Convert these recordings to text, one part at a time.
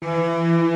Música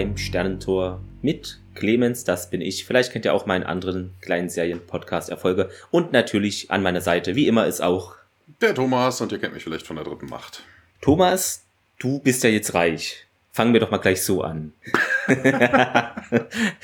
beim Sternentor mit Clemens, das bin ich. Vielleicht kennt ihr auch meinen anderen kleinen Serien-Podcast-Erfolge. Und natürlich an meiner Seite, wie immer, ist auch Der Thomas und ihr kennt mich vielleicht von der dritten Macht. Thomas. Du bist ja jetzt reich. Fangen wir doch mal gleich so an.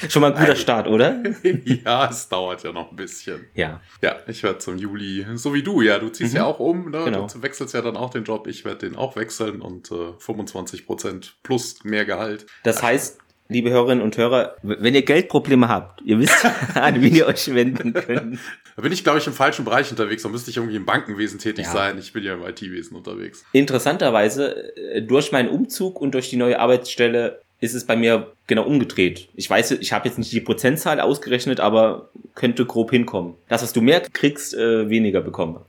Schon mal ein guter Start, oder? ja, es dauert ja noch ein bisschen. Ja. Ja, ich werde zum Juli, so wie du, ja, du ziehst Mhm. ja auch um, ne? Genau. Du wechselst ja dann auch den Job, ich werde den auch wechseln und äh, 25% plus mehr Gehalt. Das heißt, liebe Hörerinnen und Hörer, wenn ihr Geldprobleme habt, ihr wisst, an wen ihr euch wenden könnt. Da bin ich, glaube ich, im falschen Bereich unterwegs, da müsste ich irgendwie im Bankenwesen tätig Ja. sein. Ich bin ja im IT-Wesen unterwegs. Interessanterweise, äh, durch meinen Umzug und durch die neue Arbeitsstelle ist es bei mir genau umgedreht. Ich weiß, ich habe jetzt nicht die Prozentzahl ausgerechnet, aber könnte grob hinkommen. Das, was du mehr kriegst, äh, weniger bekomme.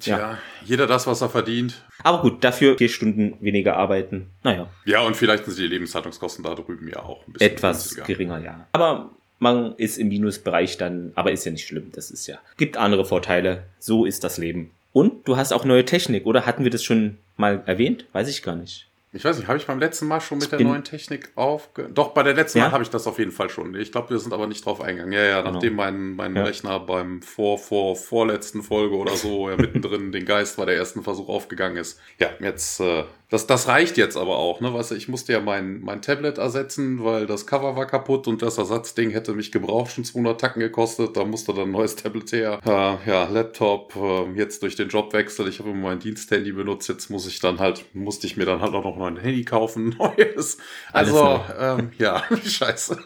Tja, jeder das, was er verdient. Aber gut, dafür vier Stunden weniger arbeiten. Naja, Ja, und vielleicht sind die Lebenshaltungskosten da drüben ja auch ein bisschen etwas günstiger. geringer, ja. Aber man ist im Minusbereich dann, aber ist ja nicht schlimm. Das ist ja, gibt andere Vorteile. So ist das Leben. Und du hast auch neue Technik, oder? Hatten wir das schon mal erwähnt? Weiß ich gar nicht. Ich weiß nicht, habe ich beim letzten Mal schon mit Ich der neuen Technik aufge... Doch, bei der letzten Ja? Mal habe ich das auf jeden Fall schon. Ich glaube, wir sind aber nicht drauf eingegangen. Ja, ja, Genau. nachdem mein, mein Ja. Rechner beim vor, vor, vorletzten Folge oder so ja, mittendrin den Geist bei der ersten Versuch aufgegangen ist. Ja, jetzt, äh, das, das reicht jetzt aber auch, ne? Weißt du, ich musste ja mein, mein Tablet ersetzen, weil das Cover war kaputt und das Ersatzding hätte mich gebraucht schon 200 Tacken gekostet. Da musste dann ein neues Tablet her. Äh, ja, Laptop, äh, jetzt durch den Jobwechsel. Ich habe immer mein Diensthandy benutzt. Jetzt muss ich dann halt, musste ich mir dann halt auch noch ein Handy kaufen, neues. Also, neu. ähm, ja, scheiße.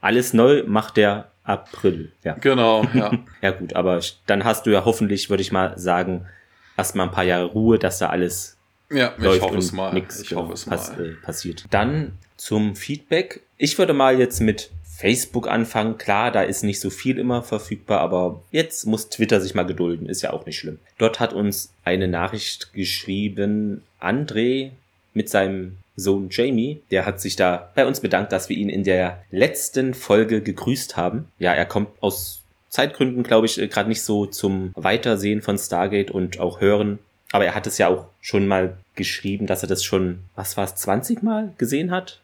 Alles neu macht der April. Ja. Genau, ja. Ja gut, aber dann hast du ja hoffentlich, würde ich mal sagen, erstmal ein paar Jahre Ruhe, dass da alles Ja, ich läuft hoffe es mal. nichts Ich genau hoffe es pass mal. äh, passiert. Dann zum Feedback. Ich würde mal jetzt mit Facebook anfangen. Klar, da ist nicht so viel immer verfügbar, aber jetzt muss Twitter sich mal gedulden. Ist ja auch nicht schlimm. Dort hat uns eine Nachricht geschrieben, André mit seinem Sohn Jamie, der hat sich da bei uns bedankt, dass wir ihn in der letzten Folge gegrüßt haben. Ja, er kommt aus Zeitgründen, glaube ich, äh, gerade nicht so zum Weitersehen von Stargate und auch hören. Aber er hat es ja auch schon mal geschrieben, dass er das schon, was war es, 20 Mal gesehen hat?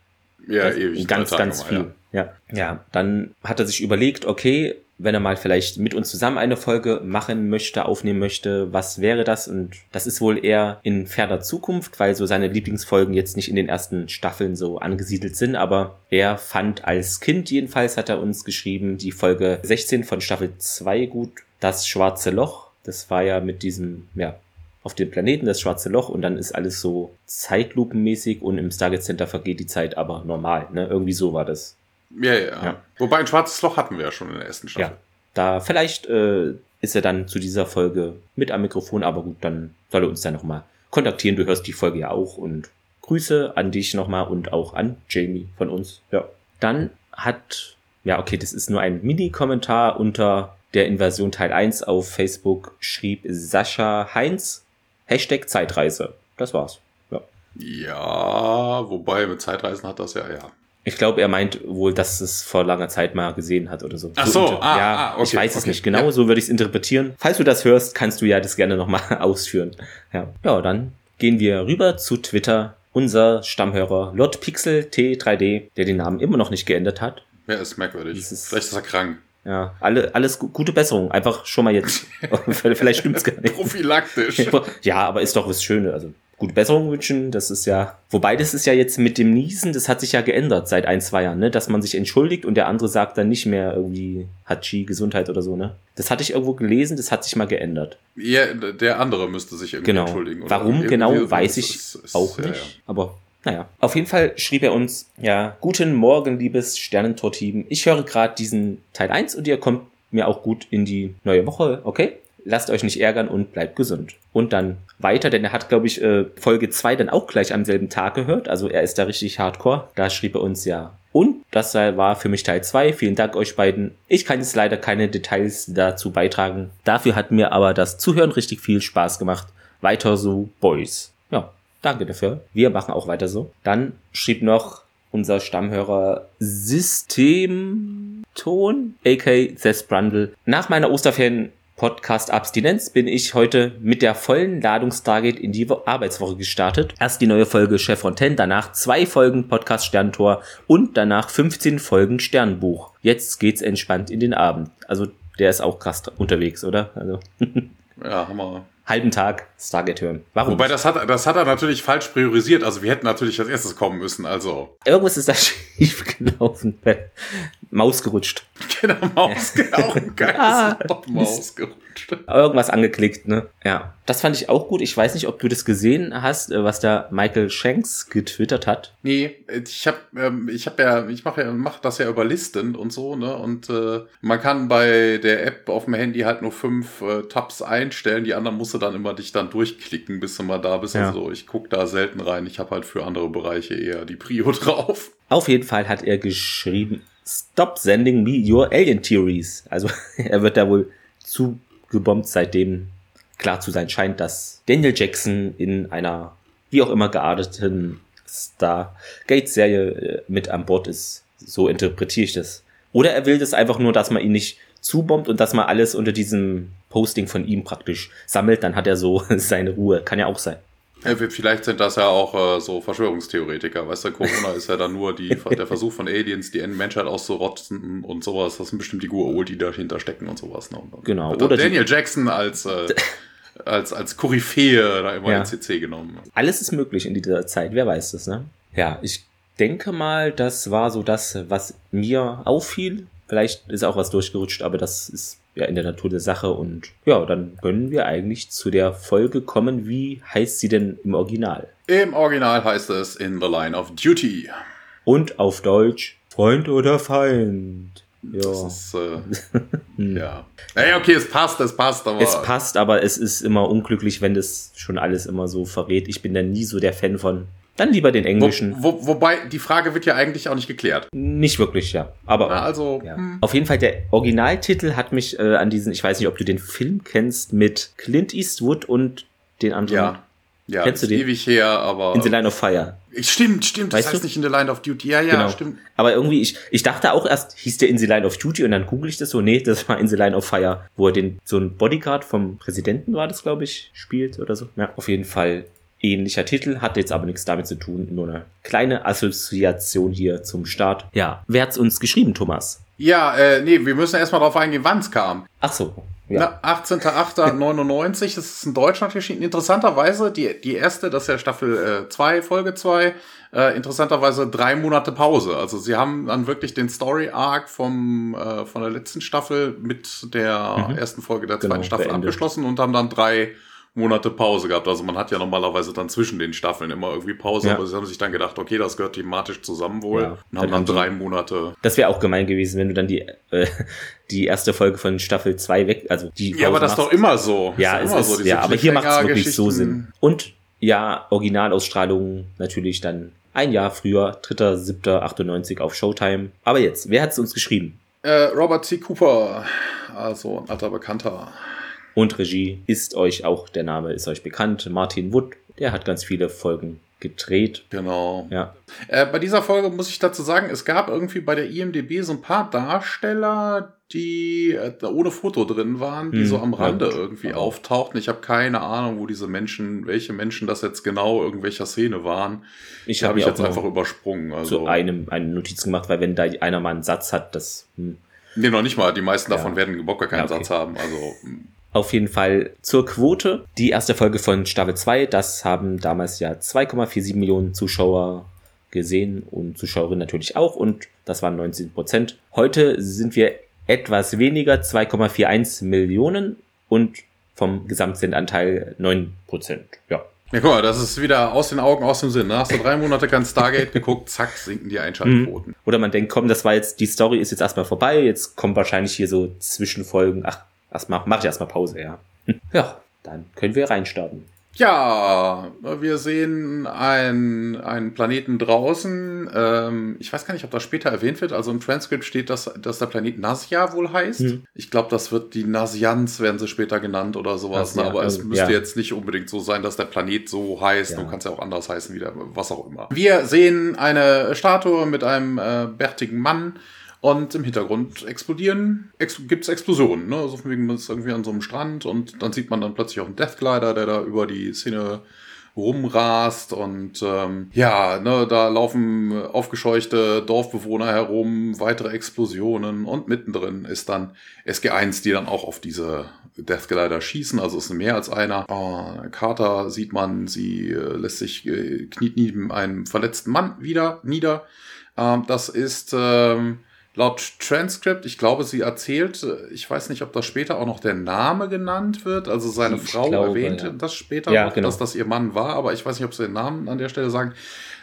Ja, Also ewig. Ganz, Tage ganz mal, viel. Ja. ja, dann hat er sich überlegt, okay, wenn er mal vielleicht mit uns zusammen eine Folge machen möchte, aufnehmen möchte, was wäre das? Und das ist wohl eher in ferner Zukunft, weil so seine Lieblingsfolgen jetzt nicht in den ersten Staffeln so angesiedelt sind, aber er fand als Kind jedenfalls, hat er uns geschrieben, die Folge 16 von Staffel 2 gut, das schwarze Loch. Das war ja mit diesem, ja, auf dem Planeten das schwarze Loch und dann ist alles so zeitlupenmäßig und im Stargate Center vergeht die Zeit aber normal, ne? Irgendwie so war das. Ja, ja, ja. Ja. Wobei ein schwarzes Loch hatten wir ja schon in der ersten Staffel. Ja. Da vielleicht äh, ist er dann zu dieser Folge mit am Mikrofon, aber gut, dann soll er uns dann nochmal kontaktieren. Du hörst die Folge ja auch und Grüße an dich nochmal und auch an Jamie von uns. Ja. Dann hat, ja, okay, das ist nur ein Mini-Kommentar unter der Invasion Teil 1 auf Facebook, schrieb Sascha Heinz, Hashtag Zeitreise. Das war's. Ja. Ja, wobei mit Zeitreisen hat das ja, ja. Ich glaube, er meint wohl, dass es vor langer Zeit mal gesehen hat oder so. Ach so, ah, ja, ah, okay, ich weiß es okay, nicht genau, ja. so würde ich es interpretieren. Falls du das hörst, kannst du ja das gerne nochmal ausführen. Ja. ja, dann gehen wir rüber zu Twitter. Unser Stammhörer Lord Pixel T3D, der den Namen immer noch nicht geändert hat. Ja, ist merkwürdig. Ist- Vielleicht ist er krank. Ja, alle, alles gu gute Besserung. Einfach schon mal jetzt. Vielleicht stimmt's gar nicht. Prophylaktisch. Ja, aber ist doch was Schönes. Also gute Besserung wünschen. Das ist ja, wobei das ist ja jetzt mit dem Niesen, das hat sich ja geändert seit ein, zwei Jahren, ne? Dass man sich entschuldigt und der andere sagt dann nicht mehr irgendwie Hatschi, Gesundheit oder so, ne? Das hatte ich irgendwo gelesen, das hat sich mal geändert. Ja, der andere müsste sich irgendwie Genau. entschuldigen. Warum genau, weiß ich ist- es- auch ja, nicht. ja. Aber naja. Auf jeden Fall schrieb er uns, ja, guten Morgen, liebes Sternentor-Team. Ich höre gerade diesen Teil 1 und ihr kommt mir auch gut in die neue Woche, okay? Lasst euch nicht ärgern und bleibt gesund. Und dann weiter, denn er hat, glaube ich, äh, Folge 2 dann auch gleich am selben Tag gehört. Also er ist da richtig hardcore. Da schrieb er uns ja. Und das war für mich Teil 2. Vielen Dank euch beiden. Ich kann jetzt leider keine Details dazu beitragen. Dafür hat mir aber das Zuhören richtig viel Spaß gemacht. Weiter so, Boys. Ja, danke dafür. Wir machen auch weiter so. Dann schrieb noch unser Stammhörer Systemton, aka Seth Brundle. Nach meiner Osterferien Podcast Abstinenz bin ich heute mit der vollen Ladungstarget in die Wo- Arbeitswoche gestartet. Erst die neue Folge Chef Fontaine, danach zwei Folgen Podcast Sterntor und danach 15 Folgen Sternbuch. Jetzt geht's entspannt in den Abend. Also der ist auch krass unterwegs, oder? Also Ja, Hammer. Halben Tag Stargate hören. Warum? Wobei nicht? das hat, das hat er natürlich falsch priorisiert. Also wir hätten natürlich als erstes kommen müssen. Also Irgendwas ist da schief gelaufen. Maus gerutscht. genau, Maus, auch ein geiles Ah, Wort, Maus gerutscht. Irgendwas angeklickt, ne? Ja. Das fand ich auch gut. Ich weiß nicht, ob du das gesehen hast, äh, was da Michael Shanks getwittert hat. Nee, ich habe ähm, ich habe ja ich mache ja mach das ja über Listen und so, ne? Und äh, man kann bei der App auf dem Handy halt nur fünf äh, Tabs einstellen, die anderen musst du dann immer dich dann durchklicken, bis du mal da bist. Ja. Also ich guck da selten rein. Ich habe halt für andere Bereiche eher die Prio drauf. Auf jeden Fall hat er geschrieben, Stop sending me your alien theories. Also er wird da wohl zugebombt, seitdem klar zu sein scheint, dass Daniel Jackson in einer wie auch immer gearteten Stargate-Serie äh, mit an Bord ist. So interpretiere ich das. Oder er will das einfach nur, dass man ihn nicht zubombt und dass man alles unter diesem Posting von ihm praktisch sammelt, dann hat er so seine Ruhe. Kann ja auch sein. Ja, vielleicht sind das ja auch äh, so Verschwörungstheoretiker. Weißt du, Corona ist ja dann nur die, der Versuch von Aliens, die Menschheit auszurotten und sowas. Das sind bestimmt die Gua'uld, die dahinter stecken und sowas. Ne? Und Genau. Oder Daniel Jackson als, äh, als, als Koryphäe da immer Ja. in CC genommen. Alles ist möglich in dieser Zeit, wer weiß das, ne? Ja, ich denke mal, das war so das, was mir auffiel. Vielleicht ist auch was durchgerutscht, aber das ist ja in der Natur der Sache. Und ja, dann können wir eigentlich zu der Folge kommen. Wie heißt sie denn im Original? Im Original heißt es In the Line of Duty. Und auf Deutsch Freund oder Feind. Ja. Das ist, äh, ja. Ey, okay, es passt, es passt, aber. Es passt, aber es ist immer unglücklich, wenn das schon alles immer so verrät. Ich bin da nie so der Fan von. Dann lieber den Wo, Englischen. wo, wobei, die Frage wird ja eigentlich auch nicht geklärt. Nicht wirklich, ja. Aber Na, also, Ja. hm. Auf jeden Fall, der Originaltitel hat mich äh, an diesen, ich weiß nicht, ob du den Film kennst, mit Clint Eastwood und den anderen. ja. Ja, Kennst du den? ewig her, aber. In the Line of Fire. Stimmt, stimmt, das Weißt heißt du? nicht In the Line of Duty. Ja, ja, genau. stimmt. Aber irgendwie, ich, ich dachte auch erst, hieß der In the Line of Duty und dann google ich das so, nee, das war In the Line of Fire, wo er den, so ein Bodyguard vom Präsidenten war das, glaube ich, spielt oder so. Ja, auf jeden Fall ähnlicher Titel, hat jetzt aber nichts damit zu tun, nur eine kleine Assoziation hier zum Start. Ja, wer hat's uns geschrieben, Thomas? Ja, äh, nee, wir müssen erstmal drauf eingehen, wann es kam. Ach so, ja. Na, 18.08.99, das ist in Deutschland erschienen. Interessanterweise, die, die erste, das ist ja Staffel 2, Folge 2, äh, interessanterweise drei Monate Pause. Also sie haben dann wirklich den Story-Arc vom, äh, von der letzten Staffel mit der ersten Folge der zweiten Genau, Staffel beendet. abgeschlossen und haben dann drei Monate Pause gehabt. Also man hat ja normalerweise dann zwischen den Staffeln immer irgendwie Pause, Ja. aber sie haben sich dann gedacht, okay, das gehört thematisch zusammen wohl Ja, und haben dann drei Monate Das wäre auch gemein gewesen, wenn du dann die, äh, die erste Folge von Staffel 2 weg, also die Ja, aber das ist machst. doch immer so. Ja, ist immer ist, so, diese ja aber hier macht es wirklich so. Sinn. Und ja, Originalausstrahlung natürlich dann ein Jahr früher, 3.7.98 auf Showtime. Aber jetzt, wer hat es uns geschrieben? Äh, Robert C. Cooper, also ein alter Bekannter. Und Regie ist euch auch, der Name ist euch bekannt, Martin Wood, der hat ganz viele Folgen gedreht. Genau. Ja, Äh, bei dieser Folge muss ich dazu sagen, es gab irgendwie bei der IMDB so ein paar Darsteller, die äh, da ohne Foto drin waren, die Hm, so am ja Rande gut. irgendwie Aber- auftauchten. Ich habe keine Ahnung, wo diese Menschen, welche Menschen das jetzt genau irgendwelcher Szene waren. ich habe habe ich jetzt einfach übersprungen. zu Also, einem eine Notiz gemacht, weil wenn da einer mal einen Satz hat, das hm, nee, noch nicht mal. Die meisten Ja. davon werden überhaupt gar keinen Ja, okay. Satz haben. Also, Auf jeden Fall zur Quote. Die erste Folge von Staffel 2, das haben damals ja 2,47 Millionen Zuschauer gesehen und Zuschauerinnen natürlich auch und das waren 19 Prozent. Heute sind wir etwas weniger, 2,41 Millionen und vom Gesamtsendanteil 9 Prozent. Ja. Ja, guck mal, das ist wieder aus den Augen, aus dem Sinn. Ne? Hast du drei Monate kein Stargate geguckt, zack, sinken die Einschaltquoten. Mhm. Oder man denkt, komm, das war jetzt, die Story ist jetzt erstmal vorbei, jetzt kommen wahrscheinlich hier so Zwischenfolgen. Ach, erstmal, mach ich erstmal Pause, ja. Ja, dann können wir reinstarten. Ja, wir sehen einen, einen Planeten draußen. Ähm, ich weiß gar nicht, ob das später erwähnt wird. Also im Transkript steht, dass, dass der Planet Nasia wohl heißt. Hm. Ich glaube, das wird die Nasians, werden sie später genannt oder sowas. Ne? Aber es müsste ja. jetzt nicht unbedingt so sein, dass der Planet so heißt. Ja. Du kannst ja auch anders heißen, wieder, was auch immer. Wir sehen eine Statue mit einem äh, bärtigen Mann und im Hintergrund explodieren, ex gibt es Explosionen. Ne? Also von wegen ist irgendwie an so einem Strand und dann sieht man dann plötzlich auch einen Deathglider, der da über die Szene rumrast und ähm, ja, ne, da laufen aufgescheuchte Dorfbewohner herum, weitere Explosionen und mittendrin ist dann SG1, die dann auch auf diese Deathglider schießen, also es ist mehr als einer. Oh, Carter sieht man, sie äh, lässt sich, äh, kniet neben einem verletzten Mann wieder nieder. Ähm, das ist ähm, laut Transcript, ich glaube, sie erzählt, ich weiß nicht, ob da später auch noch der Name genannt wird. Also seine ich Frau glaube, erwähnte ja. das später, ja, noch, genau. dass das ihr Mann war, aber ich weiß nicht, ob sie den Namen an der Stelle sagen.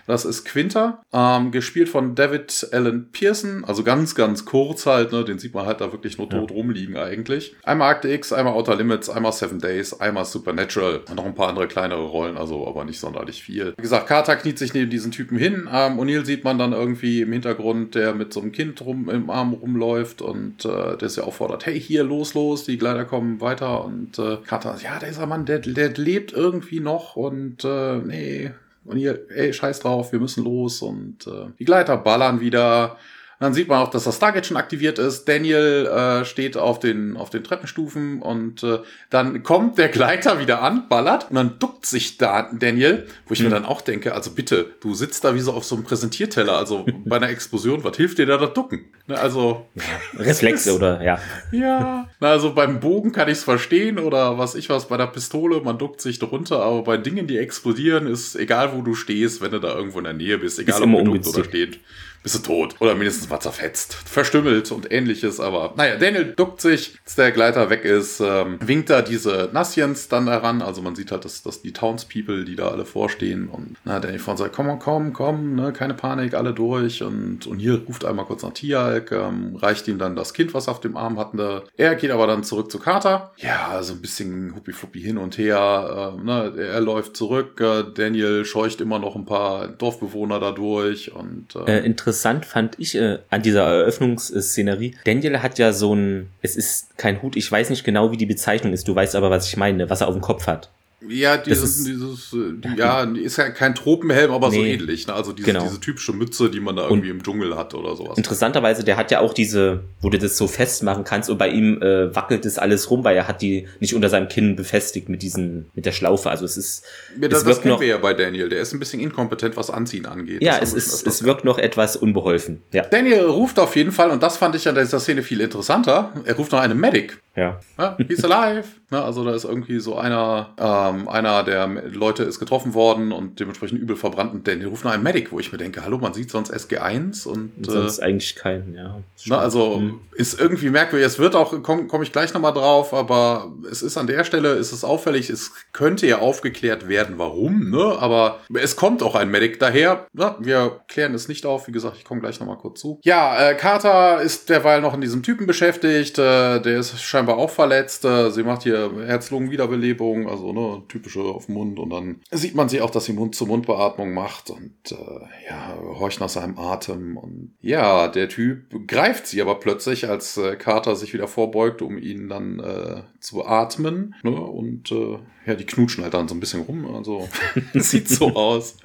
Das ist Quinter, ähm, gespielt von David Allen Pearson, also ganz, ganz kurz halt, ne, den sieht man halt da wirklich nur tot ja. rumliegen eigentlich. Einmal Akte X, einmal Outer Limits, einmal Seven Days, einmal Supernatural und noch ein paar andere kleinere Rollen, also aber nicht sonderlich viel. Wie gesagt, Carter kniet sich neben diesen Typen hin, ähm, O'Neill sieht man dann irgendwie im Hintergrund, der mit so einem Kind rum, im Arm rumläuft und äh, der sie auffordert, hey, hier, los, los, die Gleiter kommen weiter und äh, Carter, ja, dieser Mann, der, der lebt irgendwie noch und äh, nee, und hier, ey, scheiß drauf, wir müssen los. Und äh, die Gleiter ballern wieder. Dann sieht man auch, dass das Stargate schon aktiviert ist. Daniel äh, steht auf den, auf den Treppenstufen und äh, dann kommt der Gleiter wieder an, ballert und dann duckt sich da Daniel, wo ich mhm. mir dann auch denke, also bitte, du sitzt da wie so auf so einem Präsentierteller, also bei einer Explosion, was hilft dir da das Ducken? Ne, also ja, Reflexe oder ja. Ja, na, also beim Bogen kann ich es verstehen oder was ich was bei der Pistole, man duckt sich drunter, aber bei Dingen, die explodieren, ist egal, wo du stehst, wenn du da irgendwo in der Nähe bist, egal ist ob du oder steht bist du tot. Oder mindestens mal zerfetzt. Verstümmelt und ähnliches. Aber naja, Daniel duckt sich, als der Gleiter weg ist, ähm, winkt da diese Nassians dann heran. Also man sieht halt, dass, dass die Townspeople, die da alle vorstehen. Und na, Daniel von sagt, komm, komm, komm, ne, keine Panik, alle durch. Und, und hier ruft einmal kurz nach Tialk, ähm, reicht ihm dann das Kind, was auf dem Arm hatten. Er geht aber dann zurück zu Carter. Ja, so ein bisschen huppi-fluppi hin und her. Äh, ne, er läuft zurück. Äh, Daniel scheucht immer noch ein paar Dorfbewohner da durch. Und, äh, äh interessant interessant fand ich äh, an dieser Eröffnungsszenerie. Daniel hat ja so ein, es ist kein Hut, ich weiß nicht genau, wie die Bezeichnung ist, du weißt aber, was ich meine, was er auf dem Kopf hat. Ja, dieses, ist, dieses, äh, die, ja, ist ja kein Tropenhelm, aber nee, so ähnlich. Ne? Also diese, genau. diese typische Mütze, die man da irgendwie und im Dschungel hat oder sowas. Interessanterweise, der hat ja auch diese, wo du das so festmachen kannst und bei ihm äh, wackelt das alles rum, weil er hat die nicht unter seinem Kinn befestigt mit diesen, mit der Schlaufe. Also es ist. Ja, das, es das kennen noch, wir ja bei Daniel. Der ist ein bisschen inkompetent, was Anziehen angeht. Ja, es ist, es wirkt noch etwas unbeholfen. Ja. Daniel ruft auf jeden Fall, und das fand ich an dieser Szene viel interessanter. Er ruft noch einen Medic. Ja. ja he's alive. Ne, also da ist irgendwie so einer, ähm, einer der Leute ist getroffen worden und dementsprechend übel verbrannt und der ruft nach einem Medic, wo ich mir denke, hallo, man sieht sonst SG1 und sonst äh, eigentlich keinen, ja. Ne, also mhm. ist irgendwie merkwürdig. Es wird auch, komme komm ich gleich nochmal drauf, aber es ist an der Stelle, ist es auffällig, es könnte ja aufgeklärt werden, warum, ne? Aber es kommt auch ein Medic daher. Ja, wir klären es nicht auf, wie gesagt, ich komme gleich nochmal kurz zu. Ja, äh, Carter ist derweil noch in diesem Typen beschäftigt, äh, der ist scheinbar auch verletzt. Äh, sie macht hier Herz-Lungen-Wiederbelebung, also ne, typische auf Mund. Und dann sieht man sie auch, dass sie Mund-zu-Mund-Beatmung macht und äh, ja, horcht nach seinem Atem. Und ja, der Typ greift sie aber plötzlich, als äh, Carter sich wieder vorbeugt, um ihn dann äh, zu atmen. Ne? Und äh, ja, die knutschen halt dann so ein bisschen rum. Also sieht so aus.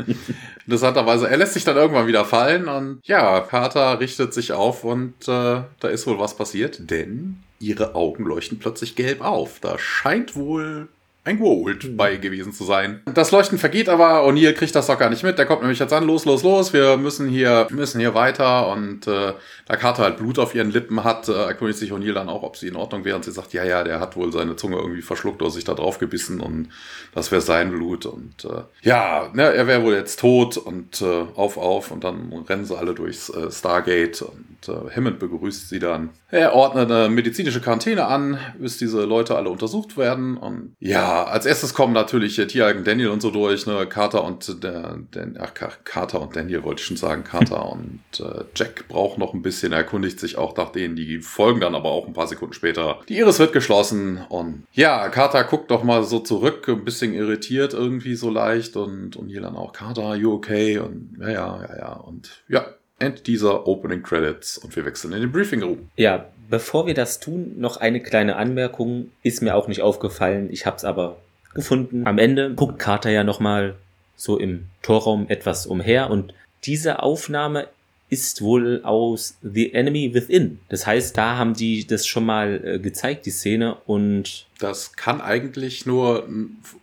Interessanterweise, er lässt sich dann irgendwann wieder fallen und ja, Carter richtet sich auf und äh, da ist wohl was passiert, denn ihre Augen leuchten plötzlich gelb auf. Da scheint wohl ein Goa'uld mhm. bei gewesen zu sein. Das Leuchten vergeht aber, O'Neill kriegt das doch gar nicht mit. Der kommt nämlich jetzt an, los, los, los, wir müssen hier, müssen hier weiter. Und äh, da Carter halt Blut auf ihren Lippen hat, äh, erkundigt sich O'Neill dann auch, ob sie in Ordnung wäre. Und sie sagt, ja, ja, der hat wohl seine Zunge irgendwie verschluckt oder sich da drauf gebissen und das wäre sein Blut. Und äh, ja, ne, er wäre wohl jetzt tot und äh, auf, auf. Und dann rennen sie alle durchs äh, Stargate und äh, Hammond begrüßt sie dann. Er ordnet eine medizinische Quarantäne an, bis diese Leute alle untersucht werden. Und ja, als erstes kommen natürlich äh, Tiagen Daniel und so durch, ne, Carter und der, der ach, Carter und Daniel wollte ich schon sagen, Carter und äh, Jack braucht noch ein bisschen, er erkundigt sich auch nach denen, die folgen dann aber auch ein paar Sekunden später. Die Iris wird geschlossen und ja, Carter guckt doch mal so zurück, ein bisschen irritiert irgendwie so leicht und, und hier dann auch, Carter, you okay? Und ja, ja, ja, ja, und ja, End dieser Opening Credits und wir wechseln in den Briefing Room. Ja, bevor wir das tun, noch eine kleine Anmerkung. Ist mir auch nicht aufgefallen, ich habe es aber gefunden. Am Ende guckt Carter ja nochmal so im Torraum etwas umher und diese Aufnahme ist wohl aus The Enemy Within. Das heißt, da haben die das schon mal äh, gezeigt, die Szene und das kann eigentlich nur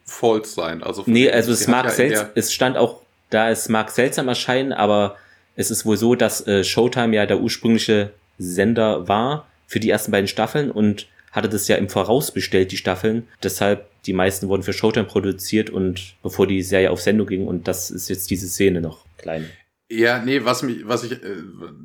false sein. Also nee, also es mag ja seltsam, es stand auch da, es mag seltsam erscheinen, aber es ist wohl so, dass äh, Showtime ja der ursprüngliche Sender war für die ersten beiden Staffeln und hatte das ja im Voraus bestellt, die Staffeln. Deshalb, die meisten wurden für Showtime produziert und bevor die Serie auf Sendung ging und das ist jetzt diese Szene noch klein. Ja, nee, was mich, was ich, äh,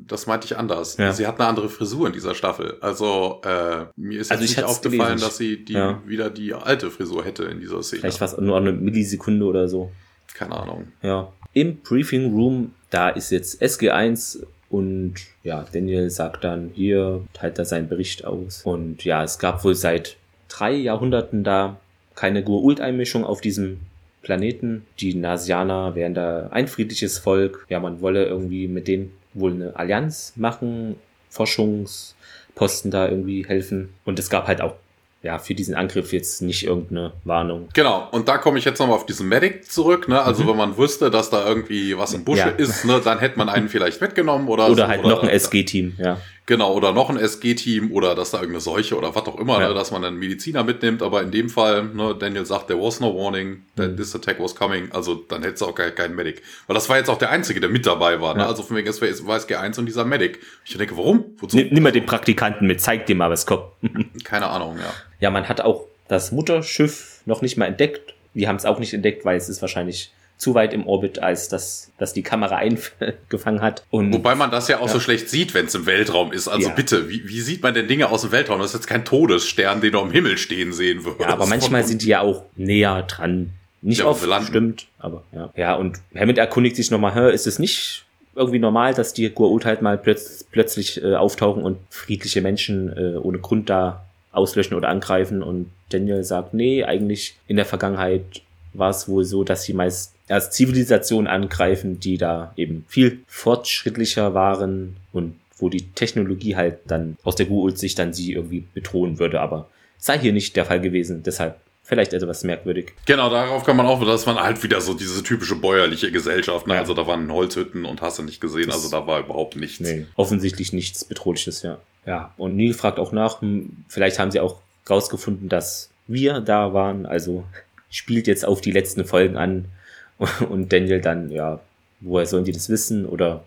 das meinte ich anders. Ja. Sie hat eine andere Frisur in dieser Staffel. Also äh, mir ist also nicht aufgefallen, gelesen. dass sie die ja. wieder die alte Frisur hätte in dieser Szene. Vielleicht war es nur eine Millisekunde oder so. Keine Ahnung. Ja. Im Briefing Room da ist jetzt SG1 und ja, Daniel sagt dann, hier teilt er seinen Bericht aus. Und ja, es gab wohl seit drei Jahrhunderten da keine Gur-Ult-Einmischung auf diesem Planeten. Die Nasianer wären da ein friedliches Volk. Ja, man wolle irgendwie mit denen wohl eine Allianz machen, Forschungsposten da irgendwie helfen. Und es gab halt auch ja, für diesen Angriff jetzt nicht irgendeine Warnung. Genau, und da komme ich jetzt nochmal auf diesen Medic zurück, ne? Also mhm. wenn man wusste, dass da irgendwie was im Busche ja. ist, ne, dann hätte man einen vielleicht mitgenommen oder Oder so, halt oder noch ein SG-Team, ja. Genau, oder noch ein SG-Team oder dass da irgendeine Seuche oder was auch immer, ja. ne, dass man einen Mediziner mitnimmt. Aber in dem Fall, ne, Daniel sagt, there was no warning, that mhm. this attack was coming. Also dann hätte es auch keinen kein Medic. Weil das war jetzt auch der Einzige, der mit dabei war. Ne? Also von wegen, es war SG1 und dieser Medic. Ich denke, warum? Wozu? Nimm, nimm mal den Praktikanten mit, zeig dir mal, was kommt. Keine Ahnung, ja. Ja, man hat auch das Mutterschiff noch nicht mal entdeckt. Wir haben es auch nicht entdeckt, weil es ist wahrscheinlich zu weit im Orbit, als dass, dass die Kamera eingefangen hat. Und Wobei man das ja auch ja. so schlecht sieht, wenn es im Weltraum ist. Also ja. bitte, wie, wie sieht man denn Dinge aus dem Weltraum? Das ist jetzt kein Todesstern, den du am Himmel stehen sehen würdest. Ja, aber manchmal sind die ja auch näher dran. Nicht ja, oft, stimmt, aber ja. Ja, und Hammond erkundigt sich nochmal, ist es nicht irgendwie normal, dass die Gua'uld halt mal plötz plötzlich äh, auftauchen und friedliche Menschen äh, ohne Grund da auslöschen oder angreifen und Daniel sagt, nee, eigentlich in der Vergangenheit war es wohl so, dass sie meist erst Zivilisationen angreifen, die da eben viel fortschrittlicher waren und wo die Technologie halt dann aus der Gu'uld sich dann sie irgendwie bedrohen würde, aber sei hier nicht der Fall gewesen, deshalb vielleicht etwas merkwürdig. Genau, darauf kann man auch, das war halt wieder so diese typische bäuerliche Gesellschaft, ne? Ja. also da waren Holzhütten und hast du nicht gesehen, also da war überhaupt nichts. Nee, offensichtlich nichts Bedrohliches, ja. Ja, und Neil fragt auch nach, hm, vielleicht haben sie auch rausgefunden, dass wir da waren, also spielt jetzt auf die letzten Folgen an und Daniel dann, ja, woher sollen die das wissen oder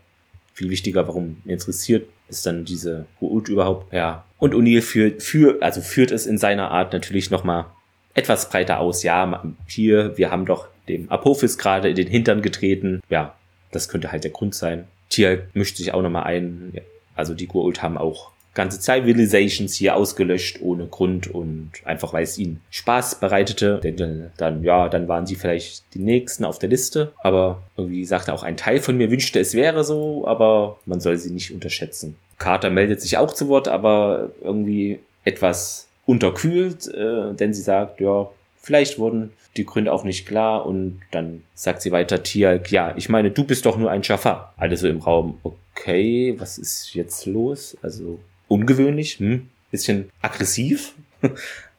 viel wichtiger, warum interessiert ist dann diese Huut überhaupt, ja. Und O'Neill führt, führt, also führt es in seiner Art natürlich nochmal etwas breiter aus. Ja, hier, wir haben doch dem Apophis gerade in den Hintern getreten. Ja, das könnte halt der Grund sein. Tier mischt sich auch nochmal ein. Also die Gua'uld haben auch ganze Civilizations hier ausgelöscht ohne Grund und einfach weil es ihnen Spaß bereitete. Denn dann, ja, dann waren sie vielleicht die nächsten auf der Liste. Aber irgendwie sagte auch ein Teil von mir wünschte, es wäre so, aber man soll sie nicht unterschätzen. Carter meldet sich auch zu Wort, aber irgendwie etwas unterkühlt, äh, denn sie sagt, ja, vielleicht wurden die Gründe auch nicht klar und dann sagt sie weiter, Tialk, ja, ich meine, du bist doch nur ein Schaffer. Alle so im Raum, okay, was ist jetzt los? Also ungewöhnlich, hm, bisschen aggressiv.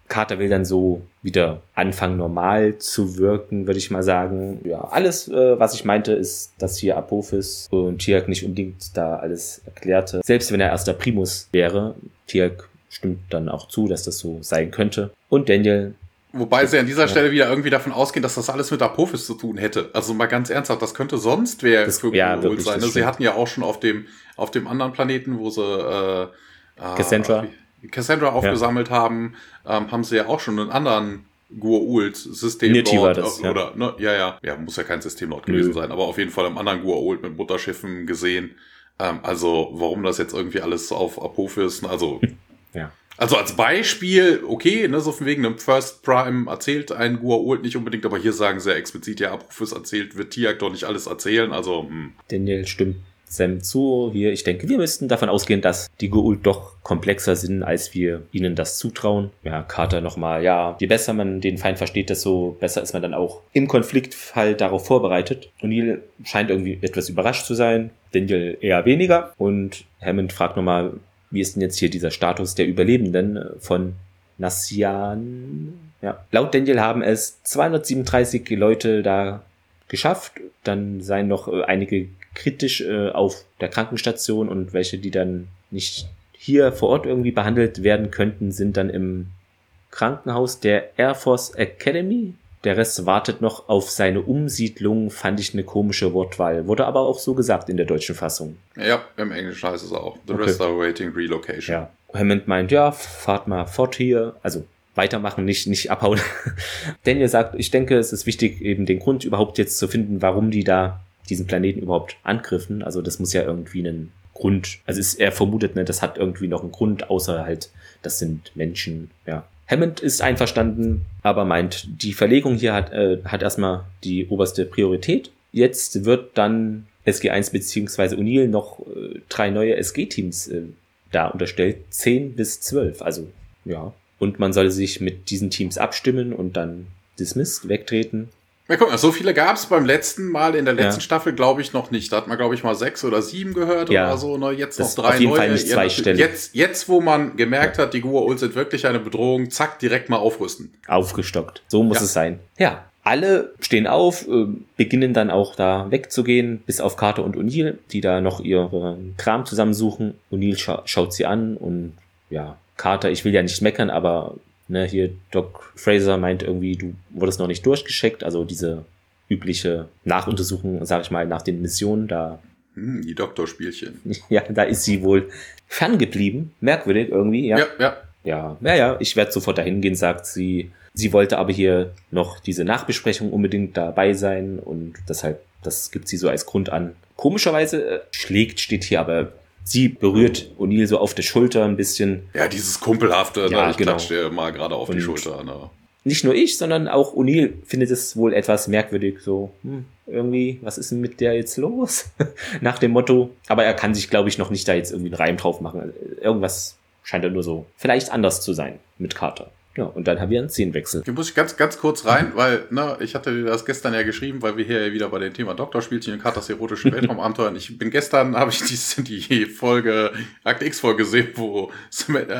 Carter will dann so wieder anfangen, normal zu wirken, würde ich mal sagen. Ja, alles, äh, was ich meinte, ist, dass hier Apophis und Tiak nicht unbedingt da alles erklärte. Selbst wenn er erster Primus wäre, Tiak stimmt dann auch zu, dass das so sein könnte. Und Daniel Wobei sie an dieser ja. Stelle wieder irgendwie davon ausgehen, dass das alles mit Apophis zu tun hätte. Also mal ganz ernsthaft, das könnte sonst wer das, für ja, wirklich, sein. Ne? Sie hatten ja auch schon auf dem, auf dem anderen Planeten, wo sie äh Cassandra, äh, Cassandra aufgesammelt ja. haben, ähm, haben sie ja auch schon einen anderen Gua'uld-Systemlord das, ja. oder ne, ja, ja, ja, muss ja kein Systemlord gewesen sein, aber auf jeden Fall im anderen Gua'uld mit Mutterschiffen gesehen. Ähm, also warum das jetzt irgendwie alles auf Apophis, also ja. Also als Beispiel, okay, ne, so von wegen einem First Prime erzählt ein Gua'uld nicht unbedingt, aber hier sagen sehr explizit, ja, Apophis erzählt, wird Tiak doch nicht alles erzählen, also, hm. Daniel stimmt Sam zu. Wir, ich denke, wir müssten davon ausgehen, dass die Gua'uld doch komplexer sind, als wir ihnen das zutrauen. Ja, Carter nochmal, ja, je besser man den Feind versteht, desto besser ist man dann auch im Konfliktfall darauf vorbereitet. O'Neill scheint irgendwie etwas überrascht zu sein, Daniel eher weniger. Und Hammond fragt nochmal, wie ist denn jetzt hier dieser Status der Überlebenden von Nassian? Ja, laut Daniel haben es 237 Leute da geschafft. Dann seien noch äh, einige kritisch äh, auf der Krankenstation und welche, die dann nicht hier vor Ort irgendwie behandelt werden könnten, sind dann im Krankenhaus der Air Force Academy. Der Rest wartet noch auf seine Umsiedlung, fand ich eine komische Wortwahl. Wurde aber auch so gesagt in der deutschen Fassung. Ja, im Englischen heißt es auch. The okay. rest are waiting relocation. Ja. Hammond meint, ja, fahrt mal fort hier. Also weitermachen, nicht, nicht abhauen. Daniel sagt, ich denke, es ist wichtig, eben den Grund überhaupt jetzt zu finden, warum die da diesen Planeten überhaupt angriffen. Also das muss ja irgendwie einen Grund, also ist, er vermutet, ne, das hat irgendwie noch einen Grund, außer halt, das sind Menschen, ja. Hammond ist einverstanden, aber meint, die Verlegung hier hat, äh, hat erstmal die oberste Priorität. Jetzt wird dann SG1 beziehungsweise O'Neill noch äh, drei neue SG-Teams äh, da unterstellt, zehn bis zwölf, also ja. Und man soll sich mit diesen Teams abstimmen und dann dismissed, wegtreten. Ja, guck mal, so viele gab es beim letzten Mal in der letzten ja. Staffel, glaube ich, noch nicht. Da hat man, glaube ich, mal sechs oder sieben gehört ja. oder so. Ne? Jetzt das noch drei auf jeden neue. Fall nicht zweistellig. Jetzt, jetzt, wo man gemerkt hat, die Gua'uld sind wirklich eine Bedrohung, zack, direkt mal aufrüsten. Aufgestockt. So muss es sein. Ja. Alle stehen auf, äh, beginnen dann auch da wegzugehen, bis auf Carter und O'Neill, die da noch ihren Kram zusammensuchen. O'Neill scha schaut sie an und ja, Carter, ich will ja nicht meckern, aber Ne, hier Doc Fraser meint irgendwie, du wurdest noch nicht durchgeschickt, also diese übliche Nachuntersuchung, sag ich mal, nach den Missionen, da. Hm, die Doktorspielchen. Ja, da ist sie wohl ferngeblieben. Merkwürdig irgendwie, ja. Ja, ja. Ja, ja, ja, ich werde sofort dahin gehen, sagt sie. Sie wollte aber hier noch diese Nachbesprechung unbedingt dabei sein und deshalb, das gibt sie so als Grund an. Komischerweise äh, schlägt steht hier aber Sie berührt O'Neill so auf der Schulter ein bisschen. Ja, dieses Kumpelhafte, ja, ne? ich genau. klatsche dir mal gerade auf Und die Schulter. Ne? Nicht nur ich, sondern auch O'Neill findet es wohl etwas merkwürdig. So, hm, irgendwie, was ist denn mit der jetzt los? Nach dem Motto. Aber er kann sich, glaube ich, noch nicht da jetzt irgendwie einen Reim drauf machen. Irgendwas scheint er nur so vielleicht anders zu sein mit Carter. Ja, und dann haben wir einen Szenenwechsel. Hier muss ich ganz, ganz kurz rein, weil, ne, ich hatte das gestern ja geschrieben, weil wir hier ja wieder bei dem Thema Doktorspielchen und Katas erotischen Weltraumabenteuer. Ich bin gestern, habe ich die, die Folge, Akt X-Folge gesehen, wo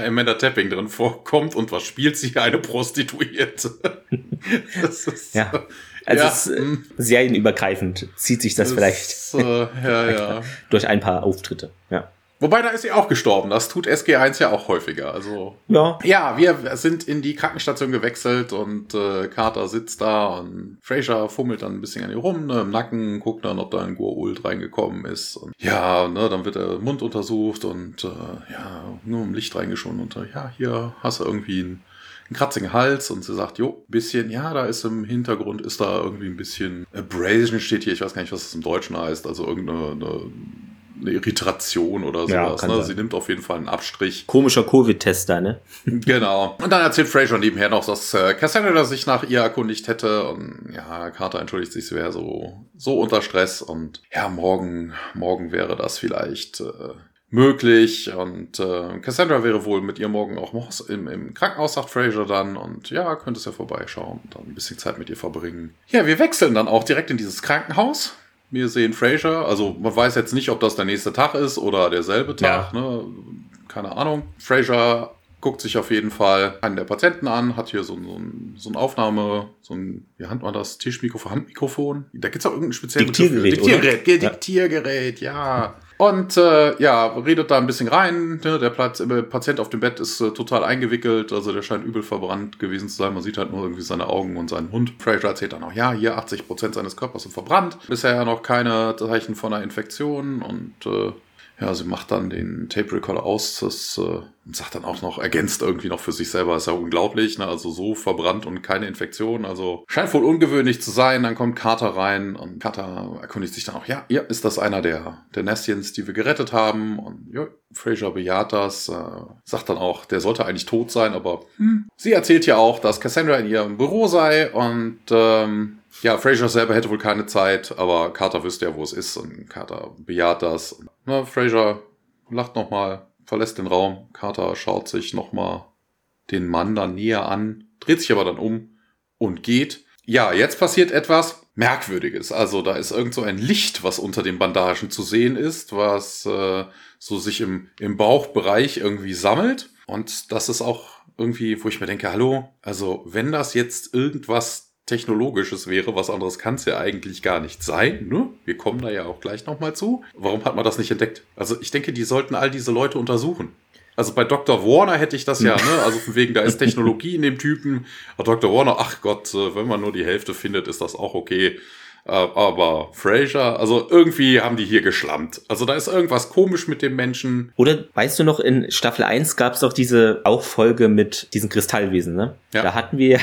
Amanda Tapping drin vorkommt und was spielt sie? Eine Prostituierte. das ist, ja. Also ja. es, äh, hm. serienübergreifend zieht sich das, das vielleicht äh, ja, ja. durch ein paar Auftritte. Ja. Wobei, da ist sie auch gestorben. Das tut SG1 ja auch häufiger. Also ja, ja wir sind in die Krankenstation gewechselt und äh, Carter sitzt da und Fraser fummelt dann ein bisschen an ihr rum, ne, im Nacken, guckt dann, ob da ein Gua'uld reingekommen ist. Und ja, ne, dann wird der Mund untersucht und äh, ja, nur im Licht reingeschoben und ja, hier hast du irgendwie einen, einen kratzigen Hals und sie sagt, jo, bisschen, ja, da ist im Hintergrund, ist da irgendwie ein bisschen Abrasion steht hier, ich weiß gar nicht, was das im Deutschen heißt, also irgendeine eine, Irritation oder sowas. Ja, ne? Sie nimmt auf jeden Fall einen Abstrich. Komischer Covid-Tester, ne? genau. Und dann erzählt Fraser nebenher noch, dass äh, Cassandra sich nach ihr erkundigt hätte. Und ja, Carter entschuldigt sich, sie wäre so, so unter Stress. Und ja, morgen, morgen wäre das vielleicht äh, möglich. Und äh, Cassandra wäre wohl mit ihr morgen auch im, im Krankenhaus, sagt Fraser dann. Und ja, könnte es ja vorbeischauen und dann ein bisschen Zeit mit ihr verbringen. Ja, wir wechseln dann auch direkt in dieses Krankenhaus. Wir sehen Fraser, also man weiß jetzt nicht, ob das der nächste Tag ist oder derselbe Tag, ja. ne? keine Ahnung. Fraser guckt sich auf jeden Fall einen der Patienten an, hat hier so, so, ein, so eine Aufnahme, so ein, wie nennt man das, Tischmikrofon, Handmikrofon. Da gibt es auch irgendein spezielles Diktiergerät. Diktiergerät? Diktiergerät, ja. Und äh, ja, redet da ein bisschen rein. Ne? Der Platz, äh, Patient auf dem Bett ist äh, total eingewickelt, also der scheint übel verbrannt gewesen zu sein. Man sieht halt nur irgendwie seine Augen und seinen Hund. Fraser erzählt dann auch, ja, hier 80 Prozent seines Körpers sind verbrannt. Bisher ja noch keine Zeichen von einer Infektion und äh, ja, sie macht dann den Tape Recorder aus das, äh, und sagt dann auch noch, ergänzt irgendwie noch für sich selber, ist ja unglaublich, ne? also so verbrannt und keine Infektion, also scheint wohl ungewöhnlich zu sein. Dann kommt Carter rein und Carter erkundigt sich dann auch, ja, ja, ist das einer der, der Nestians, die wir gerettet haben? Und ja, Fraser bejaht das, äh, sagt dann auch, der sollte eigentlich tot sein, aber hm. sie erzählt ja auch, dass Cassandra in ihrem Büro sei und ähm, ja, Fraser selber hätte wohl keine Zeit, aber Carter wüsste ja, wo es ist und Carter bejaht das. Na, Fraser lacht nochmal, verlässt den Raum. Carter schaut sich nochmal den Mann dann näher an, dreht sich aber dann um und geht. Ja, jetzt passiert etwas Merkwürdiges. Also da ist irgend so ein Licht, was unter den Bandagen zu sehen ist, was äh, so sich im, im Bauchbereich irgendwie sammelt. Und das ist auch irgendwie, wo ich mir denke, hallo, also wenn das jetzt irgendwas Technologisches wäre. Was anderes kann es ja eigentlich gar nicht sein. Ne? Wir kommen da ja auch gleich nochmal zu. Warum hat man das nicht entdeckt? Also ich denke, die sollten all diese Leute untersuchen. Also bei Dr. Warner hätte ich das ja, ne? Also von wegen, da ist Technologie in dem Typen. Aber Dr. Warner, ach Gott, äh, wenn man nur die Hälfte findet, ist das auch okay. Äh, aber Fraser, also irgendwie haben die hier geschlammt. Also da ist irgendwas komisch mit dem Menschen. Oder weißt du noch, in Staffel 1 gab es doch diese auch Folge mit diesen Kristallwesen, ne? Ja. Da hatten wir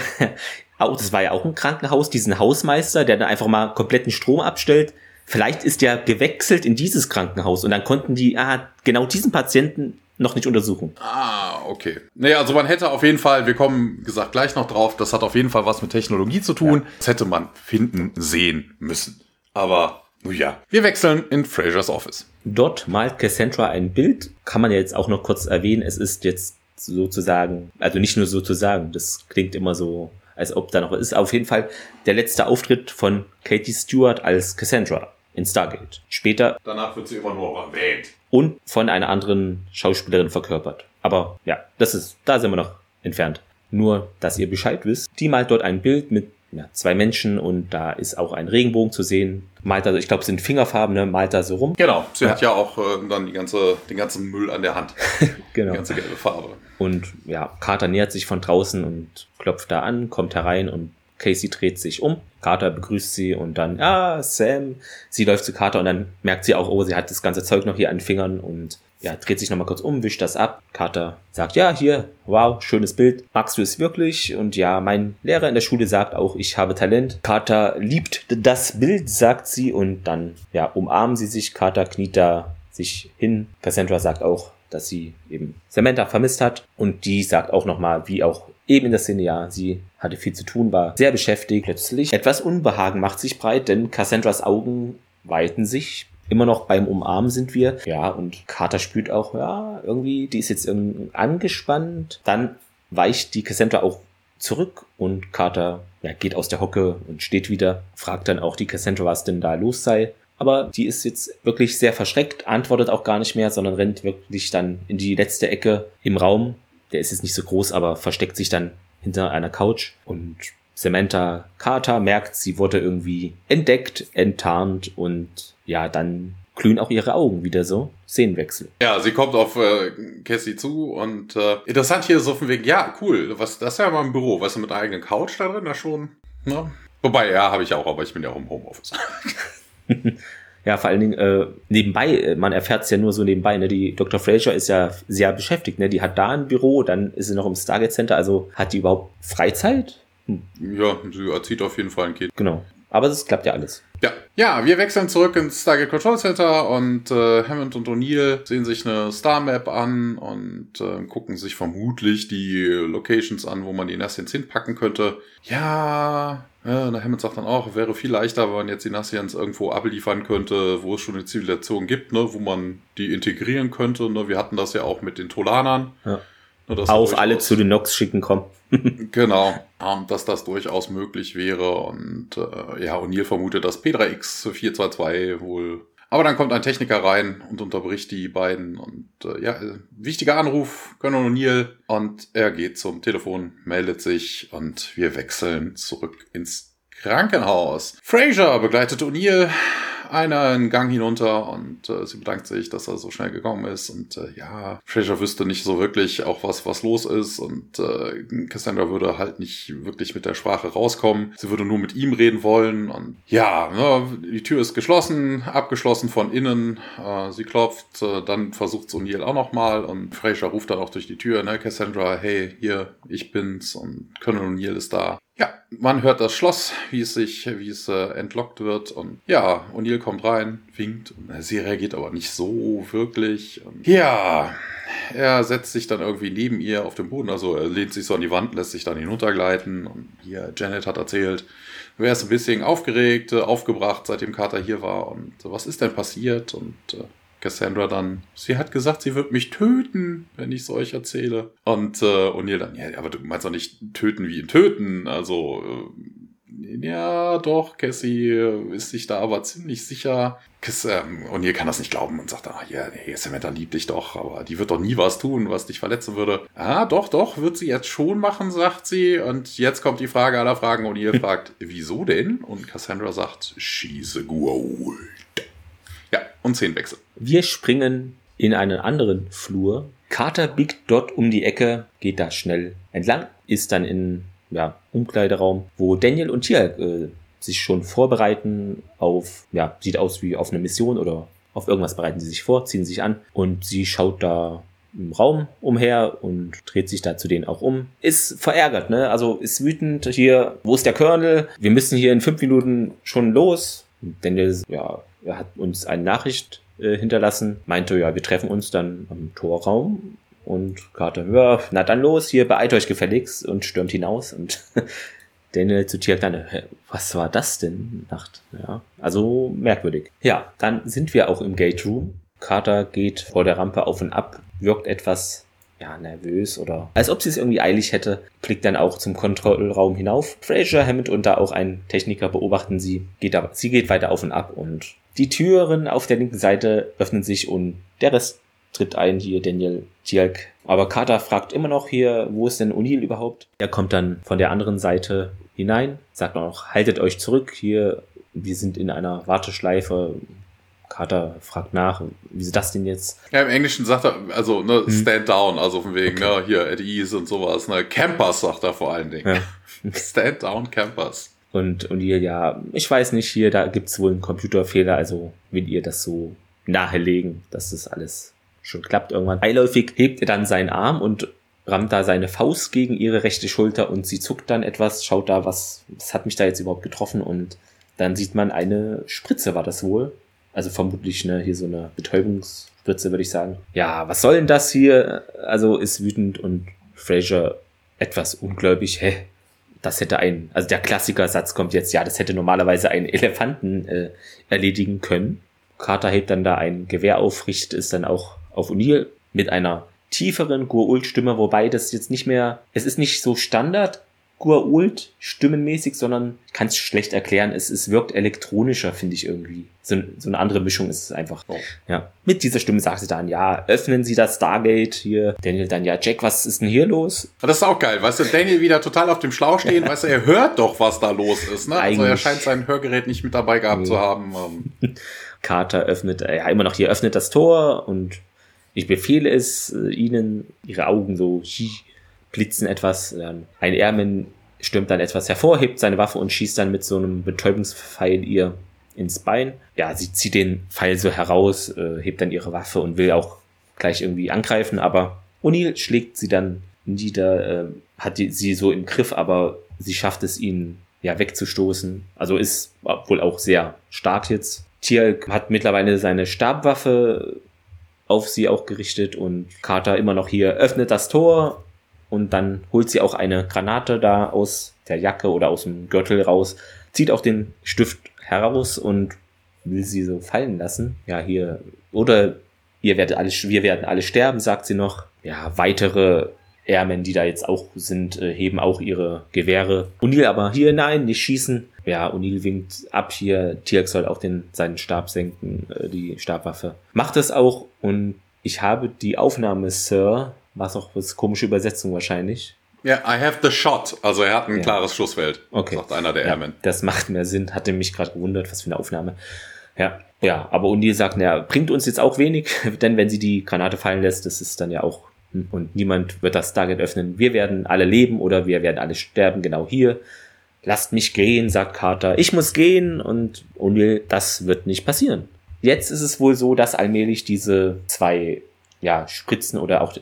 auch, das war ja auch ein Krankenhaus, diesen Hausmeister, der dann einfach mal kompletten Strom abstellt. Vielleicht ist der gewechselt in dieses Krankenhaus und dann konnten die ah, genau diesen Patienten noch nicht untersuchen. Ah, okay. Naja, also man hätte auf jeden Fall, wir kommen gesagt gleich noch drauf, das hat auf jeden Fall was mit Technologie zu tun. Ja. Das hätte man finden, sehen müssen. Aber, nun ja, wir wechseln in Frasers Office. Dort malt Cassandra ein Bild, kann man ja jetzt auch noch kurz erwähnen. Es ist jetzt sozusagen, also nicht nur sozusagen, das klingt immer so als ob da noch was ist. Auf jeden Fall der letzte Auftritt von Katie Stewart als Cassandra in Stargate. Später. Danach wird sie immer nur erwähnt. Und von einer anderen Schauspielerin verkörpert. Aber ja, das ist, da sind wir noch entfernt. Nur, dass ihr Bescheid wisst, die malt dort ein Bild mit ja, zwei Menschen und da ist auch ein Regenbogen zu sehen. Malt da, ich glaube, es sind Fingerfarben, ne? malt da so rum. Genau, sie ja. hat ja auch äh, dann die ganze, den ganzen Müll an der Hand. genau. Die ganze gelbe Farbe. Und ja, Carter nähert sich von draußen und klopft da an, kommt herein und Casey dreht sich um. Carter begrüßt sie und dann, ah, Sam. Sie läuft zu Carter und dann merkt sie auch, oh, sie hat das ganze Zeug noch hier an den Fingern und ja, dreht sich nochmal kurz um, wischt das ab. Carter sagt, ja, hier, wow, schönes Bild. Magst du es wirklich? Und ja, mein Lehrer in der Schule sagt auch, ich habe Talent. Carter liebt das Bild, sagt sie und dann, ja, umarmen sie sich. Carter kniet da sich hin. Cassandra sagt auch, dass sie eben Samantha vermisst hat und die sagt auch nochmal, wie auch eben in der Szene, ja, sie hatte viel zu tun, war sehr beschäftigt. Plötzlich etwas Unbehagen macht sich breit, denn Cassandras Augen weiten sich. Immer noch beim Umarmen sind wir. Ja, und Carter spürt auch, ja, irgendwie, die ist jetzt irgendwie angespannt. Dann weicht die Cassandra auch zurück und Carter ja, geht aus der Hocke und steht wieder, fragt dann auch die Cassandra, was denn da los sei aber die ist jetzt wirklich sehr verschreckt, antwortet auch gar nicht mehr, sondern rennt wirklich dann in die letzte Ecke im Raum. Der ist jetzt nicht so groß, aber versteckt sich dann hinter einer Couch und Samantha Carter merkt, sie wurde irgendwie entdeckt, enttarnt und ja, dann glühen auch ihre Augen wieder so. Szenenwechsel. Ja, sie kommt auf äh, Cassie zu und äh, interessant hier so von wegen, ja, cool, was, das ist ja mal ein Büro, weißt du, mit einer eigenen Couch da drin, da schon, ne? Wobei, ja, habe ich auch, aber ich bin ja auch im Homeoffice. ja, vor allen Dingen äh, nebenbei, äh, man erfährt es ja nur so nebenbei, ne? Die Dr. Fraser ist ja sehr beschäftigt, ne? Die hat da ein Büro, dann ist sie noch im Stargate Center, also hat die überhaupt Freizeit? Hm. Ja, sie erzieht auf jeden Fall ein Kind. Genau. Aber es klappt ja alles. Ja. ja, wir wechseln zurück ins Stargate Control Center und äh, Hammond und O'Neill sehen sich eine Star Map an und äh, gucken sich vermutlich die Locations an, wo man die Nassians hinpacken könnte. Ja, ja, der Hammond sagt dann auch, wäre viel leichter, wenn man jetzt die Nassians irgendwo abliefern könnte, wo es schon eine Zivilisation gibt, ne, wo man die integrieren könnte. Ne. Wir hatten das ja auch mit den Tolanern. Ja. Ne, Auf alle zu den Nox schicken kommen. genau, und dass das durchaus möglich wäre. Und äh, ja, O'Neill vermutet, dass P3X422 wohl aber dann kommt ein Techniker rein und unterbricht die beiden und äh, ja, wichtiger Anruf, Colonel O'Neill und er geht zum Telefon, meldet sich und wir wechseln zurück ins Krankenhaus. Fraser begleitet O'Neill einer einen Gang hinunter und äh, sie bedankt sich, dass er so schnell gekommen ist und äh, ja, Fraser wüsste nicht so wirklich auch was, was los ist und äh, Cassandra würde halt nicht wirklich mit der Sprache rauskommen. Sie würde nur mit ihm reden wollen und ja, ne, die Tür ist geschlossen, abgeschlossen von innen. Äh, sie klopft, äh, dann versucht es O'Neill auch nochmal und Fraser ruft dann auch durch die Tür, ne, Cassandra, hey, hier, ich bin's und Colonel O'Neill ist da. Ja, man hört das Schloss, wie es sich, wie es äh, entlockt wird und ja, O'Neill kommt rein, winkt und äh, sie reagiert aber nicht so wirklich. Und, ja, er setzt sich dann irgendwie neben ihr auf den Boden, also er lehnt sich so an die Wand, lässt sich dann hinuntergleiten und hier, Janet hat erzählt, du wärst ein bisschen aufgeregt, äh, aufgebracht, seitdem Carter hier war und äh, was ist denn passiert und äh, Cassandra dann, sie hat gesagt, sie wird mich töten, wenn ich es euch erzähle. Und äh, O'Neill dann, ja, aber du meinst doch nicht töten wie ihn töten. Also, äh, ja, doch, Cassie äh, ist sich da aber ziemlich sicher. Cass, ähm, O'Neill kann das nicht glauben und sagt, ah, ja, nee, Samantha liebt dich doch, aber die wird doch nie was tun, was dich verletzen würde. Ah, doch, doch, wird sie jetzt schon machen, sagt sie. Und jetzt kommt die Frage aller Fragen. O'Neill fragt, wieso denn? Und Cassandra sagt, she's a gold. Und Szenenwechsel. Wir springen in einen anderen Flur. Carter biegt dort um die Ecke, geht da schnell entlang, ist dann in ja, Umkleideraum, wo Daniel und Tia äh, sich schon vorbereiten auf, ja, sieht aus wie auf eine Mission oder auf irgendwas bereiten sie sich vor, ziehen sich an und sie schaut da im Raum umher und dreht sich da zu denen auch um. Ist verärgert, ne? Also ist wütend hier, wo ist der Colonel? Wir müssen hier in fünf Minuten schon los. Daniel, ja, er hat uns eine Nachricht äh, hinterlassen, meinte, ja, wir treffen uns dann am Torraum und Carter, ja, na dann los, hier beeilt euch gefälligst und stürmt hinaus und Daniel Tia dann, was war das denn? Nacht, ja, also merkwürdig. Ja, dann sind wir auch im Gate Room. Carter geht vor der Rampe auf und ab, wirkt etwas ja, nervös oder als ob sie es irgendwie eilig hätte, blickt dann auch zum Kontrollraum hinauf. Fraser, Hammond und da auch ein Techniker beobachten sie, geht aber, sie geht weiter auf und ab und die Türen auf der linken Seite öffnen sich und der Rest tritt ein, hier Daniel Tjalk. Aber Carter fragt immer noch hier, wo ist denn O'Neill überhaupt? Er kommt dann von der anderen Seite hinein, sagt noch, haltet euch zurück, hier, wir sind in einer Warteschleife. Carter fragt nach, wie ist das denn jetzt? Ja, im Englischen sagt er, also, ne, hm. stand down, also von wegen, okay. ne, hier, at ease und sowas, ne, Campers sagt er vor allen Dingen. Ja. stand down Campers. Und, und ihr, ja, ich weiß nicht, hier, da gibt's wohl einen Computerfehler, also will ihr das so nahelegen, dass das alles schon klappt irgendwann. Beiläufig hebt er dann seinen Arm und rammt da seine Faust gegen ihre rechte Schulter und sie zuckt dann etwas, schaut da, was, was hat mich da jetzt überhaupt getroffen und dann sieht man eine Spritze, war das wohl. Also vermutlich ne, hier so eine Betäubungsspritze, würde ich sagen. Ja, was soll denn das hier? Also ist wütend und Fraser etwas ungläubig. Hä, das hätte ein, also der Klassikersatz kommt jetzt, ja, das hätte normalerweise einen Elefanten äh, erledigen können. Carter hebt dann da ein Gewehr auf, richtet es dann auch auf O'Neill mit einer tieferen Gurult-Stimme, wobei das jetzt nicht mehr, es ist nicht so Standard, Guault stimmenmäßig, sondern ich kann es schlecht erklären. Es, es wirkt elektronischer, finde ich irgendwie. So, so, eine andere Mischung ist es einfach. Oh. Ja. Mit dieser Stimme sagt sie dann, ja, öffnen Sie das Stargate hier. Daniel dann, ja, Jack, was ist denn hier los? Das ist auch geil, weißt du, Daniel wieder total auf dem Schlauch stehen, weißt du, er hört doch, was da los ist, ne? Also er scheint sein Hörgerät nicht mit dabei gehabt nee. zu haben. Ähm. Carter öffnet, äh, ja, immer noch hier öffnet das Tor und ich befehle es äh, ihnen, ihre Augen so blitzen etwas. Ein Airman stürmt dann etwas hervor, hebt seine Waffe und schießt dann mit so einem Betäubungspfeil ihr ins Bein. Ja, sie zieht den Pfeil so heraus, äh, hebt dann ihre Waffe und will auch gleich irgendwie angreifen, aber O'Neill schlägt sie dann nieder, äh, hat die, sie so im Griff, aber sie schafft es, ihn ja wegzustoßen. Also ist wohl auch sehr stark jetzt. Tier hat mittlerweile seine Stabwaffe auf sie auch gerichtet und Carter immer noch hier öffnet das Tor und dann holt sie auch eine Granate da aus der Jacke oder aus dem Gürtel raus, zieht auch den Stift heraus und will sie so fallen lassen. Ja, hier, oder ihr werdet alle, wir werden alle sterben, sagt sie noch. Ja, weitere Airmen, die da jetzt auch sind, äh, heben auch ihre Gewehre. O'Neill aber hier, nein, nicht schießen. Ja, O'Neill winkt ab hier. Tirk soll auch den, seinen Stab senken, äh, die Stabwaffe. Macht es auch und ich habe die Aufnahme, Sir, war auch was komische Übersetzung wahrscheinlich. Ja, I have the shot. Also er hat ein ja. klares Schussfeld, okay. sagt einer der Airmen. das macht mehr Sinn. Hatte mich gerade gewundert, was für eine Aufnahme. Ja, ja, aber O'Neill sagt, naja, bringt uns jetzt auch wenig, denn wenn sie die Granate fallen lässt, das ist dann ja auch, hm, und niemand wird das Stargate öffnen. Wir werden alle leben oder wir werden alle sterben, genau hier. Lasst mich gehen, sagt Carter. Ich muss gehen und O'Neill, das wird nicht passieren. Jetzt ist es wohl so, dass allmählich diese zwei ja, Spritzen oder auch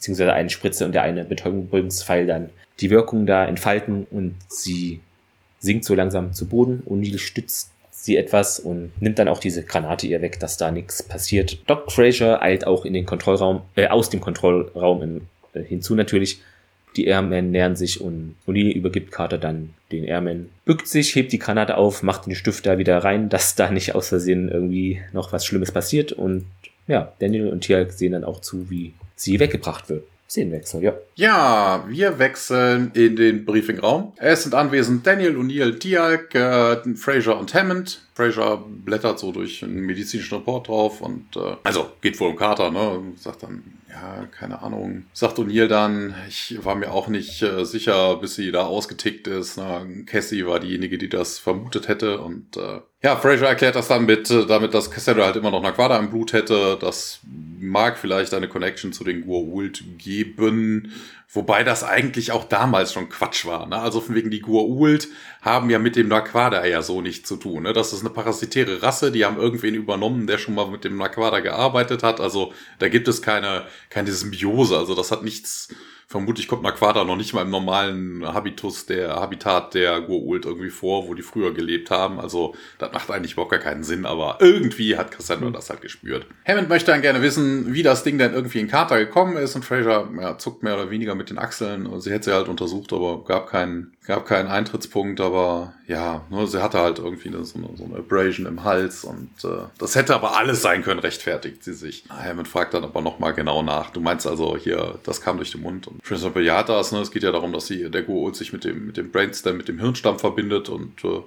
beziehungsweise eine Spritze und der eine Betäubungspfeil dann die Wirkung da entfalten und sie sinkt so langsam zu Boden. O'Neill stützt sie etwas und nimmt dann auch diese Granate ihr weg, dass da nichts passiert. Doc Fraser eilt auch in den Kontrollraum, äh, aus dem Kontrollraum in, äh, hinzu natürlich. Die Airmen nähern sich und O'Neill übergibt Carter dann den Airman, bückt sich, hebt die Granate auf, macht den Stift da wieder rein, dass da nicht aus Versehen irgendwie noch was Schlimmes passiert und ja, Daniel und Tialk sehen dann auch zu, wie sie weggebracht wird. Szenenwechsel, ja. Ja, wir wechseln in den Briefingraum. Es sind anwesend Daniel, O'Neill, Dialk, äh, Fraser und Hammond. Fraser blättert so durch einen medizinischen Report drauf und äh, also geht wohl um Carter, ne? Sagt dann, ja, keine Ahnung. Sagt O'Neill dann, ich war mir auch nicht äh, sicher, bis sie da ausgetickt ist. Na, Cassie war diejenige, die das vermutet hätte und äh, ja, Fraser erklärt das dann mit, äh, damit, dass Cassandra halt immer noch Naquada im Blut hätte. Das mag vielleicht eine Connection zu den Gua'uld geben. Wobei das eigentlich auch damals schon Quatsch war. Ne? Also von wegen die Gua'uld haben ja mit dem Naquada ja so nichts zu tun. Ne? Das ist eine parasitäre Rasse, die haben irgendwen übernommen, der schon mal mit dem Naquada gearbeitet hat. Also da gibt es keine, keine Symbiose. Also das hat nichts vermutlich kommt Naquada noch nicht mal im normalen Habitus der Habitat der Goa'uld irgendwie vor, wo die früher gelebt haben. Also das macht eigentlich überhaupt gar keinen Sinn, aber irgendwie hat Cassandra mhm. das halt gespürt. Hammond möchte dann gerne wissen, wie das Ding denn irgendwie in Carter gekommen ist und Fraser ja, zuckt mehr oder weniger mit den Achseln. Sie hätte sie halt untersucht, aber gab keinen gab keinen Eintrittspunkt, aber ja, nur sie hatte halt irgendwie eine, so, eine, so eine Abrasion im Hals und äh, das hätte aber alles sein können, rechtfertigt sie sich. Hammond fragt dann aber nochmal genau nach. Du meinst also hier, das kam durch den Mund und Tristan bejaht das, ne? Es geht ja darum, dass sie, der Goa'uld sich mit dem, mit dem Brainstem, mit dem Hirnstamm verbindet und äh,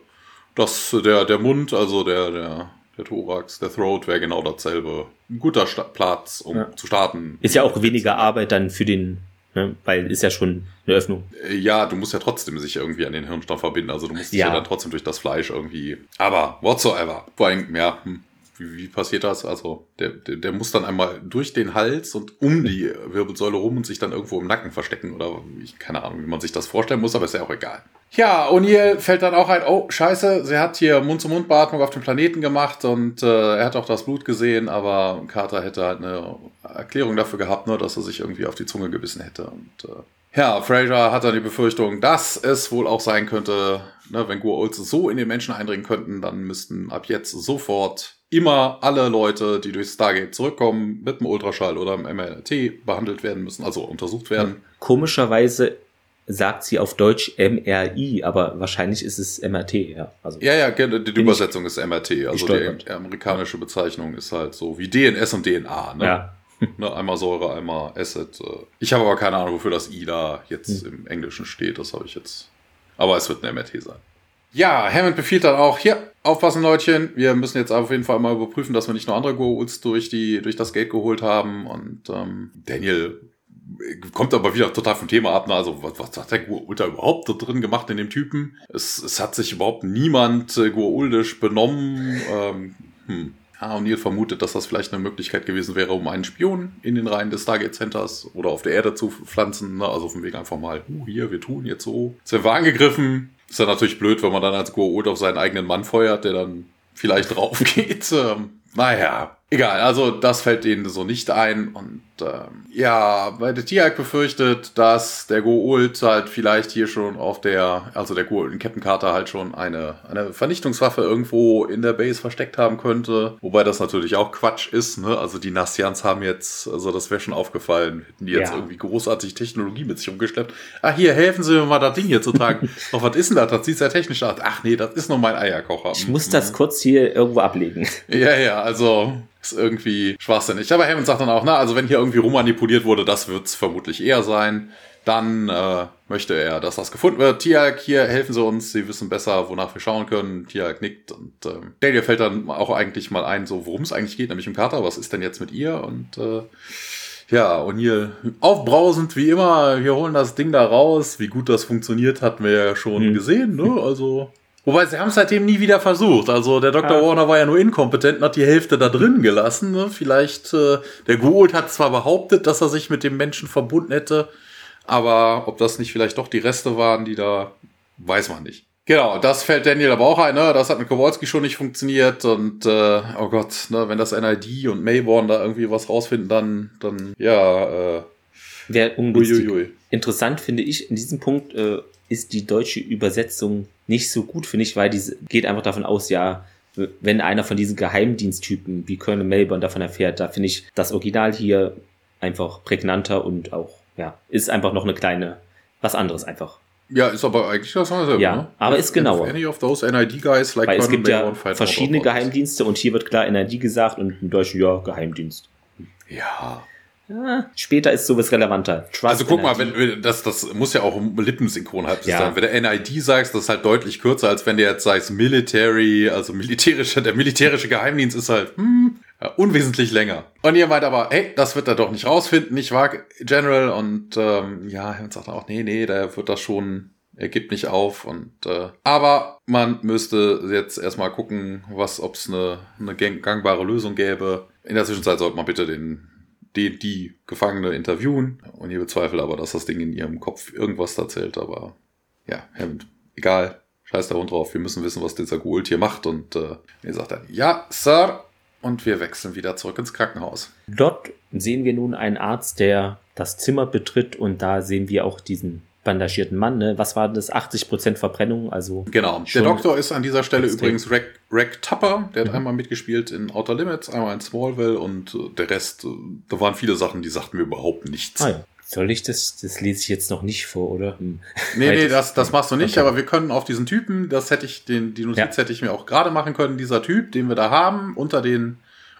dass der, der Mund, also der, der, der Thorax, der Throat wäre genau dasselbe. Ein guter Sta Platz, um ja. zu starten. Ist ja auch weniger Arbeit dann für den Ne? Weil ist ja schon eine Öffnung. Äh, ja, du musst ja trotzdem sich irgendwie an den Hirnstoff verbinden. Also du musst dich ja. ja dann trotzdem durch das Fleisch irgendwie. Aber whatsoever. Vor allem, ja, hm, wie, wie passiert das? Also der, der, der muss dann einmal durch den Hals und um die Wirbelsäule rum und sich dann irgendwo im Nacken verstecken. Oder ich keine Ahnung, wie man sich das vorstellen muss, aber ist ja auch egal. Ja, O'Neill fällt dann auch ein, oh, scheiße, sie hat hier Mund-zu-Mund-Beatmung auf dem Planeten gemacht und äh, er hat auch das Blut gesehen, aber Carter hätte halt eine Erklärung dafür gehabt, nur dass er sich irgendwie auf die Zunge gebissen hätte. Und äh, ja, Fraser hat dann die Befürchtung, dass es wohl auch sein könnte, ne, wenn Gua'ulds so in den Menschen eindringen könnten, dann müssten ab jetzt sofort immer alle Leute, die durch Stargate zurückkommen, mit dem Ultraschall oder dem MRT behandelt werden müssen, also untersucht werden. Komischerweise sagt sie auf Deutsch MRI, aber wahrscheinlich ist es MRT, ja. Also ja, ja, die, die Übersetzung ist MRT. Also die amerikanische Bezeichnung ist halt so wie DNS und DNA. Ne? Ja. ne, einmal Säure, einmal Acid. Äh. Ich habe aber keine Ahnung, wofür das I da jetzt hm. im Englischen steht. Das habe ich jetzt. Aber es wird ein MRT sein. Ja, Hammond befiehlt dann auch, hier, aufpassen Leutchen, wir müssen jetzt auf jeden Fall mal überprüfen, dass wir nicht nur andere Goals durch, die, durch das Gate geholt haben. Und ähm, Daniel kommt aber wieder total vom Thema ab. Ne? Also, was, was hat der Gua'uld überhaupt da drin gemacht in dem Typen? Es, es hat sich überhaupt niemand äh, Gua'uldisch benommen. Ähm, hm. Ja, O'Neill vermutet, dass das vielleicht eine Möglichkeit gewesen wäre, um einen Spion in den Reihen des Stargate Centers oder auf der Erde zu pflanzen. Ne? Also von wegen einfach mal, uh, hier, wir tun jetzt so. Jetzt werden wir angegriffen. Ist ja natürlich blöd, wenn man dann als Gua'uld auf seinen eigenen Mann feuert, der dann vielleicht drauf geht. Ähm, naja, egal. Also das fällt ihnen so nicht ein und ähm, ja, bei der Tiag befürchtet, dass der Go'uld halt vielleicht hier schon auf der, also der Go'uld in Captain Carter halt schon eine, eine Vernichtungswaffe irgendwo in der Base versteckt haben könnte. Wobei das natürlich auch Quatsch ist, ne? Also die Nassians haben jetzt, also das wäre schon aufgefallen, hätten die jetzt ja. irgendwie großartig Technologie mit sich umgeschleppt. Ah, hier, helfen Sie mir mal das Ding hier zu tragen. Doch, was ist denn das? Das sieht sehr technisch aus. Ach nee, das ist nur mein Eierkocher. Ich muss das mhm. kurz hier irgendwo ablegen. Ja, ja, also ist irgendwie schwachsinnig. Aber Hammond sagt dann auch, na, also wenn hier irgendwie rummanipuliert wurde, das wird's vermutlich eher sein. Dann äh, möchte er, dass das gefunden wird. Tiag, hier helfen Sie uns, Sie wissen besser, wonach wir schauen können. Tiag nickt und äh, Daniel fällt dann auch eigentlich mal ein, so worum es eigentlich geht, nämlich um Carter. Was ist denn jetzt mit ihr? Und äh, ja, und hier aufbrausend wie immer, wir holen das Ding da raus. Wie gut das funktioniert, hatten wir ja schon hm. gesehen. Ne? Also Wobei sie haben es seitdem nie wieder versucht. Also der Dr. Ja. Warner war ja nur inkompetent und hat die Hälfte da drin gelassen. Ne? Vielleicht, äh, der Gould hat zwar behauptet, dass er sich mit dem Menschen verbunden hätte, aber ob das nicht vielleicht doch die Reste waren, die da, weiß man nicht. Genau, das fällt Daniel aber auch ein, ne? Das hat mit Kowalski schon nicht funktioniert und äh, oh Gott, ne, wenn das NID und Mayborn da irgendwie was rausfinden, dann, dann ja, äh, wäre ungünstig. Uiuiui. Interessant finde ich in diesem Punkt äh, ist die deutsche Übersetzung nicht so gut, finde ich, weil die geht einfach davon aus, ja, wenn einer von diesen Geheimdiensttypen wie Colonel Melbourne davon erfährt, da finde ich das Original hier einfach prägnanter und auch, ja, ist einfach noch eine kleine, was anderes einfach. Ja, ist aber eigentlich das selbe. Ja, ne? aber ist genauer. Any of those NID guys like Weil es gibt ja verschiedene Geheimdienste und hier wird klar NID gesagt und im Deutschen ja Geheimdienst. Ja. Ja, später ist sowas relevanter. Trust also guck mal, wenn, das, das muss ja auch lippensynchron halt ja. sein. Wenn du NID sagst, das ist halt deutlich kürzer, als wenn du jetzt sagst Military, also militärische, der militärische Geheimdienst ist halt, hm, unwesentlich länger. Und ihr meint aber, hey, das wird er doch nicht rausfinden, nicht wahr, General? Und ähm, ja, Hammond sagt auch, nee, nee, der wird das schon, er gibt nicht auf. Und äh, aber man müsste jetzt erstmal gucken, was, ob es eine, eine gangbare Lösung gäbe. In der Zwischenzeit sollte man bitte den die, die Gefangene interviewen. Und ihr bezweifelt aber, dass das Ding in ihrem Kopf irgendwas erzählt. Aber ja, Hammond, egal. Scheiß da drauf. Wir müssen wissen, was dieser Gould hier macht. Und äh, er sagt dann, ja, Sir. Und wir wechseln wieder zurück ins Krankenhaus. Dort sehen wir nun einen Arzt, der das Zimmer betritt. Und da sehen wir auch diesen bandagierten Mann, ne? Was war das? 80% Verbrennung, also. Genau. Der Doktor ist an dieser Stelle extrem. übrigens Rick, Rick Tupper, der hat mhm. einmal mitgespielt in Outer Limits, einmal in Smallville und äh, der Rest, äh, da waren viele Sachen, die sagten mir überhaupt nichts. Ah, ja. Soll ich das? Das lese ich jetzt noch nicht vor, oder? Hm. Nee, nee, das, das machst du nicht, okay. aber wir können auf diesen Typen, das hätte ich, den, die Notiz ja. hätte ich mir auch gerade machen können, dieser Typ, den wir da haben, unter den,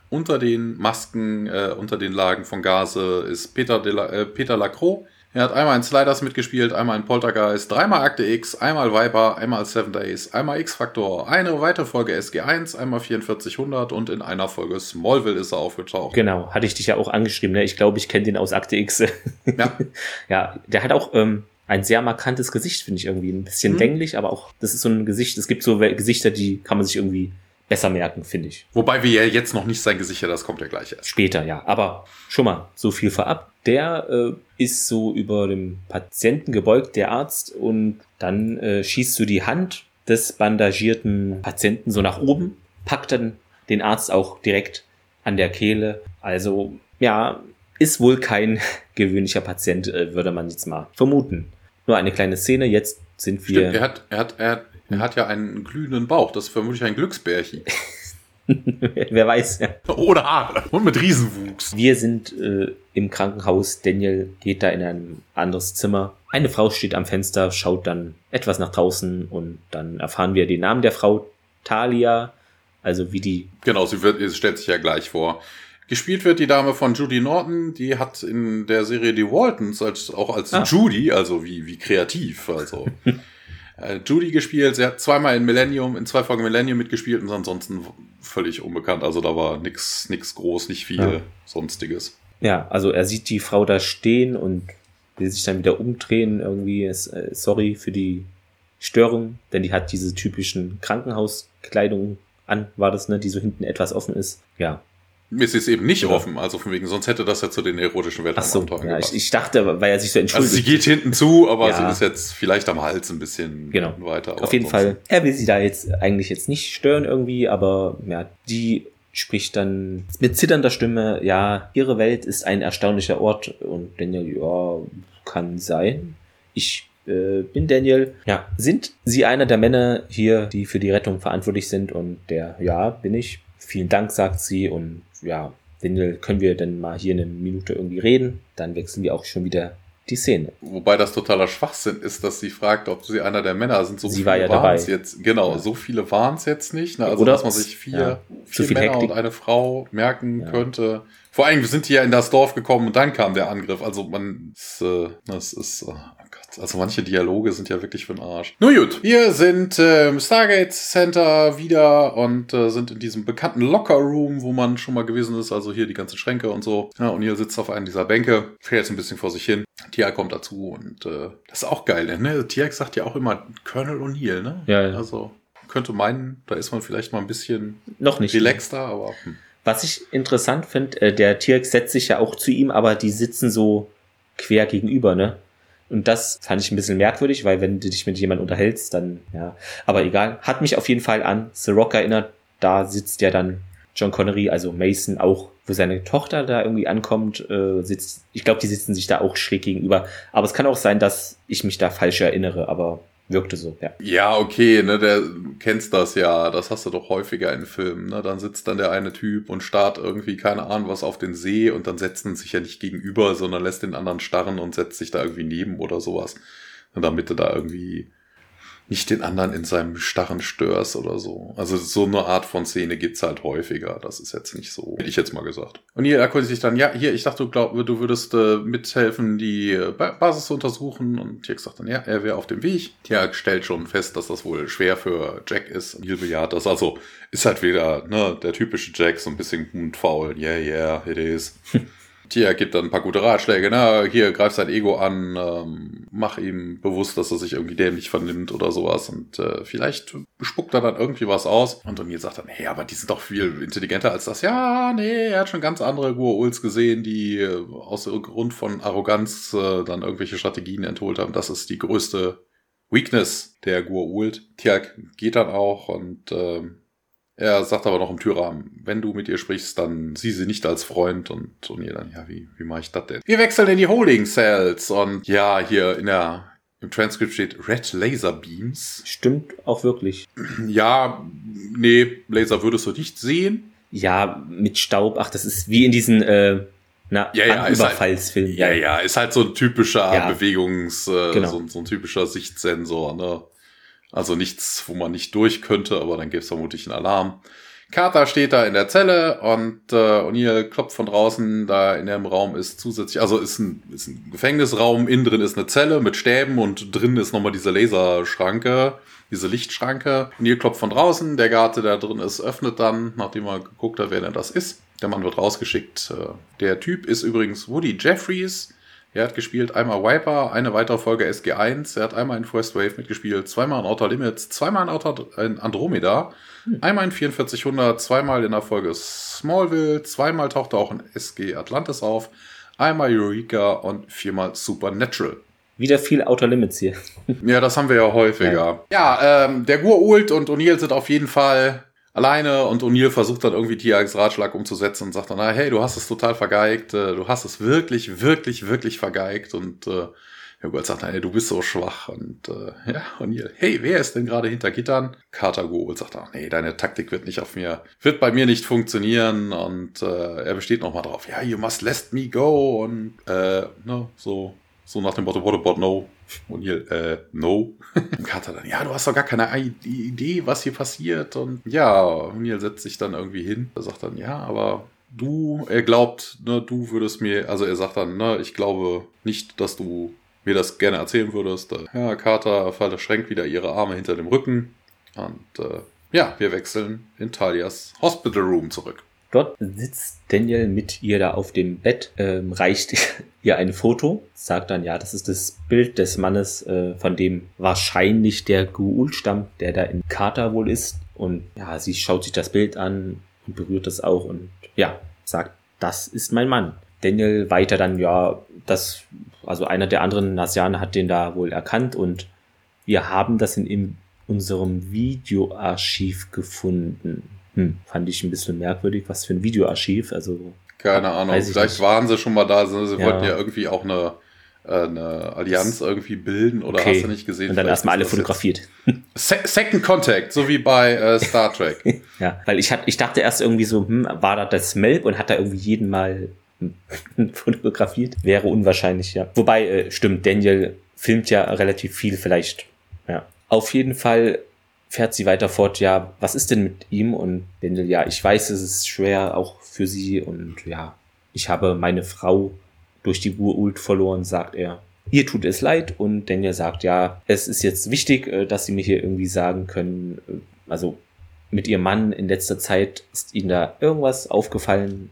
unter den Masken, äh, unter den Lagen von Gase ist Peter, de la, äh, Peter Lacroix. Er hat einmal in Sliders mitgespielt, einmal in Poltergeist, dreimal Akte X, einmal Viper, einmal Seven Days, einmal X-Factor, eine weitere Folge SG1, einmal 4400 und in einer Folge Smallville ist er aufgetaucht. Genau, hatte ich dich ja auch angeschrieben. Ne? Ich glaube, ich kenne den aus Akte X. Ja. ja, der hat auch ähm, ein sehr markantes Gesicht, finde ich irgendwie. Ein bisschen mhm. länglich, aber auch, das ist so ein Gesicht, es gibt so Gesichter, die kann man sich irgendwie besser merken, finde ich. Wobei wir ja jetzt noch nicht sein Gesicht, das kommt ja gleich erst. Später, ja. Aber schon mal, so viel vorab. Der äh, ist so über dem Patienten gebeugt, der Arzt, und dann äh, schießt du die Hand des bandagierten Patienten so nach oben, packt dann den Arzt auch direkt an der Kehle. Also, ja, ist wohl kein gewöhnlicher Patient, äh, würde man jetzt mal vermuten. Nur eine kleine Szene, jetzt sind wir. Stimmt, er hat, er hat, er hat er hat ja einen glühenden Bauch. Das ist vermutlich ein Glücksbärchen. Wer weiß, ja. Oder Haare. Und mit Riesenwuchs. Wir sind äh, im Krankenhaus. Daniel geht da in ein anderes Zimmer. Eine Frau steht am Fenster, schaut dann etwas nach draußen und dann erfahren wir den Namen der Frau. Talia. Also wie die. Genau, sie, wird, sie stellt sich ja gleich vor. Gespielt wird die Dame von Judy Norton, die hat in der Serie Die Waltons als, auch als ah. Judy, also wie, wie kreativ, also äh, Judy gespielt. Sie hat zweimal in Millennium, in zwei Folgen Millennium mitgespielt und ansonsten völlig unbekannt. Also da war nix, nix groß, nicht viel ja. Sonstiges. Ja, also er sieht die Frau da stehen und will sich dann wieder umdrehen. Irgendwie äh, sorry für die Störung, denn die hat diese typischen Krankenhauskleidung an, war das, ne, die so hinten etwas offen ist. Ja, es ist eben nicht ja. offen, also von wegen, sonst hätte das ja zu den erotischen Weltraumabenteuern so, ja, ich, ich, dachte, weil er sich so entschuldigt. Also sie geht hinten zu, aber ja. sie ist jetzt vielleicht am Hals ein bisschen genau. weiter. Auf jeden Fall, er will sie da jetzt eigentlich jetzt nicht stören irgendwie, aber ja, die spricht dann mit zitternder Stimme, ja, ihre Welt ist ein erstaunlicher Ort und Daniel, ja, kann sein. Ich äh, bin Daniel. Ja, sind Sie einer der Männer hier, die für die Rettung verantwortlich sind? Und der, ja, bin ich. Vielen Dank, sagt sie und ja, Daniel, können wir denn mal hier eine Minute irgendwie reden? Dann wechseln wir auch schon wieder die Szene. Wobei das totaler Schwachsinn ist, dass sie fragt, ob sie einer der Männer sind. So sie war ja dabei. Jetzt, genau, ja. so viele waren es jetzt nicht. Ne? Also, Oder dass man sich vier, ja, vier Männer Hektik. und eine Frau merken ja. könnte. Vor allem sind die ja in das Dorf gekommen und dann kam der Angriff. Also man, das, äh, ist, äh, also manche Dialoge sind ja wirklich für den Arsch. Nur gut, wir sind äh, im Stargate Center wieder und äh, sind in diesem bekannten Locker Room, wo man schon mal gewesen ist. Also hier die ganzen Schränke und so. Ja, und hier sitzt auf einer dieser Bänke, fährt jetzt ein bisschen vor sich hin. Tia kommt dazu und äh, das ist auch geil, ne? Tia sagt ja auch immer Colonel O'Neill, ne? Ja, ja. Also könnte meinen, da ist man vielleicht mal ein bisschen Noch nicht. relaxter, aber hm. Was ich interessant finde, äh, der T-Rex setzt sich ja auch zu ihm, aber die sitzen so quer gegenüber, ne? Und das fand ich ein bisschen merkwürdig, weil wenn du dich mit jemandem unterhältst, dann, ja. Aber egal. Hat mich auf jeden Fall an The Rock erinnert. Da sitzt ja dann John Connery, also Mason, auch, wo seine Tochter da irgendwie ankommt, äh, sitzt. Ich glaube, die sitzen sich da auch schräg gegenüber. Aber es kann auch sein, dass ich mich da falsch erinnere, aber wirkte so, ja. Ja, okay, ne, der kennst das ja, das hast du doch häufiger in Filmen, ne? Dann sitzt dann der eine Typ und starrt irgendwie, keine Ahnung, was auf den See und dann setzt er sich ja nicht gegenüber, sondern lässt den anderen starren und setzt sich da irgendwie neben oder sowas. Damit du da irgendwie nicht den anderen in seinem Starren störst oder so. Also so eine Art von Szene gibt's halt häufiger. Das ist jetzt nicht so, hätte ich jetzt mal gesagt. Und hier erkundigt sich dann, ja, hier, ich dachte, du glaub, du würdest äh, mithelfen, die äh, Basis zu untersuchen. Und Tirk sagt dann, ja, er wäre auf dem Weg. Tirk stellt schon fest, dass das wohl schwer für Jack ist. Und Neil bejaht das. Also ist halt wieder ne, der typische Jack, so ein bisschen mundfaul. Yeah, yeah, it is. Tia gibt dann ein paar gute Ratschläge. Na, hier, greif sein Ego an, ähm, mach ihm bewusst, dass er sich irgendwie dämlich vernimmt oder sowas. Und äh, vielleicht spuckt er dann irgendwie was aus. Und O'Neill sagt dann, hey, aber die sind doch viel intelligenter als das. Ja, nee, er hat schon ganz andere Gua'uls gesehen, die äh, aus Grund von Arroganz äh, dann irgendwelche Strategien entholt haben. Das ist die größte Weakness der Gua'uld. Tia geht dann auch und ähm, er sagt aber noch im Türrahmen, wenn du mit ihr sprichst, dann sieh sie nicht als Freund und, und ihr dann, ja, wie, wie mache ich das denn? Wir wechseln in die Holding Cells und ja, hier in der, im Transkript steht Red Laser Beams. Stimmt auch wirklich. Ja, nee, Laser würdest du nicht sehen. Ja, mit Staub, ach, das ist wie in diesen, äh, na, Ja, ja, ist halt- Überfallsfilm. Ja, ja, ist halt so ein typischer Ja. Bewegungs, äh, Genau. so, so ein typischer Sichtsensor, ne? Also nichts, wo man nicht durch könnte, aber dann gäbe es vermutlich einen Alarm. Carter steht da in der Zelle und äh, O'Neill klopft von draußen, da in dem Raum ist zusätzlich, also ist ein, ist ein Gefängnisraum, innen drin ist eine Zelle mit Stäben und drin ist nochmal diese Laserschranke, diese Lichtschranke. O'Neill klopft von draußen, der Garte, der drin ist, öffnet dann, nachdem er geguckt hat, wer denn das ist. Der Mann wird rausgeschickt. Äh, Der Typ ist übrigens Woody Jeffries. Er hat gespielt einmal Viper, eine weitere Folge SG1. Er hat einmal in First Wave mitgespielt, zweimal in Outer Limits, zweimal in, Outer, in Andromeda, einmal in 4400, zweimal in der Folge Smallville, zweimal taucht er auch in SG Atlantis auf, einmal Eureka und viermal Supernatural. Wieder viel Outer Limits hier. Ja, das haben wir ja häufiger. Ja, ähm, der Gua'uld und O'Neill sind auf jeden Fall alleine und O'Neill versucht dann irgendwie Tiags Ratschlag umzusetzen und sagt dann, hey, du hast es total vergeigt, äh, du hast es wirklich, wirklich, wirklich vergeigt und äh, Gua'uld sagt, hey, du bist so schwach und äh, ja, O'Neill, hey, wer ist denn gerade hinter Gittern? Carter Gua'uld sagt, ach nee, deine Taktik wird nicht auf mir, wird bei mir nicht funktionieren und äh, er besteht nochmal drauf, ja, you must let me go und äh, ne, so so nach dem Motto, what about no? Und hier, äh, no. Und Carter dann, ja, du hast doch gar keine Idee, was hier passiert. Und ja, O'Neill setzt sich dann irgendwie hin. Er sagt dann, ja, aber du, er glaubt, ne, du würdest mir, also er sagt dann, ne, ich glaube nicht, dass du mir das gerne erzählen würdest. Ja, Carter verschränkt wieder ihre Arme hinter dem Rücken. Und äh, ja, wir wechseln in Talias Hospital Room zurück. Dort sitzt Daniel mit ihr da auf dem Bett, ähm, reicht ihr ein Foto, sagt dann, ja, das ist das Bild des Mannes, äh, von dem wahrscheinlich der Guul stammt, der da in Kater wohl ist. Und ja, sie schaut sich das Bild an und berührt es auch und ja, sagt, das ist mein Mann. Daniel weiter dann, ja, das, also einer der anderen Nasianer hat den da wohl erkannt und wir haben das in, in unserem Videoarchiv gefunden. Hm, fand ich ein bisschen merkwürdig, was für ein Videoarchiv, also Keine Ahnung, vielleicht nicht. waren sie schon mal da. Sie Ja. wollten ja irgendwie auch eine, äh, eine Allianz irgendwie bilden oder Okay. hast du nicht gesehen? und dann erstmal alle fotografiert. Se Second Contact, so wie bei äh, Star Trek. Ja, weil ich, hat, ich dachte erst irgendwie so, hm, war da das Melk und hat da irgendwie jeden mal fotografiert? Wäre unwahrscheinlich, ja. Wobei, äh, stimmt, Daniel filmt ja relativ viel vielleicht. Ja. Auf jeden Fall fährt sie weiter fort, ja, was ist denn mit ihm? Und Daniel, ja, ich weiß, es ist schwer auch für sie und ja, ich habe meine Frau durch die Urult verloren, sagt er. Ihr tut es leid und Daniel sagt, ja, es ist jetzt wichtig, äh, dass sie mir hier irgendwie sagen können, äh, also mit ihrem Mann in letzter Zeit ist ihnen da irgendwas aufgefallen.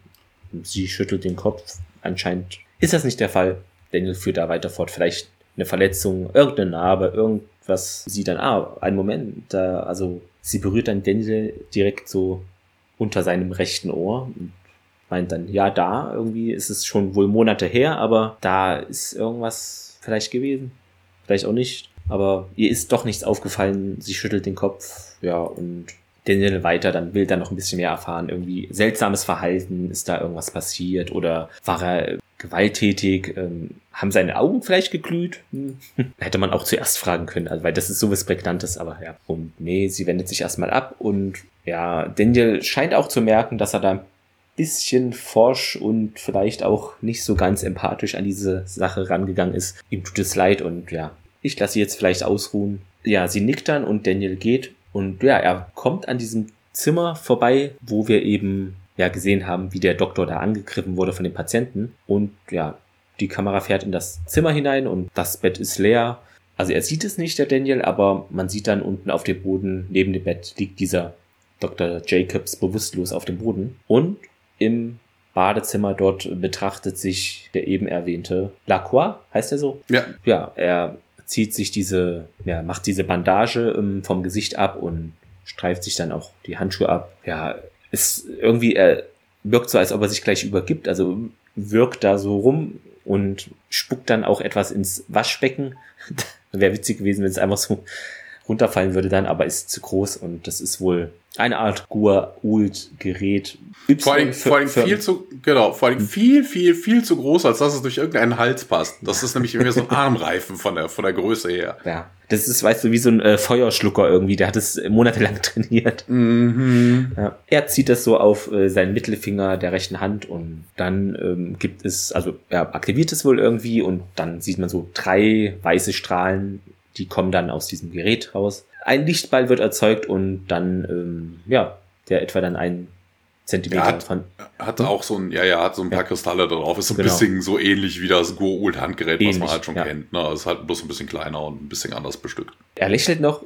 Sie schüttelt den Kopf. Anscheinend ist das nicht der Fall. Daniel führt da weiter fort. Vielleicht eine Verletzung, irgendeine Narbe, irgendwas. Sie dann, ah, einen Moment, da, also sie berührt dann Daniel direkt so unter seinem rechten Ohr und meint dann, ja, da irgendwie ist es schon wohl Monate her, aber da ist irgendwas vielleicht gewesen. Vielleicht auch nicht. Aber ihr ist doch nichts aufgefallen. Sie schüttelt den Kopf. Ja, und Daniel weiter, dann will er noch ein bisschen mehr erfahren. Irgendwie seltsames Verhalten, ist da irgendwas passiert oder war er gewalttätig? Ähm, haben seine Augen vielleicht geglüht? Hm. Hätte man auch zuerst fragen können, also, weil das ist sowas Prägnantes, aber ja. Und nee, sie wendet sich erstmal ab und ja, Daniel scheint auch zu merken, dass er da ein bisschen forsch und vielleicht auch nicht so ganz empathisch an diese Sache rangegangen ist. Ihm tut es leid und ja, ich lasse sie jetzt vielleicht ausruhen. Ja, sie nickt dann und Daniel geht und ja, er kommt an diesem Zimmer vorbei, wo wir eben ja gesehen haben, wie der Doktor da angegriffen wurde von den Patienten. Und ja, die Kamera fährt in das Zimmer hinein und das Bett ist leer. Also er sieht es nicht, der Daniel, aber man sieht dann unten auf dem Boden, neben dem Bett liegt dieser Dr. Jacobs bewusstlos auf dem Boden. Und im Badezimmer dort betrachtet sich der eben erwähnte Lacroix, heißt er so? Ja. Ja, er zieht sich diese, ja, macht diese Bandage ähm, vom Gesicht ab und streift sich dann auch die Handschuhe ab. Ja, ist irgendwie, er wirkt so, als ob er sich gleich übergibt, also wirkt da so rum und spuckt dann auch etwas ins Waschbecken. Wäre witzig gewesen, wenn es einfach so runterfallen würde dann, aber ist zu groß und das ist wohl eine Art Gua-Ult-Gerät. Vor allem, vor allem viel zu, genau, vor allem viel, viel, viel zu groß, als dass es durch irgendeinen Hals passt. Das ist nämlich irgendwie so ein Armreifen von der, von der Größe her. Ja. Das ist, weißt du, wie so ein äh, Feuerschlucker irgendwie. Der hat es monatelang trainiert. Mhm. Ja. Er zieht das so auf äh, seinen Mittelfinger der rechten Hand und dann ähm, gibt es, also er aktiviert es wohl irgendwie und dann sieht man so drei weiße Strahlen die kommen dann aus diesem Gerät raus. Ein Lichtball wird erzeugt und dann, ähm, ja, der etwa dann ein Zentimeter hat, von. Hat auch so ein, ja, ja, hat so ein paar ja. Kristalle drauf. Ist so ein genau. bisschen so ähnlich wie das Go-Ult Handgerät, was man halt schon ja. kennt. Ne? Also ist halt bloß ein bisschen kleiner und ein bisschen anders bestückt. Er lächelt noch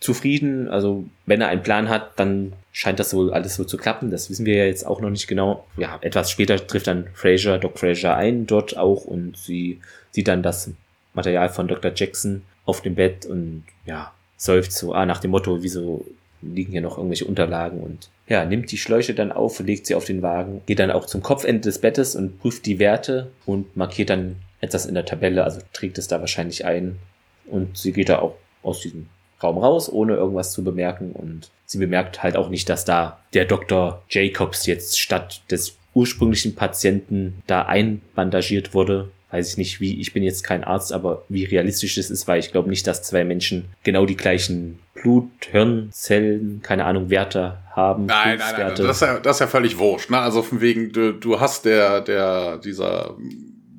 zufrieden. Also, wenn er einen Plan hat, dann scheint das wohl alles so zu klappen. Das wissen wir ja jetzt auch noch nicht genau. Ja, etwas später trifft dann Fraser, Doc Fraser ein dort auch und sie sieht dann das Material von Dr. Jackson auf dem Bett und ja, seufzt so, ah, nach dem Motto, wieso liegen hier noch irgendwelche Unterlagen? Und ja, nimmt die Schläuche dann auf, legt sie auf den Wagen, geht dann auch zum Kopfende des Bettes und prüft die Werte und markiert dann etwas in der Tabelle, also trägt es da wahrscheinlich ein. Und sie geht da auch aus diesem Raum raus, ohne irgendwas zu bemerken. Und sie bemerkt halt auch nicht, dass da der Dr. Jacobs jetzt statt des ursprünglichen Patienten da einbandagiert wurde weiß ich nicht, wie, ich bin jetzt kein Arzt, aber wie realistisch es ist, weil ich glaube nicht, dass zwei Menschen genau die gleichen Blut, Hirnzellen, keine Ahnung, Werte haben. Nein, nein, nein, das ist, ja, das ist ja völlig wurscht, ne? Also von wegen, du, du hast der, der, dieser,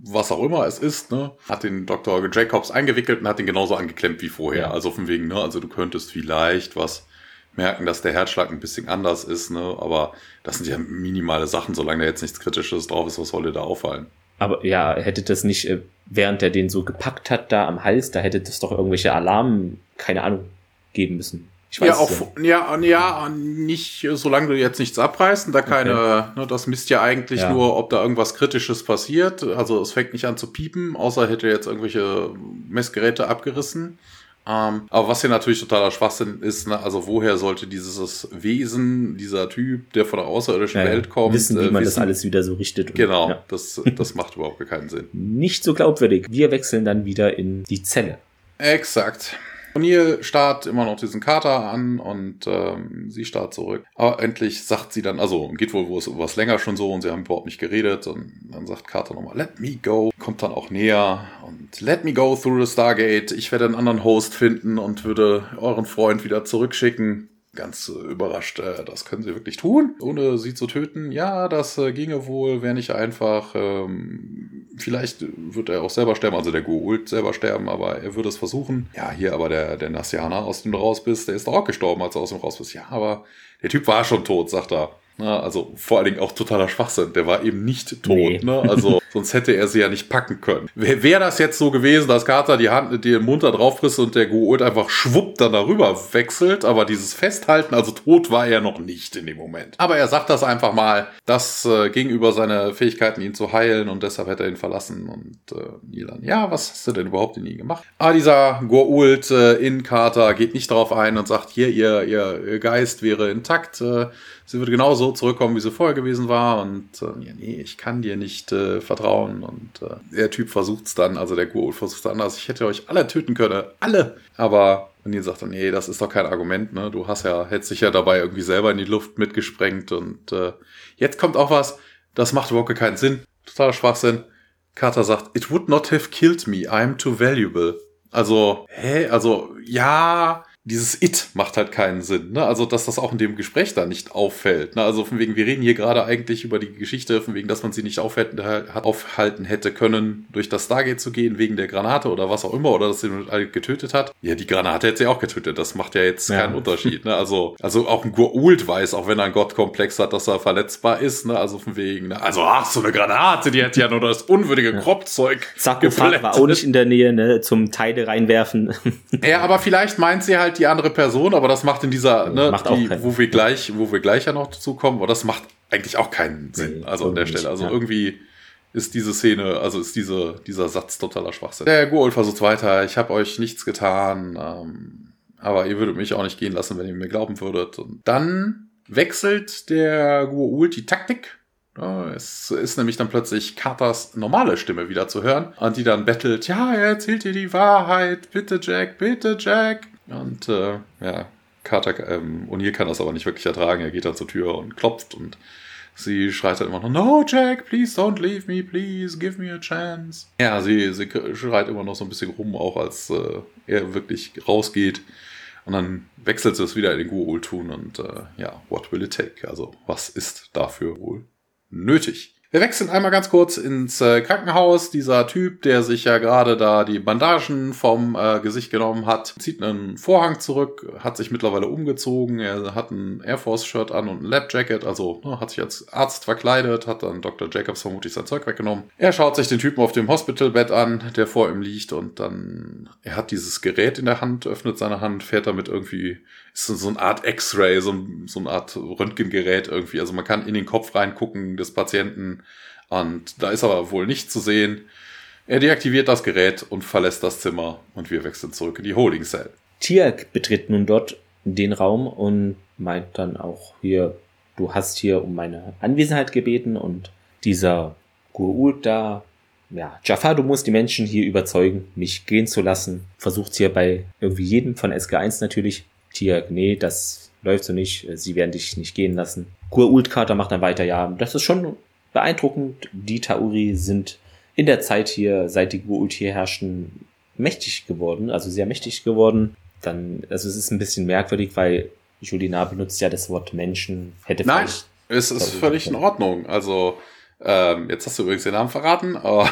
was auch immer es ist, ne, hat den Dr. Jacobs eingewickelt und hat ihn genauso angeklemmt wie vorher. Ja. Also von wegen, ne, also du könntest vielleicht was merken, dass der Herzschlag ein bisschen anders ist, ne, aber das sind ja minimale Sachen, solange da jetzt nichts Kritisches drauf ist, was soll dir da auffallen? Aber ja, hätte das nicht, äh, während er den so gepackt hat, da am Hals, da hätte das doch irgendwelche Alarmen, keine Ahnung, geben müssen. Ich weiß ja, auch, ja, ja, nicht, solange du jetzt nichts abreißt, da keine, okay. ne, das misst ja eigentlich ja. nur, ob da irgendwas Kritisches passiert. Also es fängt nicht an zu piepen, außer hätte jetzt irgendwelche Messgeräte abgerissen. Ähm, aber was hier natürlich totaler Schwachsinn ist, ne, also woher sollte dieses Wesen, dieser Typ, der von der außerirdischen ja, Welt kommt, wissen, wie äh, man wissen, das alles wieder so richtet. Und, genau, ja. das, das macht überhaupt keinen Sinn. Nicht so glaubwürdig. Wir wechseln dann wieder in die Zelle. Exakt. O'Neill starrt immer noch diesen Kater an und ähm, sie starrt zurück. Aber endlich sagt sie dann, also geht wohl was länger schon so und sie haben überhaupt nicht geredet. Und dann sagt Carter nochmal, let me go. Kommt dann auch näher und let me go through the Stargate. Ich werde einen anderen Host finden und würde euren Freund wieder zurückschicken ganz überrascht, äh, das können sie wirklich tun, ohne sie zu töten. Ja, das äh, ginge wohl, wäre nicht einfach. Ähm, vielleicht wird er auch selber sterben, also der Goult selber sterben, aber er würde es versuchen. Ja, hier aber der, der Nassianer, aus dem raus bist, der ist auch gestorben, als er aus dem raus bist. Ja, aber der Typ war schon tot, sagt er. Na, also vor allen Dingen auch totaler Schwachsinn. Der war eben nicht tot. Nee. Ne? Also sonst hätte er sie ja nicht packen können. Wäre wär das jetzt so gewesen, dass Carter die Hand, den Mund da drauf frisst und der Goult einfach schwupp dann darüber wechselt, aber dieses Festhalten, also tot war er noch nicht in dem Moment. Aber er sagt das einfach mal, das äh, gegenüber seine Fähigkeiten, ihn zu heilen und deshalb hätte er ihn verlassen. Und äh, Neil dann, ja, was hast du denn überhaupt in ihn gemacht? Aber dieser Goult äh, in Carter geht nicht darauf ein und sagt, hier, ihr, ihr Geist wäre intakt. Äh, sie würde genauso zurückkommen, wie sie vorher gewesen war. Und äh, ja, nee, ich kann dir nicht äh, vertrauen. Und äh, der Typ versucht es dann, also der Guru versucht es dann, also ich hätte euch alle töten können. Alle! Aber O'Neill sagt dann, nee, das ist doch kein Argument, ne? Du hast ja, hättest dich ja dabei irgendwie selber in die Luft mitgesprengt. Und äh, jetzt kommt auch was, das macht überhaupt keinen Sinn. Totaler Schwachsinn. Carter sagt, it would not have killed me, I'm too valuable. Also, hä? Also, ja, dieses It macht halt keinen Sinn. Ne? Also, dass das auch in dem Gespräch da nicht auffällt. Ne? Also, von wegen, wir reden hier gerade eigentlich über die Geschichte, von wegen, dass man sie nicht aufhalten, aufhalten hätte können, durch das Stargate zu gehen, wegen der Granate oder was auch immer, oder dass sie alle getötet hat. Ja, die Granate hätte sie auch getötet. Das macht ja jetzt Ja. keinen Unterschied. Ne? Also, also auch ein Goa'uld weiß, auch wenn er einen Gottkomplex hat, dass er verletzbar ist. Ne? Also, von wegen, ne? also, ach, so eine Granate, die hätte ja nur das unwürdige Kropfzeug Sarkophag war auch nicht in der Nähe, ne, zum Teile reinwerfen. Ja, aber vielleicht meint sie halt die andere Person, aber das macht in dieser, ne, Macht die, wo wir gleich, wo wir gleich ja noch dazu kommen, aber das macht eigentlich auch keinen Sinn. Nee, also an der Stelle. Also ja. irgendwie ist diese Szene, also ist diese, dieser Satz totaler Schwachsinn. Der Goa'uld versucht weiter, ich habe euch nichts getan, ähm, aber ihr würdet mich auch nicht gehen lassen, wenn ihr mir glauben würdet. Und dann wechselt der Goa'uld die Taktik. Ja, es ist nämlich dann plötzlich Carters normale Stimme wieder zu hören und die dann bettelt, ja, er erzählt dir die Wahrheit, bitte Jack, bitte Jack. Und äh, ja, Carter, ähm, O'Neill kann das aber nicht wirklich ertragen, er geht dann zur Tür und klopft und sie schreit dann immer noch, no Jack, please don't leave me, please give me a chance. Ja, sie, sie schreit immer noch so ein bisschen rum, auch als äh, er wirklich rausgeht. Und dann wechselt sie es wieder in den Goa'uld tun und äh, ja, what will it take? Also, was ist dafür wohl nötig? Wir wechseln einmal ganz kurz ins äh, Krankenhaus. Dieser Typ, der sich ja gerade da die Bandagen vom äh, Gesicht genommen hat, zieht einen Vorhang zurück, hat sich mittlerweile umgezogen. Er hat ein Air Force-Shirt an und ein Lab-Jacket, also ne, hat sich als Arzt verkleidet, hat dann Dr. Jacobs vermutlich sein Zeug weggenommen. Er schaut sich den Typen auf dem Hospitalbett an, der vor ihm liegt und dann, er hat dieses Gerät in der Hand, öffnet seine Hand, fährt damit irgendwie ist so eine Art X-Ray, so, so eine Art Röntgengerät irgendwie. Also man kann in den Kopf reingucken des Patienten und da ist aber wohl nichts zu sehen. Er deaktiviert das Gerät und verlässt das Zimmer und wir wechseln zurück in die Holding Cell. Tiak betritt nun dort den Raum und meint dann auch hier, du hast hier um meine Anwesenheit gebeten und dieser Gurul da, ja, Jafar, du musst die Menschen hier überzeugen, mich gehen zu lassen. Versucht hier bei irgendwie jedem von SG1 natürlich. Tiak, nee, das läuft so nicht, sie werden dich nicht gehen lassen. Gurult Carter macht dann weiter, ja, das ist schon beeindruckend. Die Tauri sind in der Zeit hier, seit die Gurult hier herrschten, mächtig geworden, also sehr mächtig geworden. Dann, also es ist ein bisschen merkwürdig, weil Julina benutzt ja das Wort Menschen, hätte Nein, vielleicht. es ist völlig in Ordnung. Also, ähm, jetzt hast du übrigens den Namen verraten, aber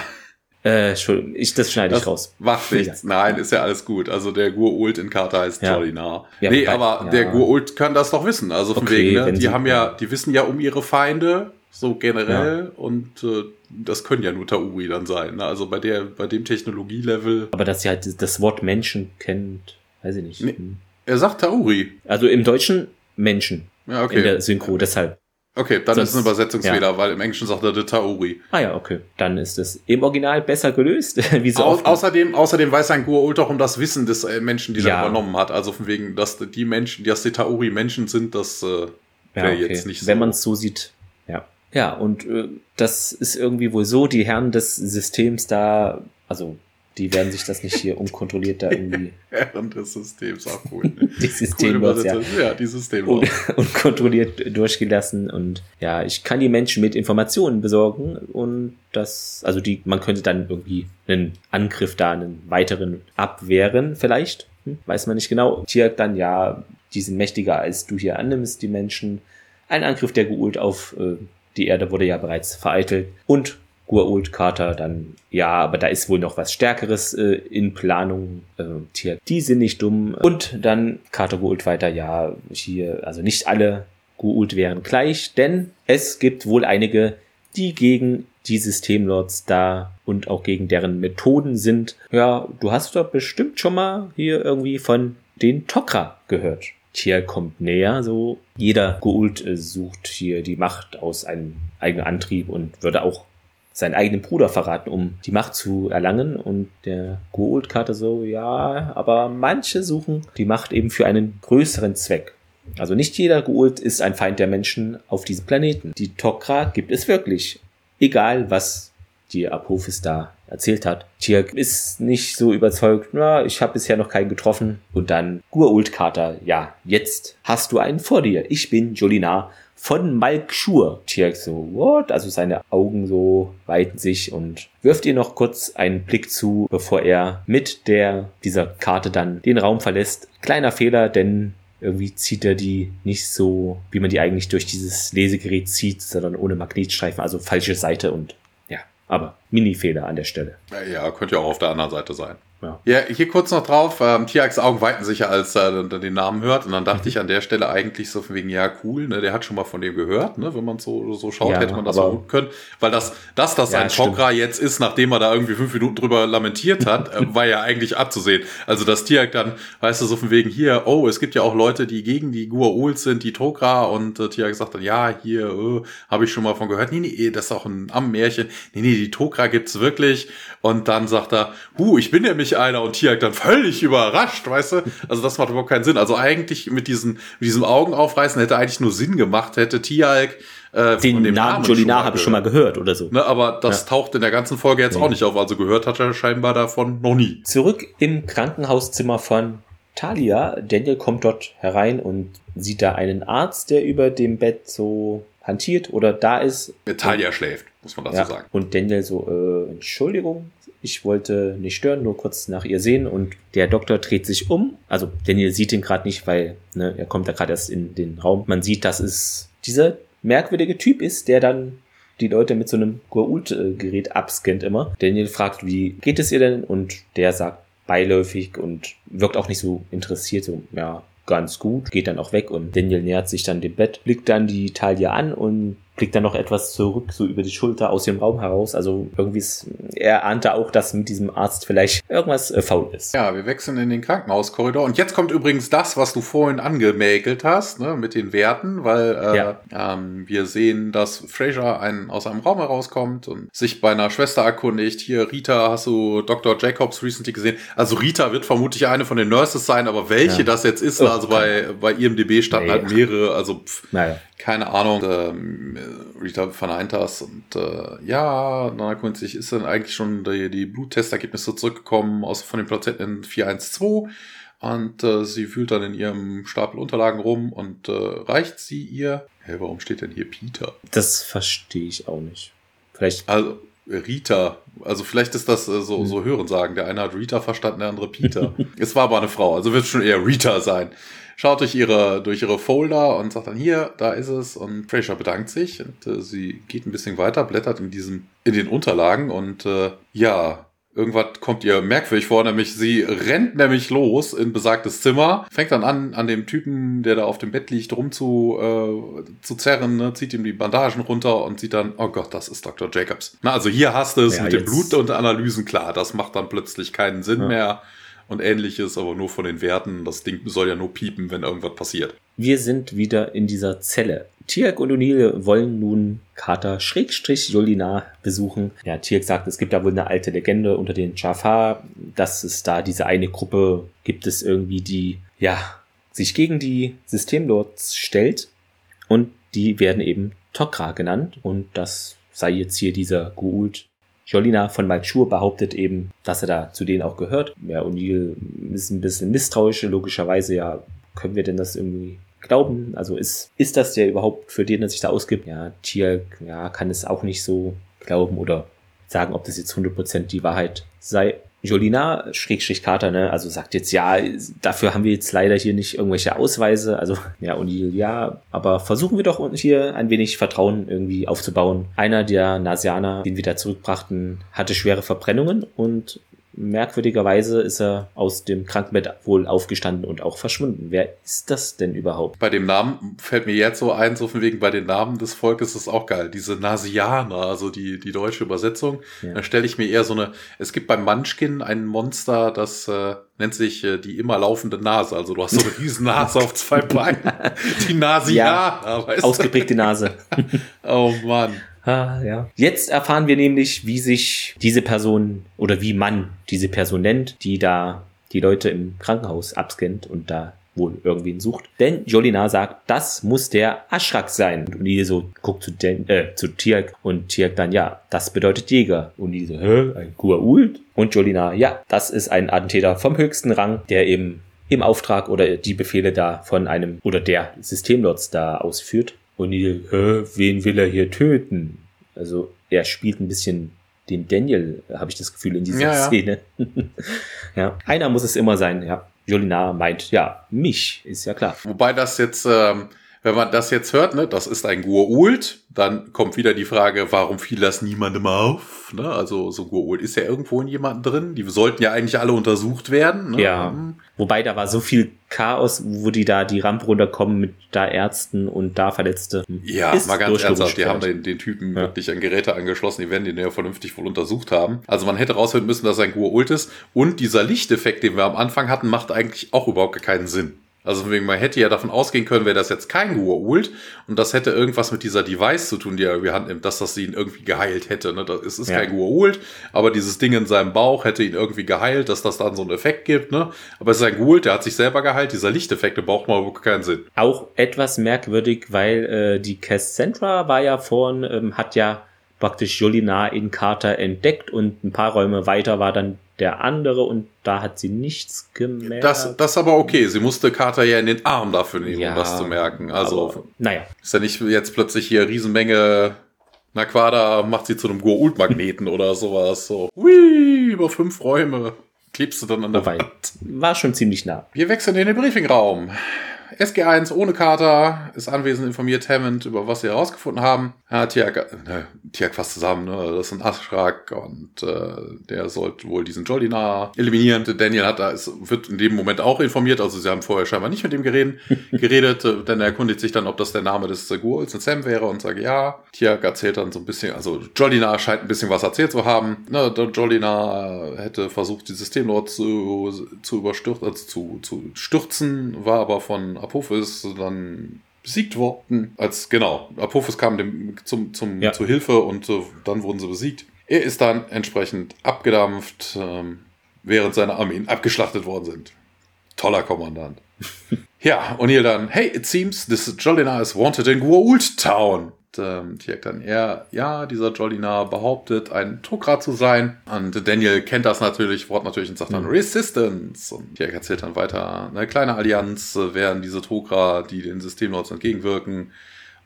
Äh, Entschuldigung, ich, das schneide ich das raus. macht nichts. Nein, ist ja alles gut. Also der Gur-Ult in Carter heißt Ja. Jolinar. Ja, nee, aber ja. der Gur-Ult kann das doch wissen. Also von Okay, wegen, ne? die haben ja, die wissen ja um ihre Feinde, so generell, und äh, das können ja nur Tauri dann sein. Ne? Also bei der, bei dem Technologielevel. Aber dass sie halt das Wort Menschen kennt, weiß ich nicht. Nee. Hm. Er sagt Tauri. Also im Deutschen Menschen Ja, in okay. der Synchro, deshalb. Okay, dann Sonst- ist es ein Übersetzungsfehler, weil im Englischen sagt er der Tauri. Ah ja, okay. Dann ist es im Original besser gelöst, wie so Au außerdem, außerdem weiß ein Gur-Ult auch um das Wissen des äh, Menschen, die er Ja. übernommen hat. Also von wegen, dass die Menschen, dass die Tauri Menschen sind, das äh, ja, wäre okay. jetzt nicht Wenn so. man es so sieht, ja. Ja, und äh, das ist irgendwie wohl so, die Herren des Systems da, also die werden sich das nicht hier unkontrolliert da irgendwie Während des Systems cool. die Systembots, ja. Ja, die System. un unkontrolliert durchgelassen und ja, ich kann die Menschen mit Informationen besorgen und das, also die, man könnte dann irgendwie einen Angriff da, einen weiteren abwehren vielleicht, hm, weiß man nicht genau. Hier dann ja, die sind mächtiger als du hier annimmst, die Menschen. Ein Angriff der Geult auf äh, die Erde wurde ja bereits vereitelt und Gurult Carter dann, ja, aber da ist wohl noch was Stärkeres äh, in Planung. Äh, Tier, die sind nicht dumm. Und dann Carter Gurult weiter, ja, hier, also nicht alle Guult wären gleich, denn es gibt wohl einige, die gegen die Systemlords da und auch gegen deren Methoden sind. Ja, du hast doch bestimmt schon mal hier irgendwie von den Tok'ra gehört. Tier kommt näher, so jeder Guult äh, sucht hier die Macht aus einem eigenen Antrieb und würde auch seinen eigenen Bruder verraten, um die Macht zu erlangen. Und der Gould-Karte so, ja, aber manche suchen die Macht eben für einen größeren Zweck. Also nicht jeder Gould ist ein Feind der Menschen auf diesem Planeten. Die Tok'ra gibt es wirklich. Egal, was die Apophis da erzählt hat. Tirk ist nicht so überzeugt, na, ich habe bisher noch keinen getroffen. Und dann Gua'uld Kater, ja, jetzt hast du einen vor dir. Ich bin Jolinar von Malkshur. Tirk so, what? Also seine Augen so weiten sich und wirft ihr noch kurz einen Blick zu, bevor er mit der, dieser Karte dann den Raum verlässt. Kleiner Fehler, denn irgendwie zieht er die nicht so, wie man die eigentlich durch dieses Lesegerät zieht, sondern ohne Magnetstreifen, also falsche Seite und ja, aber Mini-Fehler an der Stelle. Ja, könnte ja auch auf der anderen Seite sein. Ja. ja, hier kurz noch drauf. Ähm, Tiaks Augen weiten sich ja, als er den Namen hört. Und dann dachte mhm. ich an der Stelle eigentlich so von wegen, ja, cool, ne, der hat schon mal von dem gehört, ne? Wenn man so, so schaut, ja, hätte man das so gut können. Weil das, dass das ja, ein Chokra jetzt ist, nachdem er da irgendwie fünf Minuten drüber lamentiert hat, äh, war ja eigentlich abzusehen. Also, dass Tiak dann, weißt du, so von wegen hier, oh, es gibt ja auch Leute, die gegen die Gua'uls sind, die Tokra. Und äh, Tiak sagt dann, ja, hier, äh, habe ich schon mal von gehört. Nee, nee, das ist auch ein Am-Märchen. Nee, nee, die Tokra gibt's wirklich. Und dann sagt er, hu, ich bin nämlich einer. Und Tiak dann völlig überrascht, weißt du? Also das macht überhaupt keinen Sinn. Also eigentlich mit diesen, mit diesem Augenaufreißen hätte eigentlich nur Sinn gemacht, hätte Tialk äh, den Namen, Namen Jolinar habe ich schon mal gehört oder so. Ne, aber das ja. taucht in der ganzen Folge jetzt nee. auch nicht auf. Also gehört hat er scheinbar davon noch nie. Zurück im Krankenhauszimmer von Talia. Daniel kommt dort herein und sieht da einen Arzt, der über dem Bett so hantiert oder da ist. Talia schläft muss man dazu ja. sagen. Und Daniel so, äh, Entschuldigung, ich wollte nicht stören, nur kurz nach ihr sehen und der Doktor dreht sich um. Also Daniel sieht ihn gerade nicht, weil ne, er kommt da gerade erst in den Raum. Man sieht, dass es dieser merkwürdige Typ ist, der dann die Leute mit so einem Goa'uld-Gerät abscannt immer. Daniel fragt, wie geht es ihr denn? Und der sagt beiläufig und wirkt auch nicht so interessiert, so, ja, ganz gut, geht dann auch weg und Daniel nähert sich dann dem Bett, blickt dann die Taille an und blickt dann noch etwas zurück, so über die Schulter aus dem Raum heraus. Also irgendwie ist, er ahnte auch, dass mit diesem Arzt vielleicht irgendwas äh, faul ist. Ja, wir wechseln in den Krankenhauskorridor. Und jetzt kommt übrigens das, was du vorhin angemäkelt hast, ne, mit den Werten, weil äh, ja. ähm, wir sehen, dass Fraser ein, aus einem Raum herauskommt und sich bei einer Schwester erkundigt. Hier, Rita, hast du Dr. Jacobs recently gesehen? Also Rita wird vermutlich eine von den Nurses sein, aber welche ja. das jetzt ist, oh, also bei, bei IMDB standen nee. halt mehrere, also pff, naja keine Ahnung, ähm, Rita verneint das und äh, ja, erkundigt sich, ist dann eigentlich schon die, die Bluttestergebnisse zurückgekommen aus von den Plazenten 412 und äh, sie fühlt dann in ihrem Stapel Unterlagen rum und äh, reicht sie ihr. Hey, warum steht denn hier Peter? Das verstehe ich auch nicht. Vielleicht. Also, Rita. Also vielleicht ist das äh, so, hm. so Hören sagen. Der eine hat Rita verstanden, der andere Peter. es war aber eine Frau, also wird es schon eher Rita sein schaut durch ihre, durch ihre Folder und sagt dann hier, da ist es. Und Fraser bedankt sich und äh, sie geht ein bisschen weiter, blättert in diesem, in den Unterlagen und äh, ja, Irgendwas kommt ihr merkwürdig vor, nämlich sie rennt nämlich los in besagtes Zimmer, fängt dann an, an dem Typen, der da auf dem Bett liegt, rum zu, äh, zu zerren, ne, zieht ihm die Bandagen runter und sieht dann, oh Gott, das ist Dr. Jacobs. Na, also hier hast du es ja, mit dem Blut und Analysen, klar, das macht dann plötzlich keinen Sinn ja. mehr und ähnliches, aber nur von den Werten. Das Ding soll ja nur piepen, wenn irgendwas passiert. Wir sind wieder in dieser Zelle. Tiak und O'Neill wollen nun Carter Schrägstrich Jolinar besuchen. Ja, Tiak sagt, es gibt da wohl eine alte Legende unter den Jafar, dass es da diese eine Gruppe gibt es irgendwie, die, ja, sich gegen die Systemlords stellt und die werden eben Tok'ra genannt und das sei jetzt hier dieser Gould Jolina von Malchur behauptet eben, dass er da zu denen auch gehört. Ja, O'Neill ist ein bisschen misstrauisch, logischerweise, ja, können wir denn das irgendwie glauben? Also ist, ist das der überhaupt, für den er sich da ausgibt? Ja, Tier, ja, kann es auch nicht so glauben oder sagen, ob das jetzt 100% die Wahrheit sei. Jolina, Schrägstrich Kater, ne, also sagt jetzt, ja, dafür haben wir jetzt leider hier nicht irgendwelche Ausweise, also, ja, und ja, aber versuchen wir doch hier ein wenig Vertrauen irgendwie aufzubauen. Einer der Nasianer, den wir da zurückbrachten, hatte schwere Verbrennungen und merkwürdigerweise ist er aus dem Krankenbett wohl aufgestanden und auch verschwunden. Wer ist das denn überhaupt? Bei dem Namen fällt mir jetzt so ein, so von wegen bei den Namen des Volkes ist auch geil. Diese Nasianer, also die, die deutsche Übersetzung. Ja. Da stelle ich mir eher so eine, es gibt beim Munchkin ein Monster, das äh, nennt sich äh, die immer laufende Nase. Also du hast so eine riesen Nase auf zwei Beinen. Die Nasianer. Ja, ausgeprägte Nase. oh Mann. Ah, ja. Jetzt erfahren wir nämlich, wie sich diese Person oder wie man diese Person nennt, die da die Leute im Krankenhaus abscannt und da wohl irgendwen sucht. Denn Jolina sagt, das muss der Aschrak sein. Und die so guckt zu, Den, äh, zu Tiak und Tiak dann, ja, das bedeutet Jäger. Und die so, hä, ein Guault? Und Jolina, ja, das ist ein Attentäter vom höchsten Rang, der eben im Auftrag oder die Befehle da von einem oder der Systemlords da ausführt. Und die, hä, wen will er hier töten? Also er spielt ein bisschen den Daniel, habe ich das Gefühl, in dieser ja, Szene. Ja. ja, einer muss es immer sein, ja. Jolina meint, ja, mich, ist ja klar. Wobei das jetzt, ähm, wenn man das jetzt hört, ne, das ist ein Gua'uld, dann kommt wieder die Frage, warum fiel das niemandem auf? Ne? Also so Gua'uld ist ja irgendwo in jemandem drin. Die sollten ja eigentlich alle untersucht werden. Ne? Ja. Wobei da war so viel Chaos, wo die da die Rampe runterkommen mit da Ärzten und da Verletzte. Ja, ist mal ganz ernsthaft, die haben den, den Typen ja. wirklich an Geräte angeschlossen, die werden den ja vernünftig wohl untersucht haben. Also man hätte rausfinden müssen, dass er ein Gua'uld ist. Und dieser Lichteffekt, den wir am Anfang hatten, macht eigentlich auch überhaupt keinen Sinn. Also wegen, man hätte ja davon ausgehen können, wäre das jetzt kein Gua'uld und das hätte irgendwas mit dieser Device zu tun, die er irgendwie handnimmt, dass das ihn irgendwie geheilt hätte. Ne? Das ist, ist ja. kein Gua'uld, aber dieses Ding in seinem Bauch hätte ihn irgendwie geheilt, dass das dann so einen Effekt gibt. Ne? Aber es ist ein Gua'uld, der hat sich selber geheilt. Dieser Lichteffekt, der braucht mal wirklich keinen Sinn. Auch etwas merkwürdig, weil äh, die Cassandra war ja vorhin, ähm, hat ja praktisch Jolinar in Carter entdeckt und ein paar Räume weiter war dann der andere und da hat sie nichts gemerkt. Das, das aber okay. Sie musste Carter ja in den Arm dafür nehmen, ja, um das zu merken. Also, aber, naja. Ist ja nicht jetzt plötzlich hier Riesenmenge Naquada macht sie zu einem Goa'uld-Magneten oder sowas. So, hui, über fünf Räume klebst du dann an der Wobei, Wand. War schon ziemlich nah. Wir wechseln in den Briefingraum. SG1 ohne Carter ist anwesend, informiert Hammond über was sie herausgefunden haben. Ja, Tiak, ne, Tiak fast zusammen, ne? das ist ein Ashrak und äh, der sollte wohl diesen Jolinar eliminieren. Daniel hat da, ist, wird in dem Moment auch informiert, also sie haben vorher scheinbar nicht mit ihm geredet, geredet denn er erkundigt sich dann, ob das der Name des Gurls und Sam wäre und sagt ja. Tiak erzählt dann so ein bisschen, also Jolinar scheint ein bisschen was erzählt zu haben. Ne, der Jolinar hätte versucht, die Systemlord zu, zu überstürzen, also zu, zu stürzen, war aber von Apophis dann besiegt worden. Als genau, Apophis kam dem zum, zum ja. zur Hilfe und äh, dann wurden sie besiegt. Er ist dann entsprechend abgedampft, ähm, während seine Armeen abgeschlachtet worden sind. Toller Kommandant. ja, und hier dann, hey, it seems this Jolinar is wanted in Gua'uld Town ähm, Tiak dann eher, ja, dieser Jolinar behauptet, ein Tokrat zu sein. Und Daniel kennt das natürlich, Wort natürlich und sagt dann mhm. Resistance. Und Tiak erzählt dann weiter, eine kleine Allianz äh, wären diese Tokra, die den Systemlords entgegenwirken.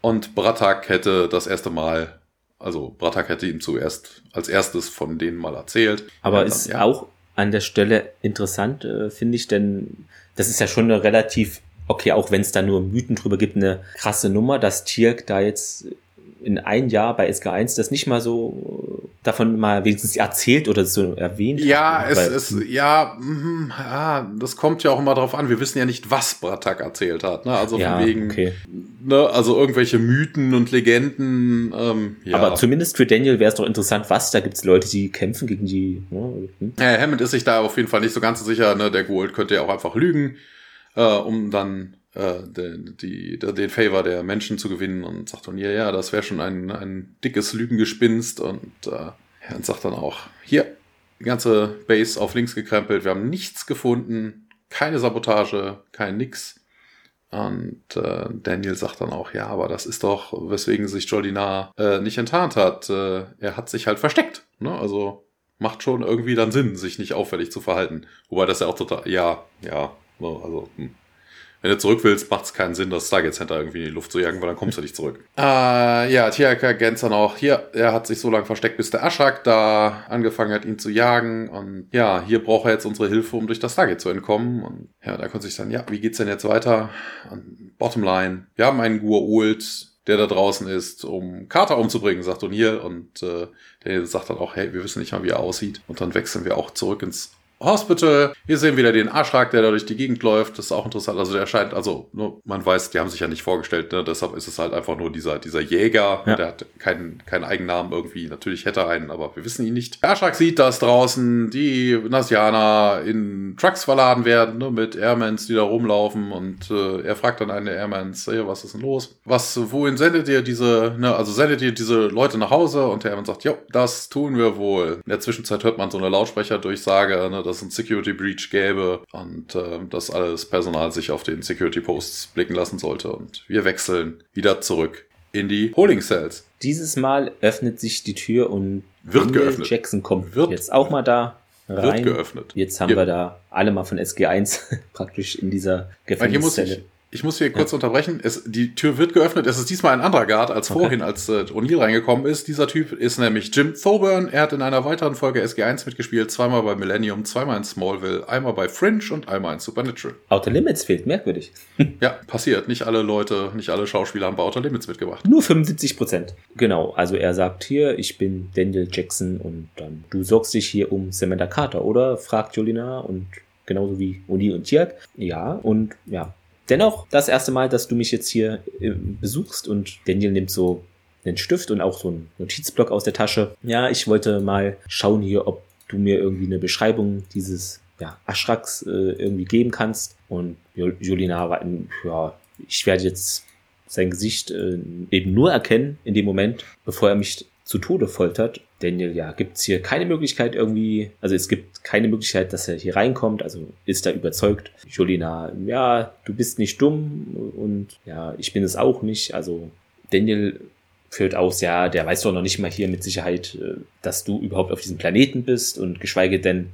Und Bratak hätte das erste Mal, also Bratak hätte ihm zuerst als erstes von denen mal erzählt. Aber dann, ist ja. auch an der Stelle interessant, äh, finde ich, denn das ist ja schon eine relativ okay, auch wenn es da nur Mythen drüber gibt, eine krasse Nummer, dass Tirk da jetzt in ein Jahr bei SK1 das nicht mal so davon mal wenigstens erzählt oder so erwähnt ja, hat. Es, es, ja, mh, ja, das kommt ja auch immer drauf an. Wir wissen ja nicht, was Bratak erzählt hat. Ne? Also ja, von wegen, okay. ne, also irgendwelche Mythen und Legenden. Ähm, ja. Aber zumindest für Daniel wäre es doch interessant, was. Da gibt es Leute, die kämpfen gegen die. Ne? Hm? Hammond ist sich da auf jeden Fall nicht so ganz so sicher. Ne? Der Gold könnte ja auch einfach lügen äh, um dann äh, den, die, den Favor der Menschen zu gewinnen und sagt dann, ja, ja, das wäre schon ein, ein dickes Lügengespinst und, äh, und sagt dann auch, hier, die ganze Base auf links gekrempelt, wir haben nichts gefunden, keine Sabotage, kein nix. Und äh, Daniel sagt dann auch, ja, aber das ist doch, weswegen sich Jolinar äh, nicht enttarnt hat. Äh, er hat sich halt versteckt. Ne? Also macht schon irgendwie dann Sinn, sich nicht auffällig zu verhalten. Wobei das ja auch total, ja, ja, also, hm. wenn du zurück willst, macht es keinen Sinn, das Stargate Center irgendwie in die Luft zu jagen, weil dann kommst du nicht zurück. Äh, ja, Tiaka ergänzt dann auch, hier, er hat sich so lange versteckt, bis der Ashrak da angefangen hat, ihn zu jagen. Und ja, hier braucht er jetzt unsere Hilfe, um durch das Stargate zu entkommen. Und ja, da konnte sich dann, ja, wie geht's denn jetzt weiter? Und Bottomline, wir haben einen Gua'uld, der da draußen ist, um Carter umzubringen, sagt O'Neill. Und äh, der sagt dann auch, hey, wir wissen nicht mal, wie er aussieht. Und dann wechseln wir auch zurück ins Hospital. Hier sehen wir wieder den Arschlag, der da durch die Gegend läuft. Das ist auch interessant. Also der scheint, also nur, man weiß, die haben sich ja nicht vorgestellt, ne? deshalb ist es halt einfach nur dieser, dieser Jäger. Ja. Der hat keinen, keinen Eigennamen irgendwie. Natürlich hätte er einen, aber wir wissen ihn nicht. Der Arschlag sieht, dass draußen die Nasianer in Trucks verladen werden, ne? mit Airmans, die da rumlaufen. Und äh, er fragt dann einen der Airmans, hey, was ist denn los? Was, wohin sendet ihr diese, ne? also sendet ihr diese Leute nach Hause? Und der Airman sagt, ja, das tun wir wohl. In der Zwischenzeit hört man so eine Lautsprecherdurchsage, ne? Dass es ein Security Breach gäbe und äh, dass alles Personal sich auf den Security Posts blicken lassen sollte. Und wir wechseln wieder zurück in die Holding Cells. Dieses Mal öffnet sich die Tür und wird geöffnet. Jackson kommt wird, jetzt auch mal da rein. Wird geöffnet. Jetzt haben ja. wir da alle mal von SG1 praktisch in dieser Gefängniszelle. Ich muss hier kurz ja. unterbrechen. Es, die Tür wird geöffnet. Es ist diesmal ein anderer Guard als okay. vorhin, als äh, O'Neill reingekommen ist. Dieser Typ ist nämlich Jim Thoburn. Er hat in einer weiteren Folge SG1 mitgespielt. Zweimal bei Millennium, zweimal in Smallville, einmal bei Fringe und einmal in Supernatural. Outer Limits fehlt, merkwürdig. ja, passiert. Nicht alle Leute, nicht alle Schauspieler haben bei Outer Limits mitgebracht. Nur 75 Prozent. Genau. Also er sagt hier, ich bin Daniel Jackson und dann, du sorgst dich hier um Samantha Carter, oder? Fragt Jolina und genauso wie O'Neill und Tiak. Ja, und ja, Dennoch, das erste Mal, dass du mich jetzt hier äh, besuchst und Daniel nimmt so einen Stift und auch so einen Notizblock aus der Tasche. Ja, ich wollte mal schauen hier, ob du mir irgendwie eine Beschreibung dieses ja, Ashraks äh, irgendwie geben kannst. Und Julina war, ja, ich werde jetzt sein Gesicht äh, eben nur erkennen in dem Moment, bevor er mich zu Tode foltert. Daniel, ja, gibt's hier keine Möglichkeit irgendwie, also es gibt keine Möglichkeit, dass er hier reinkommt, also ist er überzeugt. Jolina, ja, du bist nicht dumm und ja, ich bin es auch nicht. Also Daniel führt aus, ja, der weiß doch noch nicht mal hier mit Sicherheit, äh, dass du überhaupt auf diesem Planeten bist und geschweige denn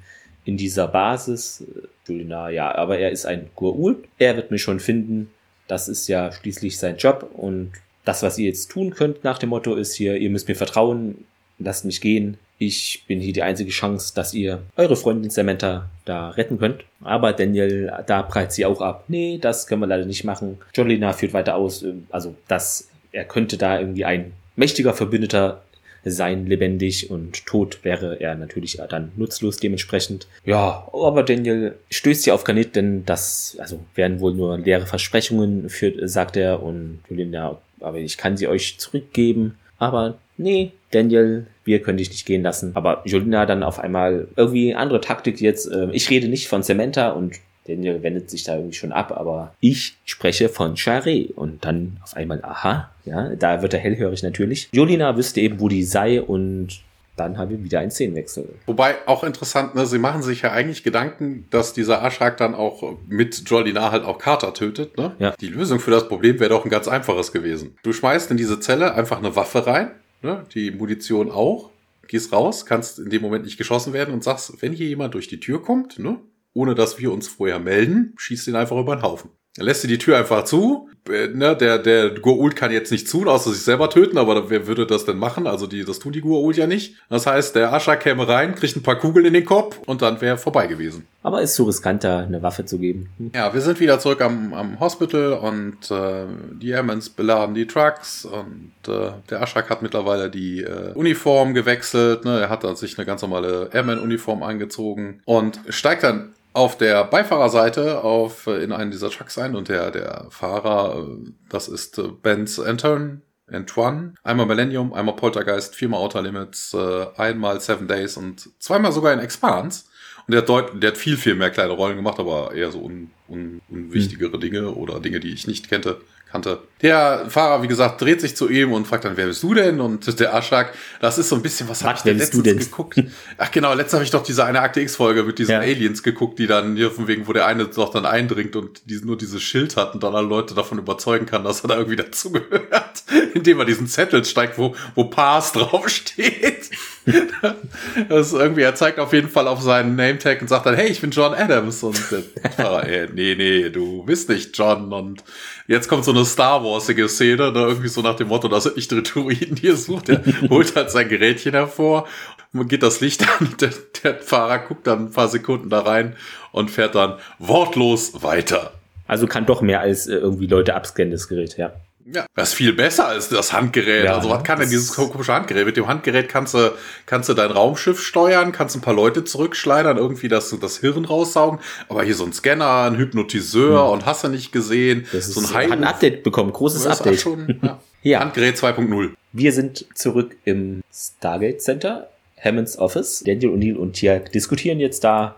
in dieser Basis. Julina, ja, aber er ist ein Gurul, er wird mich schon finden. Das ist ja schließlich sein Job und das, was ihr jetzt tun könnt nach dem Motto ist hier, ihr müsst mir vertrauen, lasst mich gehen. Ich bin hier die einzige Chance, dass ihr eure Freundin Samantha da retten könnt. Aber Daniel, da prallt sie auch ab. Nee, das können wir leider nicht machen. Jolina führt weiter aus, ähm, also dass er könnte da irgendwie ein mächtiger Verbündeter sein, lebendig und tot wäre er natürlich dann nutzlos dementsprechend. Ja, aber Daniel stößt ja auf Granit, denn das, also werden wohl nur leere Versprechungen führt, sagt er und Jolina, aber ich kann sie euch zurückgeben. Aber nee, Daniel, wir können dich nicht gehen lassen. Aber Jolina dann auf einmal irgendwie andere Taktik jetzt. Äh, ich rede nicht von Samantha und Daniel wendet sich da irgendwie schon ab, aber ich spreche von Charé und dann auf einmal, aha, ja, da wird er hellhörig natürlich. Jolina wüsste eben, wo die sei und dann haben wir wieder einen Szenenwechsel. Wobei auch interessant, ne, sie machen sich ja eigentlich Gedanken, dass dieser Aschak dann auch mit Jolina halt auch Carter tötet. Ne? Ja. Die Lösung für das Problem wäre doch ein ganz einfaches gewesen. Du schmeißt in diese Zelle einfach eine Waffe rein, ne? die Munition auch, gehst raus, kannst in dem Moment nicht geschossen werden und sagst, wenn hier jemand durch die Tür kommt, ne, ohne dass wir uns vorher melden, schießt ihn einfach über den Haufen. Dann lässt sie die Tür einfach zu. Äh, ne, der, der Goa'uld kann jetzt nicht zu, außer sich selber töten, aber wer würde das denn machen? Also die, das tun die Goa'uld ja nicht. Das heißt, der Ascha käme rein, kriegt ein paar Kugeln in den Kopf und dann wäre vorbei gewesen. Aber ist so riskant, da eine Waffe zu geben. Hm. Ja, wir sind wieder zurück am, am Hospital und äh, die Airmans beladen die Trucks und äh, der Aschak hat mittlerweile die äh, Uniform gewechselt. Ne? Er hat dann sich eine ganz normale Airman-Uniform angezogen und steigt dann auf der Beifahrerseite auf, äh, in einen dieser Trucks ein und der, der Fahrer, äh, das ist äh, Benz Anton, Antoine, einmal Millennium, einmal Poltergeist, viermal Outer Limits, einmal Seven Days und zweimal sogar in Expanse. Und der hat, deut der hat viel, viel mehr kleine Rollen gemacht, aber eher so un un unwichtigere hm. Dinge oder Dinge, die ich nicht kannte kannte. Der Fahrer, wie gesagt, dreht sich zu ihm und fragt dann, wer bist du denn? Und der Aschak, das ist so ein bisschen, was habe ich denn letztens geguckt? Ach genau, letztens habe ich doch diese eine Akte X-Folge mit diesen ja. Aliens geguckt, die dann hier von wegen, wo der eine doch dann eindringt und die, nur dieses Schild hat und dann alle Leute davon überzeugen kann, dass er da irgendwie dazugehört, indem er diesen Zettel steigt, wo, wo Pass draufsteht. das ist irgendwie, er zeigt auf jeden Fall auf seinen Name-Tag und sagt dann, hey, ich bin John Adams. Und der Fahrer, ey, nee, nee, du bist nicht John. Und jetzt kommt so eine Star Warsige Szene, da irgendwie so nach dem Motto, das sind nicht Rituiden, die er sucht. Er holt halt sein Gerätchen hervor, geht das Licht an, der, der Fahrer guckt dann ein paar Sekunden da rein und fährt dann wortlos weiter. Also kann doch mehr als äh, irgendwie Leute abscannen, das Gerät, ja. Ja, das ist viel besser als das Handgerät. Ja, also was kann denn dieses komische Handgerät? Mit dem Handgerät kannst du, kannst du dein Raumschiff steuern, kannst ein paar Leute zurückschleudern, irgendwie das, das Hirn raussaugen. Aber hier so ein Scanner, ein Hypnotiseur und hast du nicht gesehen. Das ist, so ein hat ein Update bekommen, großes ist Update. Schon, ja. Ja. Handgerät 2.0. Wir sind zurück im Stargate Center, Hammonds Office. Daniel O'Neill und Tiak diskutieren jetzt da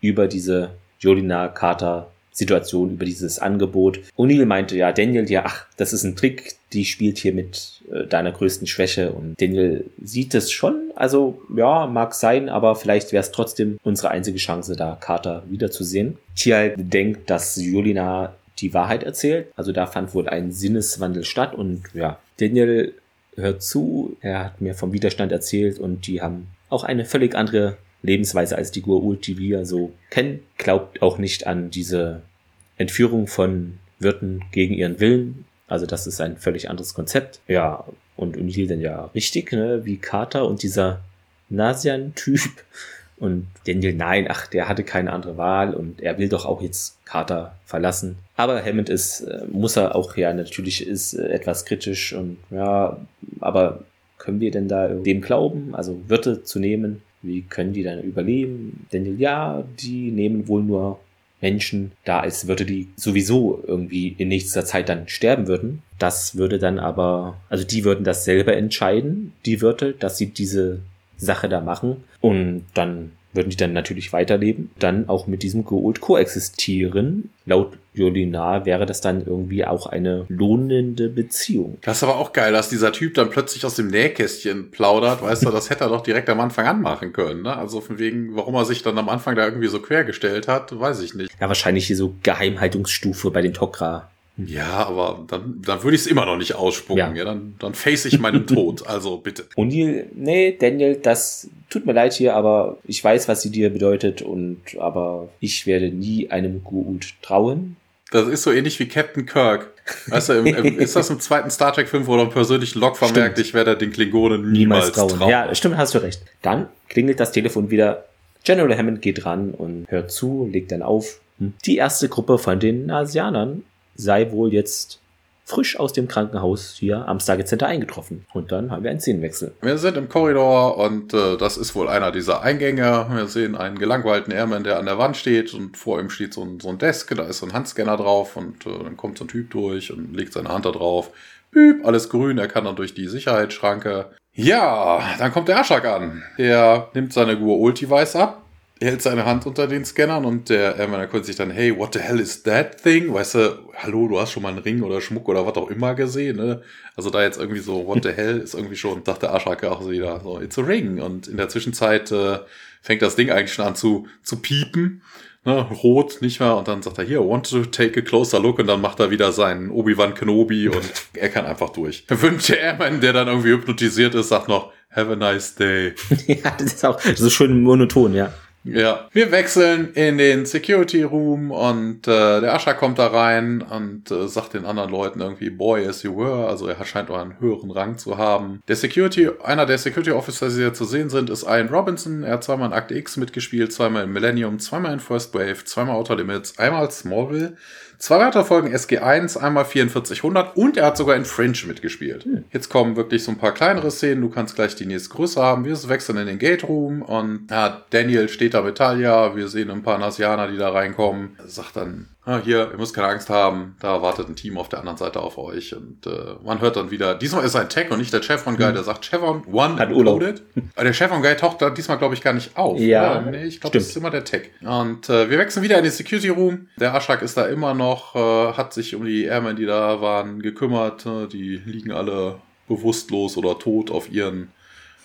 über diese Jolina Carter Situation, über dieses Angebot. O'Neill meinte ja, Daniel, ja, ach, das ist ein Trick, die spielt hier mit äh, deiner größten Schwäche. Und Daniel sieht es schon, also ja, mag sein, aber vielleicht wäre es trotzdem unsere einzige Chance, da Carter wiederzusehen. Tiak denkt, dass Jolina die Wahrheit erzählt. Also da fand wohl ein Sinneswandel statt und ja, Daniel hört zu, er hat mir vom Widerstand erzählt und die haben auch eine völlig andere Lebensweise als die Gua'uld, die wir so kennen. Glaubt auch nicht an diese Entführung von Wirten gegen ihren Willen. Also das ist ein völlig anderes Konzept. Ja, und O'Neill dann ja richtig, ne, wie Carter und dieser Nasian-Typ. Und Daniel, nein, ach, der hatte keine andere Wahl und er will doch auch jetzt Carter verlassen. Aber Hammond ist, äh, muss er auch, ja, natürlich ist äh, etwas kritisch und ja, aber können wir denn da dem glauben? Also Wirte zu nehmen, wie können die dann überleben? Daniel, ja, die nehmen wohl nur Menschen da, als würde die sowieso irgendwie in nächster Zeit dann sterben würden. Das würde dann aber, also die würden das selber entscheiden, die Wirte, dass sie diese Sache da machen. Und dann würden die dann natürlich weiterleben, dann auch mit diesem Gould koexistieren. Laut Jolina wäre das dann irgendwie auch eine lohnende Beziehung. Das ist aber auch geil, dass dieser Typ dann plötzlich aus dem Nähkästchen plaudert. Weißt du, das hätte er doch direkt am Anfang an machen können. Ne? Also von wegen, warum er sich dann am Anfang da irgendwie so quergestellt hat, weiß ich nicht. Ja, wahrscheinlich hier so Geheimhaltungsstufe bei den Tok'ra. Ja, aber dann, dann würde ich es immer noch nicht ausspucken. Ja. Ja. dann, dann face ich meinen Tod. Also bitte. O'Neill, nee, Daniel, das tut mir leid hier, aber ich weiß, was sie dir bedeutet und aber ich werde nie einem Goa'uld trauen. Das ist so ähnlich wie Captain Kirk. Weißt du, im, im, ist das im zweiten Star Trek-Film, wo er im persönlichen Log vermerkt, ich werde den Klingonen niemals, trauen. Ja, stimmt, hast du recht. Dann klingelt das Telefon wieder. General Hammond geht ran und hört zu, legt dann auf. Hm. Die erste Gruppe von den Nasianern sei wohl jetzt frisch aus dem Krankenhaus hier am Stargate Center eingetroffen. Und dann haben wir einen Szenenwechsel. Wir sind im Korridor und äh, das ist wohl einer dieser Eingänge. Wir sehen einen gelangweilten Airman, der an der Wand steht und vor ihm steht so ein, so ein Desk, da ist so ein Handscanner drauf und äh, dann kommt so ein Typ durch und legt seine Hand da drauf. Büb, alles grün, er kann dann durch die Sicherheitsschranke. Ja, dann kommt der Aschak an. Der nimmt seine Gua'uld-Device ab, hält seine Hand unter den Scannern und der Airman erkundigt sich dann, hey, what the hell is that thing? Weißt du, hallo, du hast schon mal einen Ring oder Schmuck oder was auch immer gesehen, ne? Also da jetzt irgendwie so, what the hell, ist irgendwie schon, sagt der Aschak auch so wieder, so, it's a ring. Und in der Zwischenzeit äh, fängt das Ding eigentlich schon an zu, zu piepen, ne? Rot, nicht wahr? Und dann sagt er, hier, want to take a closer look? Und dann macht er wieder seinen Obi-Wan Kenobi und er kann einfach durch. Wünscht der Airman, der dann irgendwie hypnotisiert ist, sagt noch, have a nice day. ja, das ist auch so schön monoton, ja. Ja, wir wechseln in den Security Room und äh, der Ascher kommt da rein und äh, sagt den anderen Leuten irgendwie Boy as you were, also er scheint auch einen höheren Rang zu haben. Der Security, einer der Security Officers, die hier zu sehen sind, ist Ian Robinson. Er hat zweimal in Akte X mitgespielt, zweimal in Millennium, zweimal in First Wave, zweimal Outer Limits, einmal Smallville. Zwei weitere Folgen SG1, einmal 4400 und er hat sogar in Fringe mitgespielt. Jetzt kommen wirklich so ein paar kleinere Szenen. Du kannst gleich die nächste Größe haben. Wir wechseln in den Gate Room und ja, Daniel steht da mit Talia. Wir sehen ein paar Nasianer, die da reinkommen. Er sagt dann, ah, hier, ihr müsst keine Angst haben. Da wartet ein Team auf der anderen Seite auf euch. Und äh, man hört dann wieder, diesmal ist ein Tech und nicht der Chevron Guy, der sagt Chevron One Hat. Aber der Chevron Guy taucht da diesmal, glaube ich, gar nicht auf. Ja, oder? nee, ich glaube, das ist immer der Tech. Und äh, wir wechseln wieder in den Security Room. Der Aschak ist da immer noch, äh, hat sich um die Airmen, die da waren, gekümmert. Äh, die liegen alle bewusstlos oder tot auf ihren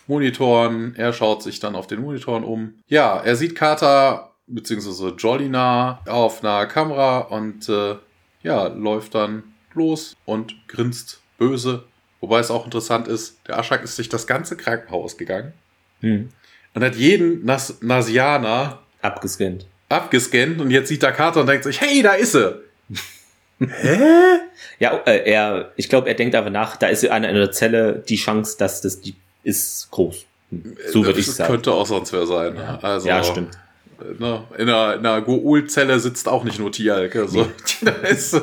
Monitoren. Er schaut sich dann auf den Monitoren um. Ja, er sieht Carter beziehungsweise Jolina auf einer Kamera und äh, ja, läuft dann los und grinst böse. Wobei es auch interessant ist, der Aschak ist durch das ganze Krankenhaus gegangen Hm. und hat jeden Nas Nasianer Abgescannt. abgescannt und jetzt sieht er Carter und denkt sich, hey, da ist sie. Ja, äh, er, ich glaube, er denkt aber nach, da ist an einer Zelle die Chance, dass das die ist groß. Hm. So würde ich das sagen. könnte auch sonst wer sein. Also, ja, stimmt. Ne, in einer, in einer Goul-Zelle sitzt auch nicht nur Tialk. Also, da ist,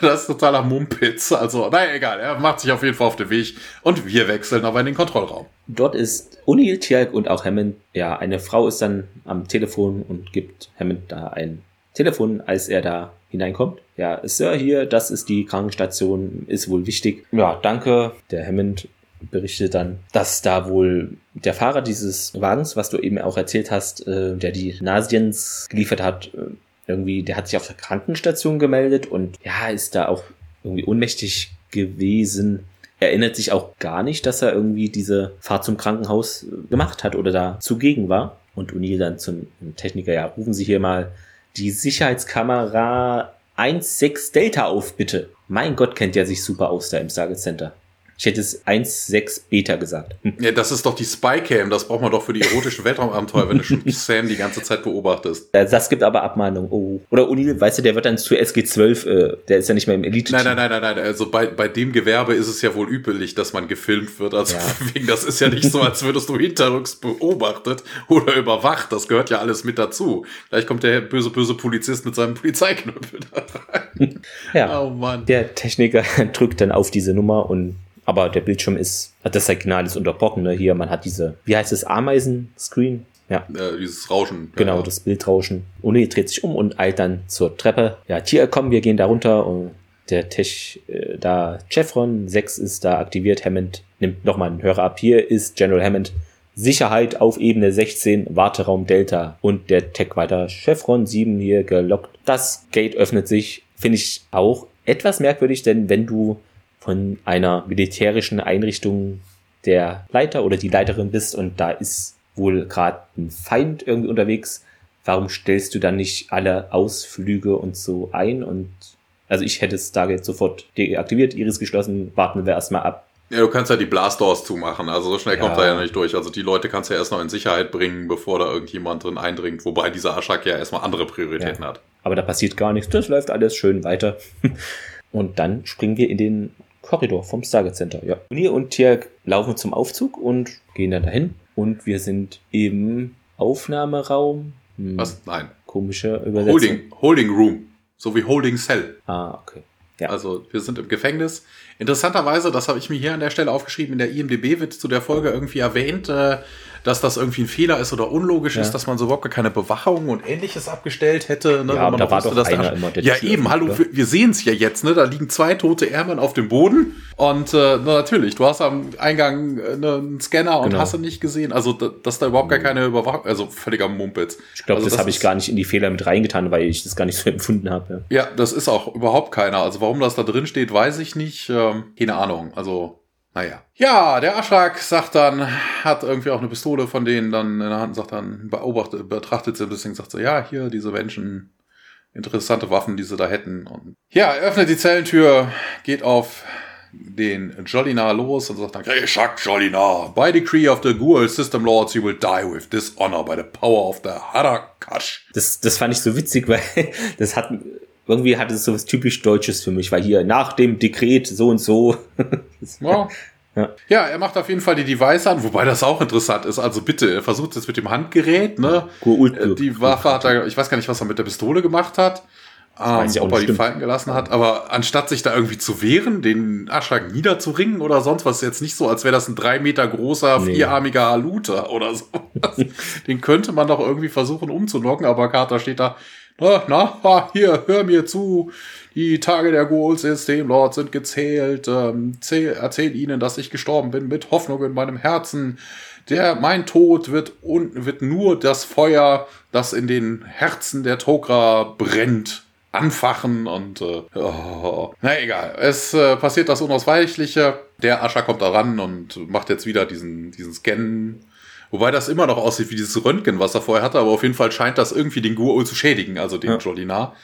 Das ist totaler Mumpitz. Also, naja, egal. Er macht sich auf jeden Fall auf den Weg und wir wechseln aber in den Kontrollraum. Dort ist O'Neill, Tialk und auch Hammond. Ja, eine Frau ist dann am Telefon und gibt Hammond da ein Telefon, als er da hineinkommt. Ja, Sir, hier, das ist die Krankenstation, ist wohl wichtig. Ja, danke. Der Hammond berichtet dann, dass da wohl der Fahrer dieses Wagens, was du eben auch erzählt hast, äh, der die Nasiens geliefert hat, äh, irgendwie, der hat sich auf der Krankenstation gemeldet und ja, ist da auch irgendwie ohnmächtig gewesen. Erinnert sich auch gar nicht, dass er irgendwie diese Fahrt zum Krankenhaus äh, gemacht hat oder da zugegen war. Und O'Neill dann zum Techniker, ja, rufen Sie hier mal die Sicherheitskamera 1.6 Delta auf, bitte. Mein Gott, kennt der sich super aus da im Stargate Center. Ich hätte es 1,6 Beta gesagt. Hm. Ja, das ist doch die Spycam. Das braucht man doch für die erotischen Weltraumabenteuer, wenn du schon Sam die ganze Zeit beobachtest. Das gibt aber Abmahnung. Oh. Oder O'Neill, weißt du, der wird dann zu SG12, äh, der ist ja nicht mehr im elite Nein, nein, nein, nein, nein. Also bei, bei dem Gewerbe ist es ja wohl üblich, dass man gefilmt wird. Also ja. wegen, das ist ja nicht so, als würdest du hinterrücks beobachtet oder überwacht. Das gehört ja alles mit dazu. Gleich kommt der böse, böse Polizist mit seinem Polizeiknüppel da rein. Ja. Oh Mann. Der Techniker drückt dann auf diese Nummer und aber der Bildschirm ist, das Signal ist unterbrochen. Ne? Hier, man hat diese, wie heißt es, Ameisen-Screen? Ja. Äh, dieses Rauschen. Genau, ja. das Bildrauschen. Uni dreht sich um und eilt dann zur Treppe. Ja, Tier, komm, wir gehen da runter. Und der Tech, äh, da Chevron 6 ist da aktiviert. Hammond nimmt nochmal einen Hörer ab. Hier ist General Hammond. Sicherheit auf Ebene 16, Warteraum Delta. Und der Tech weiter. Chevron 7 hier gelockt. Das Gate öffnet sich. Finde ich auch etwas merkwürdig, denn wenn du von einer militärischen Einrichtung der Leiter oder die Leiterin bist und da ist wohl gerade ein Feind irgendwie unterwegs, warum stellst du dann nicht alle Ausflüge und so ein? Und also ich hätte es da jetzt sofort deaktiviert, Iris geschlossen, warten wir erstmal ab. Ja, du kannst ja die Blastdoors zumachen, also so schnell ja. kommt er ja nicht durch. Also die Leute kannst du ja erst noch in Sicherheit bringen, bevor da irgendjemand drin eindringt, wobei dieser Aschak ja erstmal andere Prioritäten ja. hat. Aber da passiert gar nichts, das läuft alles schön weiter. und dann springen wir in den Korridor vom Stargate Center, ja. Uni und Tierk laufen zum Aufzug und gehen dann dahin. Und wir sind im Aufnahmeraum. Hm, Was? Nein. Komische Übersetzung. Holding, Holding Room. So wie Holding Cell. Ah, okay. Ja. Also wir sind im Gefängnis. Interessanterweise, das habe ich mir hier an der Stelle aufgeschrieben, in der IMDB wird zu der Folge irgendwie erwähnt, äh, dass das irgendwie ein Fehler ist oder unlogisch ja. ist, dass man so überhaupt keine Bewachung und ähnliches abgestellt hätte. Ne, ja, aber da war wusste, doch einer immer, der Ja, eben, hallo, wir, wir sehen es ja jetzt, ne? Da liegen zwei tote Airmen auf dem Boden. Und äh, na, natürlich, du hast am Eingang äh, ne, einen Scanner und genau. hast ihn nicht gesehen. Also, da, dass da überhaupt gar keine Überwachung, also völliger Mumpitz. Ich glaube, also, das, das habe ich gar nicht in die Fehler mit reingetan, weil ich das gar nicht so empfunden habe. Ja. ja, das ist auch überhaupt keiner. Also, warum das da drin steht, weiß ich nicht. Ähm, keine Ahnung. Also, naja. Ja, der Aschak sagt dann, hat irgendwie auch eine Pistole von denen dann in der Hand, sagt dann, beobachtet, betrachtet sie ein bisschen, sagt so, ja, hier, diese Menschen, interessante Waffen, die sie da hätten. Und ja, er öffnet die Zellentür, geht auf den Jolinar los und sagt dann, hey, Shak Jolinar, by decree of the Ghoul System Lords, you will die with dishonor by the power of the Harakash. Das, das fand ich so witzig, weil das hat, irgendwie hat es so was typisch Deutsches für mich, weil hier nach dem Dekret so und so. ja. Ja. ja, er macht auf jeden Fall die Device an, wobei das auch interessant ist. Also bitte, er versucht es mit dem Handgerät, ne? Äh, die Waffe hat er, ich weiß gar nicht, was er mit der Pistole gemacht hat. Ähm, ob er die Falten gelassen hat, aber anstatt sich da irgendwie zu wehren, den Aschlag niederzuringen oder sonst was, ist jetzt nicht so, als wäre das ein drei Meter großer, nee. vierarmiger Haluter oder so. den könnte man doch irgendwie versuchen umzulocken, aber Carter steht da, na, na, hier, hör mir zu. Die Tage der Goal-Systemlords sind gezählt. Ähm, zähl, erzähl ihnen, dass ich gestorben bin mit Hoffnung in meinem Herzen. Der, mein Tod wird, un, wird nur das Feuer, das in den Herzen der Tokra brennt, anfachen und äh, oh, na egal. Es äh, passiert das Unausweichliche. Der Ascher kommt da ran und macht jetzt wieder diesen, diesen Scan Wobei das immer noch aussieht wie dieses Röntgen, was er vorher hatte, aber auf jeden Fall scheint das irgendwie den Guo zu schädigen, also den ja. Jolinar.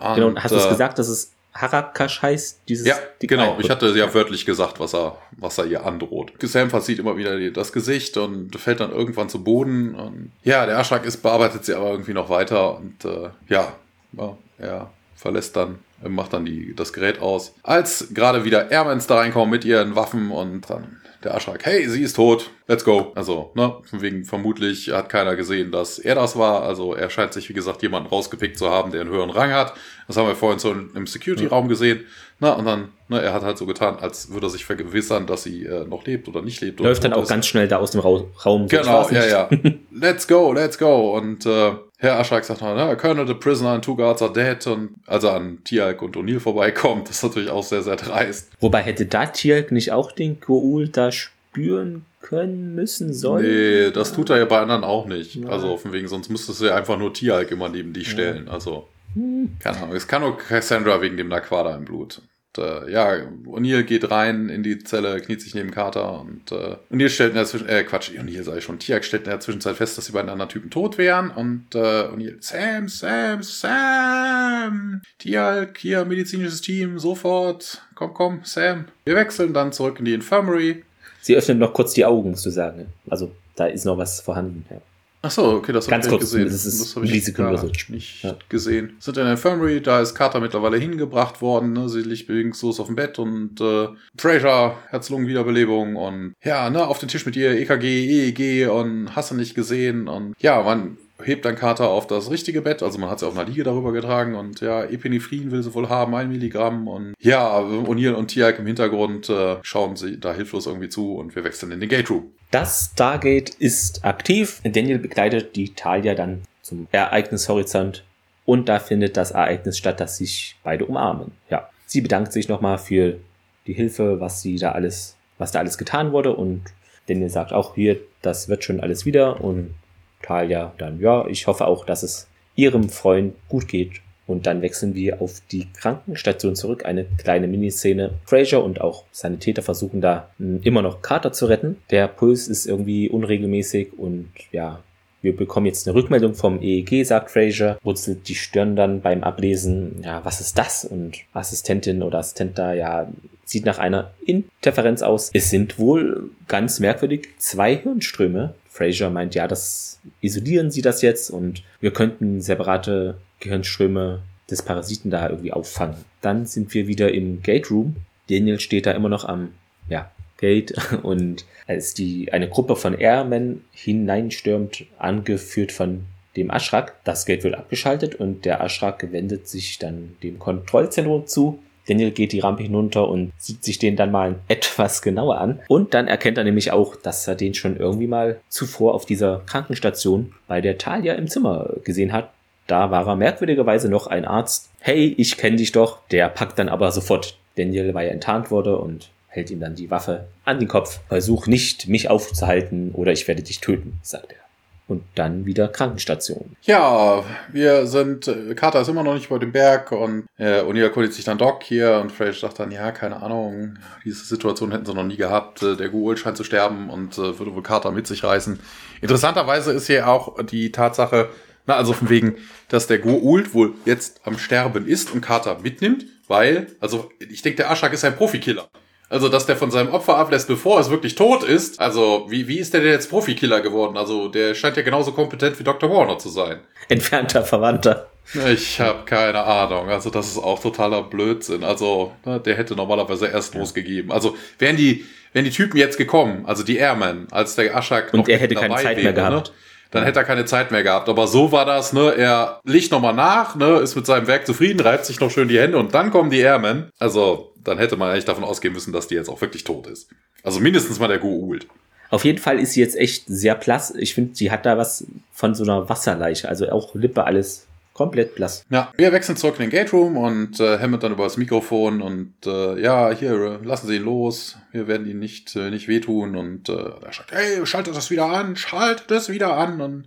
Und, genau, und hast du es äh, gesagt, dass es Harakash heißt? Dieses ja, genau. Ich hatte ja wörtlich gesagt, was er, was er ihr androht. Sam sieht immer wieder das Gesicht und fällt dann irgendwann zu Boden. Und ja, der Erschlag ist, bearbeitet sie aber irgendwie noch weiter und äh, ja, ja, er verlässt dann, macht dann die, das Gerät aus. Als gerade wieder Airmans da reinkommen mit ihren Waffen und dann der Aschrak, hey, sie ist tot, let's go. Also, ne, von wegen vermutlich hat keiner gesehen, dass er das war. Also er scheint sich, wie gesagt, jemanden rausgepickt zu haben, der einen höheren Rang hat. Das haben wir vorhin so im Security-Raum gesehen. Na, und dann, ne, er hat halt so getan, als würde er sich vergewissern, dass sie äh, noch lebt oder nicht lebt. Läuft dann auch ist. ganz schnell da aus dem Ra Raum. So, genau, ja, ja. let's go, let's go. Und äh, Herr Aschak sagt dann, ja, Colonel, the prisoner and two guards are dead. Und als er an Tialk und O'Neill vorbeikommt, das ist natürlich auch sehr, sehr dreist. Wobei hätte da Tialk nicht auch den Goul da spüren können, müssen, sollen? Nee, das tut er ja bei anderen auch nicht. Ja. Also von wegen, sonst müsstest du ja einfach nur Tialk immer neben dich stellen. Ja. Also, hm. keine Ahnung. Es kann nur Cassandra wegen dem Naquada im Blut. Und, äh, ja, O'Neill geht rein in die Zelle, kniet sich neben Carter und äh, O'Neill stellt in der Zwischenzeit, äh, Quatsch, O'Neill sei schon, Tiak stellt in der Zwischenzeit fest, dass die beiden anderen Typen tot wären und äh, O'Neill, Sam, Sam, Sam, Tiak, hier, medizinisches Team, sofort, komm, komm, Sam. Wir wechseln dann zurück in die Infirmary. Sie öffnet noch kurz die Augen, zu sagen. Also, da ist noch was vorhanden, ja. Ach so, okay, das habe ich kurz, gesehen. Das, ist das habe ich gar nicht ja. gesehen. Sind in der Infirmary, da ist Carter mittlerweile hingebracht worden. Ne? Sie liegt bewegungslos auf dem Bett und äh, Fraser, Herz-Lungen-Wiederbelebung und ja, ne, auf den Tisch mit ihr EKG, EEG und hast du nicht gesehen und ja, man hebt dann Carter auf das richtige Bett, also man hat sie auf einer Liege darüber getragen und ja, Epinephrine will sie wohl haben, ein Milligramm und ja, O'Neill und Tiag im Hintergrund äh, schauen sie da hilflos irgendwie zu und wir wechseln in den Gate Room. Das Stargate ist aktiv. Daniel begleitet die Talia dann zum Ereignishorizont und da findet das Ereignis statt, dass sich beide umarmen. Ja, sie bedankt sich nochmal für die Hilfe, was sie da alles, was da alles getan wurde und Daniel sagt auch hier, das wird schon alles wieder und Talia dann, ja, ich hoffe auch, dass es ihrem Freund gut geht. Und dann wechseln wir auf die Krankenstation zurück. Eine kleine Miniszene. Fraser und auch seine Täter versuchen da hm, immer noch Carter zu retten. Der Puls ist irgendwie unregelmäßig und ja, wir bekommen jetzt eine Rückmeldung vom EEG, sagt Fraser, wurzelt die Stirn dann beim Ablesen. Ja, was ist das? Und Assistentin oder Assistent da, ja, sieht nach einer Interferenz aus. Es sind wohl ganz merkwürdig zwei Hirnströme. Fraser meint, ja, das isolieren sie das jetzt und wir könnten separate Gehirnströme des Parasiten da irgendwie auffangen. Dann sind wir wieder im Gate Room. Daniel steht da immer noch am ja, Gate und als die eine Gruppe von Airmen hineinstürmt, angeführt von dem Ashrak, das Gate wird abgeschaltet und der Ashrak wendet sich dann dem Kontrollzentrum zu Daniel geht die Rampe hinunter und sieht sich den dann mal etwas genauer an. Und dann erkennt er nämlich auch, dass er den schon irgendwie mal zuvor auf dieser Krankenstation bei der Talia im Zimmer gesehen hat. Da war er merkwürdigerweise noch ein Arzt. Hey, ich kenne dich doch. Der packt dann aber sofort Daniel, weil er enttarnt wurde und hält ihm dann die Waffe an den Kopf. Versuch nicht, mich aufzuhalten oder ich werde dich töten, sagt er und dann wieder Krankenstation. Ja, wir sind, äh, Carter ist immer noch nicht bei dem Berg und äh, O'Neill erkundigt sich dann Doc hier und Fraser sagt dann, ja, keine Ahnung, diese Situation hätten sie noch nie gehabt, äh, der Ghoul scheint zu sterben und äh, würde wohl Carter mit sich reißen. Interessanterweise ist hier auch die Tatsache, na, also von wegen, dass der Goa'uld wohl jetzt am Sterben ist und Carter mitnimmt, weil, also ich denke, der Ashak ist ein Profikiller. Also, dass der von seinem Opfer ablässt, bevor es wirklich tot ist. Also, wie, wie ist der denn jetzt Profikiller geworden? Also, der scheint ja genauso kompetent wie Dr. Warner zu sein. Entfernter Verwandter. Ich habe keine Ahnung. Also, das ist auch totaler Blödsinn. Also, ne, der hätte normalerweise erst losgegeben. Also, wären die, wären die Typen jetzt gekommen, also die Airmen, als der Aschak Und er hätte keine Zeit wäre, mehr gehabt. Ne? dann hätte er keine Zeit mehr gehabt. Aber so war das, ne? Er liegt nochmal nach, ne? Ist mit seinem Werk zufrieden, reibt sich noch schön die Hände und dann kommen die Airmen. Also, dann hätte man eigentlich davon ausgehen müssen, dass die jetzt auch wirklich tot ist. Also mindestens mal der Goa'uld. Auf jeden Fall ist sie jetzt echt sehr blass. Ich finde, sie hat da was von so einer Wasserleiche. Also auch Lippe, alles komplett blass. Ja, wir wechseln zurück in den Gate Room und äh, Hammond dann über das Mikrofon und äh, ja, hier, lassen Sie ihn los. Wir werden ihn nicht, äh, nicht wehtun. Und äh, er sagt, hey, schaltet das wieder an, schaltet das wieder an. Und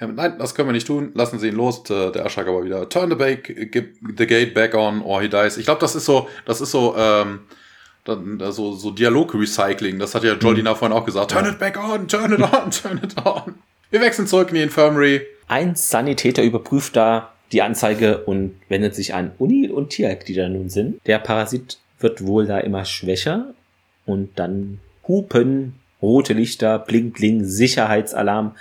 nein, das können wir nicht tun, lassen Sie ihn los. Der Ashak aber wieder, turn the, back, the gate back on or he dies. Ich glaube, das ist so, das ist so, ähm, so, so Dialog-Recycling. Das hat ja Jolina mhm. vorhin auch gesagt. Turn it back on, turn it on, turn it on. Wir wechseln zurück in die Infirmary. Ein Sanitäter überprüft da die Anzeige und wendet sich an Uni und Tiak, die da nun sind. Der Parasit wird wohl da immer schwächer und dann Hupen, rote Lichter, Bling Bling, Sicherheitsalarm.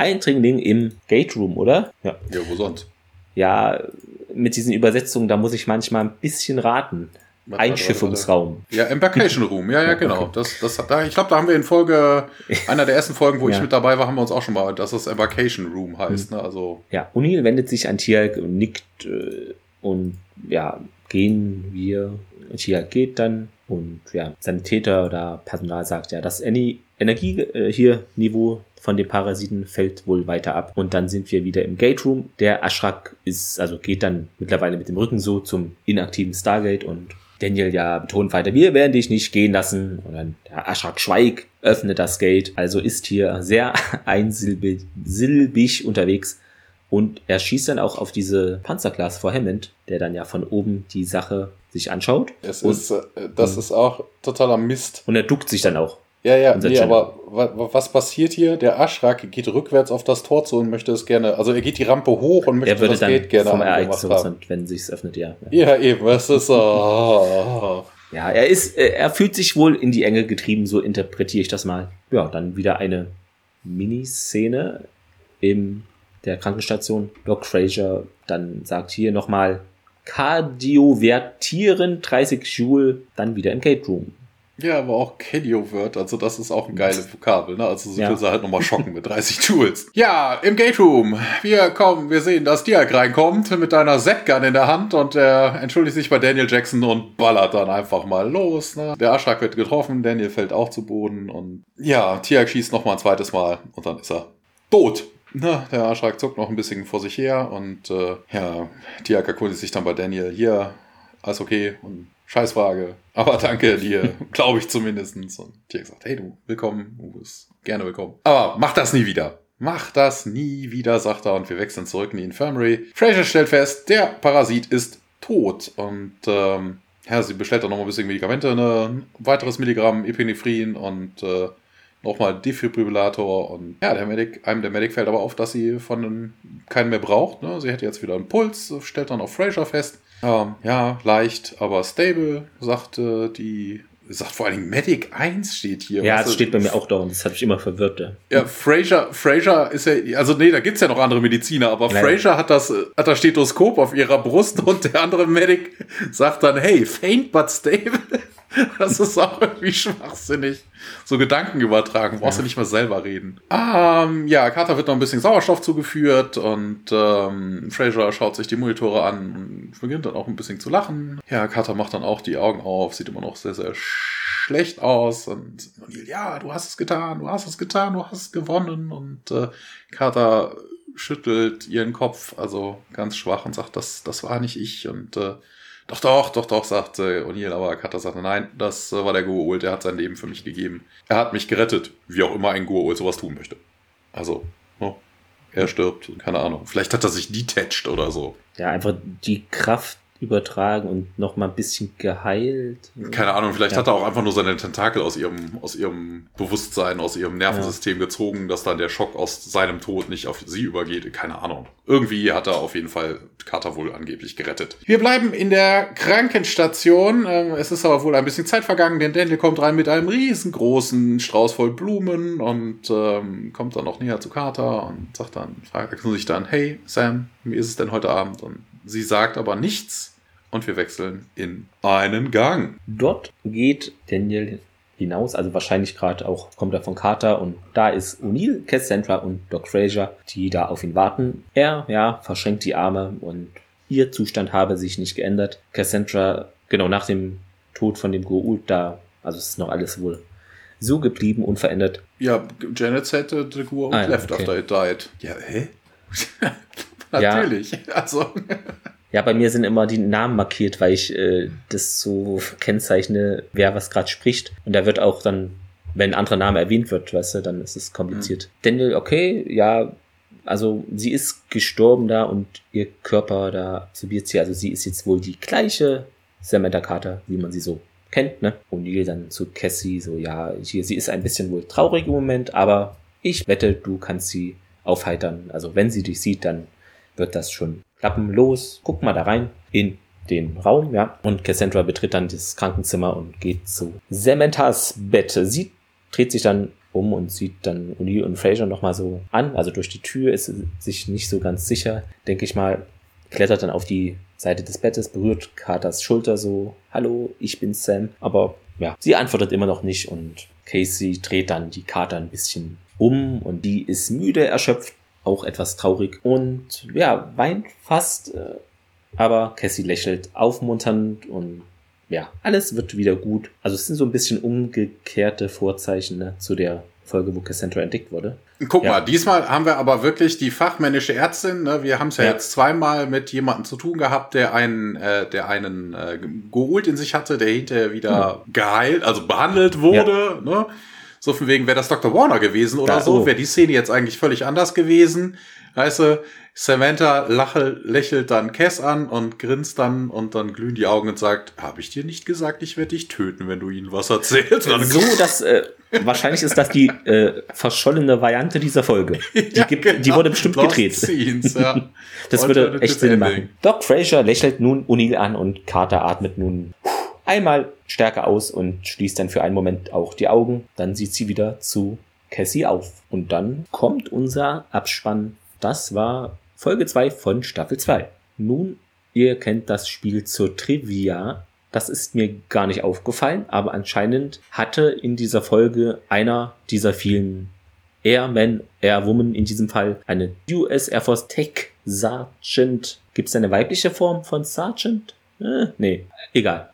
Eindringling im Gate Room, oder? Ja. Ja, wo sonst? Ja, mit diesen Übersetzungen, da muss ich manchmal ein bisschen raten. Einschiffungsraum. Ja, Embarkation Room, ja, ja, genau. Das, das, da, ich glaube, da haben wir in Folge, einer der ersten Folgen, wo ja. ich mit dabei war, haben wir uns auch schon mal, dass das Embarkation Room heißt. Mhm. Ne? Also ja, O'Neill wendet sich an Tiag und nickt äh, und ja, gehen wir. Tiag geht dann und ja, Sanitäter oder Personal sagt ja, das Energie äh, hier Niveau von den Parasiten fällt wohl weiter ab. Und dann sind wir wieder im Gate Room. Der Ashrak ist, also geht dann mittlerweile mit dem Rücken so zum inaktiven Stargate und Daniel ja betont weiter, wir werden dich nicht gehen lassen. Und dann der Ashrak Schweig öffnet das Gate. Also ist hier sehr einsilbig silbig unterwegs. Und er schießt dann auch auf diese Panzerglas vor Hammond, der dann ja von oben die Sache sich anschaut. Es ist, äh, das ist auch totaler Mist. Und er duckt sich dann auch. Ja, ja, nee, aber was passiert hier? Der Aschrak geht rückwärts auf das Tor zu und möchte es gerne, also er geht die Rampe hoch und möchte das Gate gerne vom Ereignis haben. wenn sich's öffnet, ja. Ja, eben, was ist so. ja, er ist, er fühlt sich wohl in die Enge getrieben, so interpretiere ich das mal. Ja, dann wieder eine Miniszene in der Krankenstation. Doc Fraser dann sagt hier nochmal Kardiovertieren 30 Joule, dann wieder im Gate Room. Ja, aber auch Kedio wird, also das ist auch ein geiles Vokabel, ne? Also so ja. will sie halt nochmal schocken mit 30 Tools. Ja, im Gate Room. Wir kommen, wir sehen, dass Diak reinkommt mit einer Z-Gun in der Hand und er entschuldigt sich bei Daniel Jackson und ballert dann einfach mal los. Ne? Der Aschak wird getroffen, Daniel fällt auch zu Boden und ja, Tiak schießt nochmal ein zweites Mal und dann ist er tot. Na, der Aschak zuckt noch ein bisschen vor sich her und äh, ja, Tiak erkundigt sich dann bei Daniel, hier, alles okay und Scheißfrage. Aber danke dir, glaube ich zumindest. Und die hat gesagt, hey du, willkommen, du bist gerne willkommen. Aber mach das nie wieder. Mach das nie wieder, sagt er, und wir wechseln zurück in die Infirmary. Fraser stellt fest, der Parasit ist tot. Und ähm, ja, sie bestellt dann nochmal ein bisschen Medikamente, ne? ein weiteres Milligramm Epinephrin und äh, nochmal Defibrillator. Und ja, der Medic, einem der Medic fällt aber auf, dass sie von keinen mehr braucht. Ne? Sie hätte jetzt wieder einen Puls, stellt dann auf Fraser fest. Ähm, ja, leicht, aber stable, sagte die sagt vor allen Dingen Medic 1 steht hier. Ja, das steht bei mir auch da und das hat mich immer verwirrt. Ja, ja Fraser, Fraser ist ja, also nee, da gibt's ja noch andere Mediziner, aber Leider. Fraser hat das, hat das Stethoskop auf ihrer Brust und der andere Medic sagt dann, hey, faint but stable. Das ist auch irgendwie schwachsinnig. So Gedanken übertragen, brauchst ja. du nicht mal selber reden. Ähm, ja, Carter wird noch ein bisschen Sauerstoff zugeführt und ähm, Fraser schaut sich die Monitore an und beginnt dann auch ein bisschen zu lachen. Ja, Carter macht dann auch die Augen auf, sieht immer noch sehr, sehr schlecht aus und O'Neill, ja, du hast es getan, du hast es getan, du hast gewonnen und äh, Carter schüttelt ihren Kopf, also ganz schwach und sagt, das, das war nicht ich und äh, doch, doch, doch, doch, sagt äh, O'Neill, aber Carter sagt, nein, das äh, war der Gua'uld, der hat sein Leben für mich gegeben. Er hat mich gerettet, wie auch immer ein Gua'uld sowas tun möchte. Also, no, er stirbt, keine Ahnung. Vielleicht hat er sich detached oder so. Ja, einfach die Kraft übertragen und noch mal ein bisschen geheilt. Keine Ahnung, vielleicht ja. hat er auch einfach nur seine Tentakel aus ihrem, aus ihrem Bewusstsein, aus ihrem Nervensystem ja. gezogen, dass dann der Schock aus seinem Tod nicht auf sie übergeht. Keine Ahnung. Irgendwie hat er auf jeden Fall Carter wohl angeblich gerettet. Wir bleiben in der Krankenstation. Ähm, es ist aber wohl ein bisschen Zeit vergangen, denn Daniel kommt rein mit einem riesengroßen Strauß voll Blumen und ähm, kommt dann noch näher zu Carter und sagt dann, fragt sich dann, hey Sam, wie ist es denn heute Abend? Und sie sagt aber nichts und wir wechseln in einen Gang. Dort geht Daniel hinaus, also wahrscheinlich gerade auch kommt er von Carter und da ist O'Neill, Cassandra und Doc Fraser, die da auf ihn warten. Er, ja, verschränkt die Arme und ihr Zustand habe sich nicht geändert. Cassandra, genau nach dem Tod von dem Goa'uld da, also es ist noch alles wohl so geblieben, unverändert. Ja, Janet said the Goa'uld ah, left okay. after it died. Ja, hä? Natürlich. Ja. Also. Ja, bei mir sind immer die Namen markiert, weil ich äh, das so kennzeichne, wer was gerade spricht. Und da wird auch dann, wenn ein anderer Name erwähnt wird, weißt du, dann ist es kompliziert. Mhm. Daniel, okay, ja, also sie ist gestorben da und ihr Körper da absorbiert sie. Also sie ist jetzt wohl die gleiche Samantha Carter, wie man sie so kennt, ne? Und Neil dann zu Cassie so, ja, hier, sie ist ein bisschen wohl traurig im Moment, aber ich wette, du kannst sie aufheitern. Also wenn sie dich sieht, dann wird das schon klappen. Los, guck mal da rein in den Raum, ja. Und Cassandra betritt dann das Krankenzimmer und geht zu Samanthas Bett. Sie dreht sich dann um und sieht dann O'Neill und Fraser nochmal so an. Also durch die Tür ist sie sich nicht so ganz sicher, denke ich mal. Klettert dann auf die Seite des Bettes, berührt Carters Schulter so, hallo, ich bin Sam. Aber ja, sie antwortet immer noch nicht und Casey dreht dann die Carter ein bisschen um und die ist müde, erschöpft, auch etwas traurig und ja, weint fast. Äh, aber Cassie lächelt aufmunternd und ja, alles wird wieder gut. Also es sind so ein bisschen umgekehrte Vorzeichen ne, zu der Folge, wo Cassandra entdeckt wurde. Guck ja. mal, diesmal haben wir aber wirklich die fachmännische Ärztin. Ne? Wir haben es ja, ja, jetzt zweimal mit jemandem zu tun gehabt, der einen, äh, der einen äh, geholt in sich hatte, der hinterher wieder ja. geheilt, also behandelt wurde. Ne? So von wegen, wäre das Dr. Warner gewesen oder da, so, oh. wäre die Szene jetzt eigentlich völlig anders gewesen. Weißt du, Samantha lache, lächelt dann Cass an und grinst dann und dann glühen die Augen und sagt, habe ich dir nicht gesagt, ich werde dich töten, wenn du ihnen was erzählst. So, dass äh, wahrscheinlich ist das die äh, verschollene Variante dieser Folge. Die, ja, gibt, genau. die wurde bestimmt Lost gedreht. Scenes, ja. das würde echt Sinn machen. Doc Fraser lächelt nun O'Neill an und Carter atmet nun einmal stärker aus und schließt dann für einen Moment auch die Augen. Dann sieht sie wieder zu Cassie auf. Und dann kommt unser Abspann das war Folge 2 von Staffel 2. Nun, ihr kennt das Spiel zur Trivia. Das ist mir gar nicht aufgefallen, aber anscheinend hatte in dieser Folge einer dieser vielen Airmen, Airwoman in diesem Fall, eine US Air Force Tech Sergeant. Gibt es eine weibliche Form von Sergeant? Äh, nee, egal.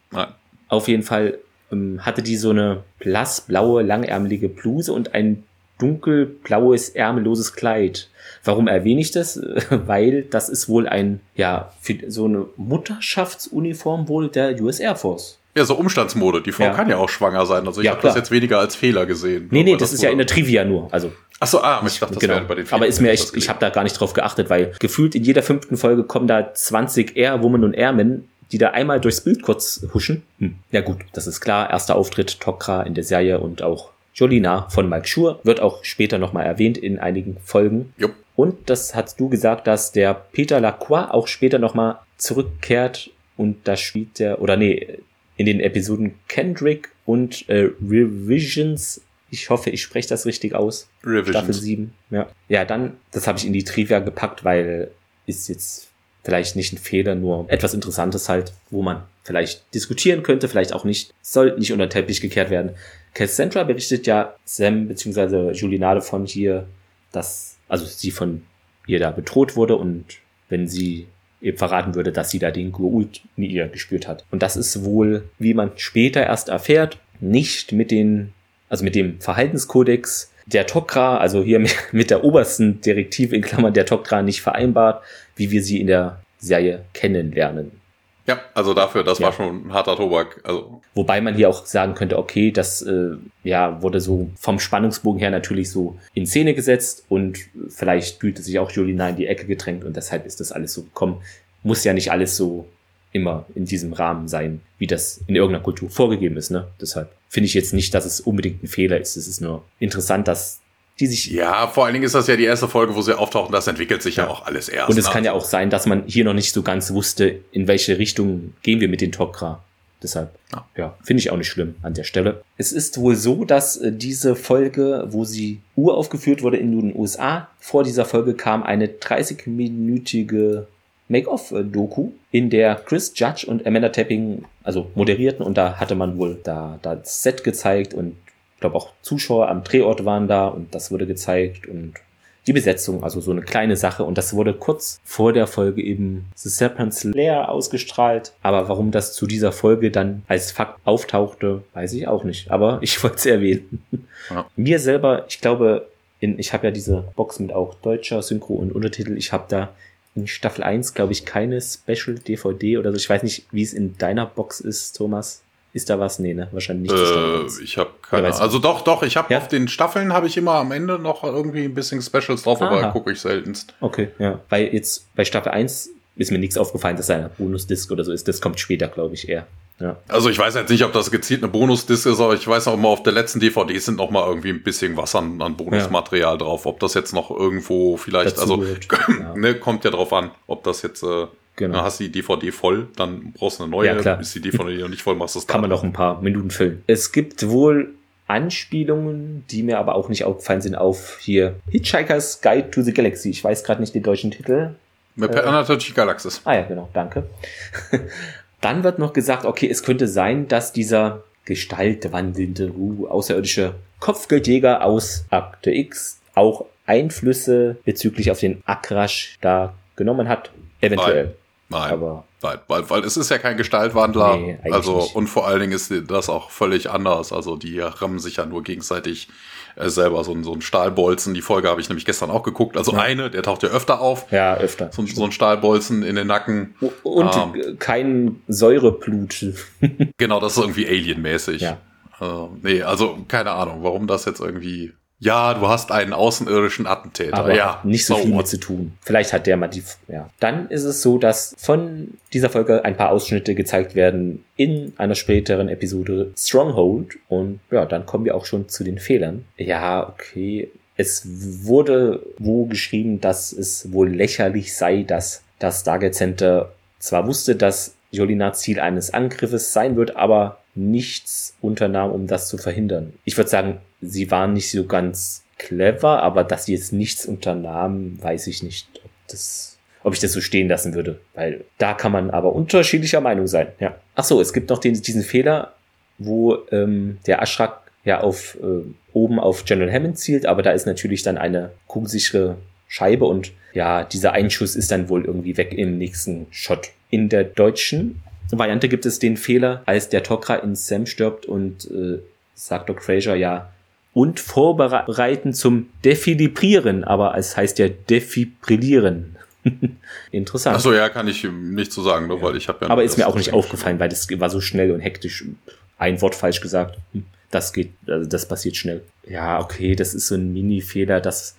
Auf jeden Fall ähm, hatte die so eine blassblaue, langärmelige Bluse und ein dunkelblaues, ärmelloses Kleid. Warum erwähne ich das? Weil das ist wohl ein, ja, so eine Mutterschaftsuniform wohl der US Air Force. Ja, so Umstandsmode. Die Frau ja. kann ja auch schwanger sein. Also ich ja, habe das jetzt weniger als Fehler gesehen. Nee, nee, das, das ist ja in der Trivia nur. Also Ach so, ah, ich dachte, das genau. wäre bei den Filmen. Aber ist mir echt, ich habe da gar nicht drauf geachtet, weil gefühlt in jeder fünften Folge kommen da 20 Airwomen und Airmen, die da einmal durchs Bild kurz huschen. Hm. Ja gut, das ist klar. Erster Auftritt Tokra in der Serie und auch Jolina von Mike Schur wird auch später nochmal erwähnt in einigen Folgen. Jupp. Und das hast du gesagt, dass der Peter Lacroix auch später nochmal zurückkehrt und da spielt der, oder nee, in den Episoden Kendrick und äh, Revisions. Ich hoffe, ich spreche das richtig aus. Revisions. Staffel 7. Ja. ja, dann, das habe ich in die Trivia gepackt, weil ist jetzt vielleicht nicht ein Fehler, nur etwas Interessantes halt, wo man vielleicht diskutieren könnte, vielleicht auch nicht, soll nicht unter den Teppich gekehrt werden. Cassandra berichtet ja Sam bzw. Julinade von hier, dass, also sie von ihr da bedroht wurde und wenn sie eben verraten würde, dass sie da den Gurult in ihr gespürt hat. Und das ist wohl, wie man später erst erfährt, nicht mit den, also mit dem Verhaltenskodex der Tokra, also hier mit der obersten Direktive in Klammern der Tokra nicht vereinbart, wie wir sie in der Serie kennenlernen. Ja, also dafür, das ja. war schon ein harter Tobak. Also. Wobei man hier auch sagen könnte, okay, das äh, ja, wurde so vom Spannungsbogen her natürlich so in Szene gesetzt und vielleicht fühlte sich auch Julina in die Ecke gedrängt und deshalb ist das alles so gekommen. Muss ja nicht alles so immer in diesem Rahmen sein, wie das in irgendeiner Kultur vorgegeben ist. Ne? Deshalb finde ich jetzt nicht, dass es unbedingt ein Fehler ist. Es ist nur interessant, dass die sich. Ja, vor allen Dingen ist das ja die erste Folge, wo sie auftauchen. Das entwickelt sich ja, ja auch alles erst. Und es ne? kann ja auch sein, dass man hier noch nicht so ganz wusste, in welche Richtung gehen wir mit den Tok'ra. Deshalb, ja, ja finde ich auch nicht schlimm an der Stelle. Es ist wohl so, dass äh, diese Folge, wo sie uraufgeführt wurde in den USA, vor dieser Folge kam eine 30-minütige Make-off-Doku, in der Chris Judge und Amanda Tapping also moderierten und da hatte man wohl da, da das Set gezeigt und ich glaube auch Zuschauer am Drehort waren da und das wurde gezeigt und die Besetzung, also so eine kleine Sache. Und das wurde kurz vor der Folge eben The Serpent's Lair ausgestrahlt. Aber warum das zu dieser Folge dann als Fakt auftauchte, weiß ich auch nicht. Aber ich wollte es erwähnen. Ja. Mir selber, ich glaube, in, ich habe ja diese Box mit auch deutscher Synchro und Untertitel. Ich habe da in Staffel 1, glaube ich, keine Special DVD oder so. Ich weiß nicht, wie es in deiner Box ist, Thomas. Ist da was? Nee, ne? Wahrscheinlich nicht. Äh, ich habe keine Ahnung. Also doch, doch, ich habe ja? auf den Staffeln habe ich immer am Ende noch irgendwie ein bisschen Specials drauf, Aha. aber gucke ich seltenst. Okay, ja. Weil jetzt bei Staffel 1 ist mir nichts aufgefallen, dass da ein Bonusdisk oder so ist. Das kommt später, glaube ich, eher. Ja. Also ich weiß jetzt nicht, ob das gezielt eine Bonusdisk ist, aber ich weiß auch immer, auf der letzten DVD sind noch mal irgendwie ein bisschen was an, an Bonusmaterial ja. drauf. Ob das jetzt noch irgendwo vielleicht, Dazu also ja. ne, kommt ja drauf an, ob das jetzt äh, Genau. Dann hast du die DVD voll, dann brauchst du eine neue. Ja, klar. Ist die DVD noch nicht voll, machst du es Kann man noch ein paar Minuten füllen. Es gibt wohl Anspielungen, die mir aber auch nicht aufgefallen sind, auf hier Hitchhiker's Guide to the Galaxy. Ich weiß gerade nicht den deutschen Titel. Mit äh, Galaxis. Ah ja, genau, danke. Dann wird noch gesagt, okay, es könnte sein, dass dieser gestaltwandelnde uh, außerirdische Kopfgeldjäger aus Akte X auch Einflüsse bezüglich auf den Akrash da genommen hat. Eventuell. Nein. Nein. Aber Nein, weil, weil es ist ja kein Gestaltwandler. Nee, also, nicht. und vor allen Dingen ist das auch völlig anders. Also, die rammen sich ja nur gegenseitig äh, selber so, so ein Stahlbolzen. Die Folge habe ich nämlich gestern auch geguckt. Also ja. eine, der taucht ja öfter auf. Ja, öfter. So, so ein Stahlbolzen in den Nacken. Und ähm, kein Säureblut. genau, das ist irgendwie alienmäßig. Ja. Äh, nee, also keine Ahnung, warum das jetzt irgendwie ja, du hast einen außerirdischen Attentäter. Aber ja, nicht so, so viel mit zu tun. Vielleicht hat der mal die. Ja. Dann ist es so, dass von dieser Folge ein paar Ausschnitte gezeigt werden in einer späteren Episode Stronghold. Und ja, dann kommen wir auch schon zu den Fehlern. Ja, okay. Es wurde wo geschrieben, dass es wohl lächerlich sei, dass das Stargate Center zwar wusste, dass Jolina Ziel eines Angriffes sein wird, aber nichts unternahm, um das zu verhindern. Ich würde sagen, sie waren nicht so ganz clever, aber dass sie jetzt nichts unternahmen, weiß ich nicht, ob das, ob ich das so stehen lassen würde. Weil da kann man aber unterschiedlicher Meinung sein. Ja. Ach so, es gibt noch den, diesen Fehler, wo ähm, der Aschrak ja auf äh, oben auf General Hammond zielt, aber da ist natürlich dann eine kugelsichere Scheibe und ja, dieser Einschuss ist dann wohl irgendwie weg im nächsten Shot. In der deutschen Variante gibt es den Fehler, als der Tokra in Sam stirbt und äh, sagt Doc Fraser ja, und vorbereiten zum Defilibrieren, aber es heißt ja Defibrillieren. Interessant. Achso, ja, kann ich nicht so sagen, nur ja. weil ich habe ja. Aber ist mir auch nicht aufgefallen, weil das war so schnell und hektisch. Ein Wort falsch gesagt. Das geht, also das passiert schnell. Ja, okay, das ist so ein Mini-Fehler, dass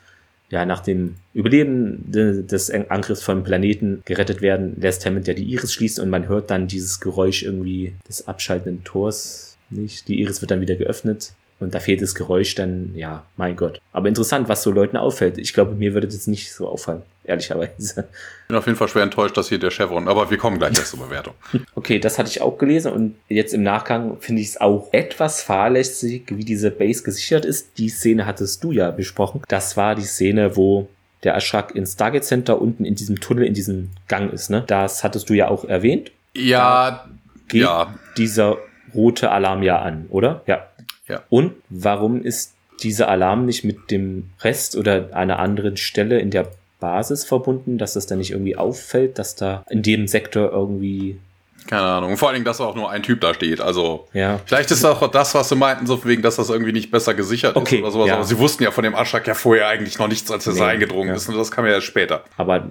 ja, nach dem Überleben des Angriffs von Planeten gerettet werden, lässt Hammond ja die Iris schließen und man hört dann dieses Geräusch irgendwie des abschaltenden Tors nicht. Die Iris wird dann wieder geöffnet und da fehlt das Geräusch dann, ja, mein Gott. Aber interessant, was so Leuten auffällt. Ich glaube, mir würde das nicht so auffallen, ehrlicherweise. Ich bin auf jeden Fall schwer enttäuscht, dass hier der Chevron, aber wir kommen gleich erst zur Bewertung. okay, das hatte ich auch gelesen und jetzt im Nachgang finde ich es auch etwas fahrlässig, wie diese Base gesichert ist. Die Szene hattest du ja besprochen. Das war die Szene, wo der Aschrak ins Stargate Center unten in diesem Tunnel, in diesem Gang ist, ne? Das hattest du ja auch erwähnt. Ja, da geht ja. dieser rote Alarm ja an, oder? Ja. Ja. Und warum ist dieser Alarm nicht mit dem Rest oder einer anderen Stelle in der Basis verbunden, dass das dann nicht irgendwie auffällt, dass da in dem Sektor irgendwie keine Ahnung. vor allen Dingen, dass auch nur ein Typ da steht. Also, ja. vielleicht ist auch das, was sie meinten, so wegen, dass das irgendwie nicht besser gesichert okay, ist oder sowas. Ja. Aber sie wussten ja von dem Aschak ja vorher eigentlich noch nichts, als er nee, eingedrungen ja. ist. Und das kam ja erst später. Aber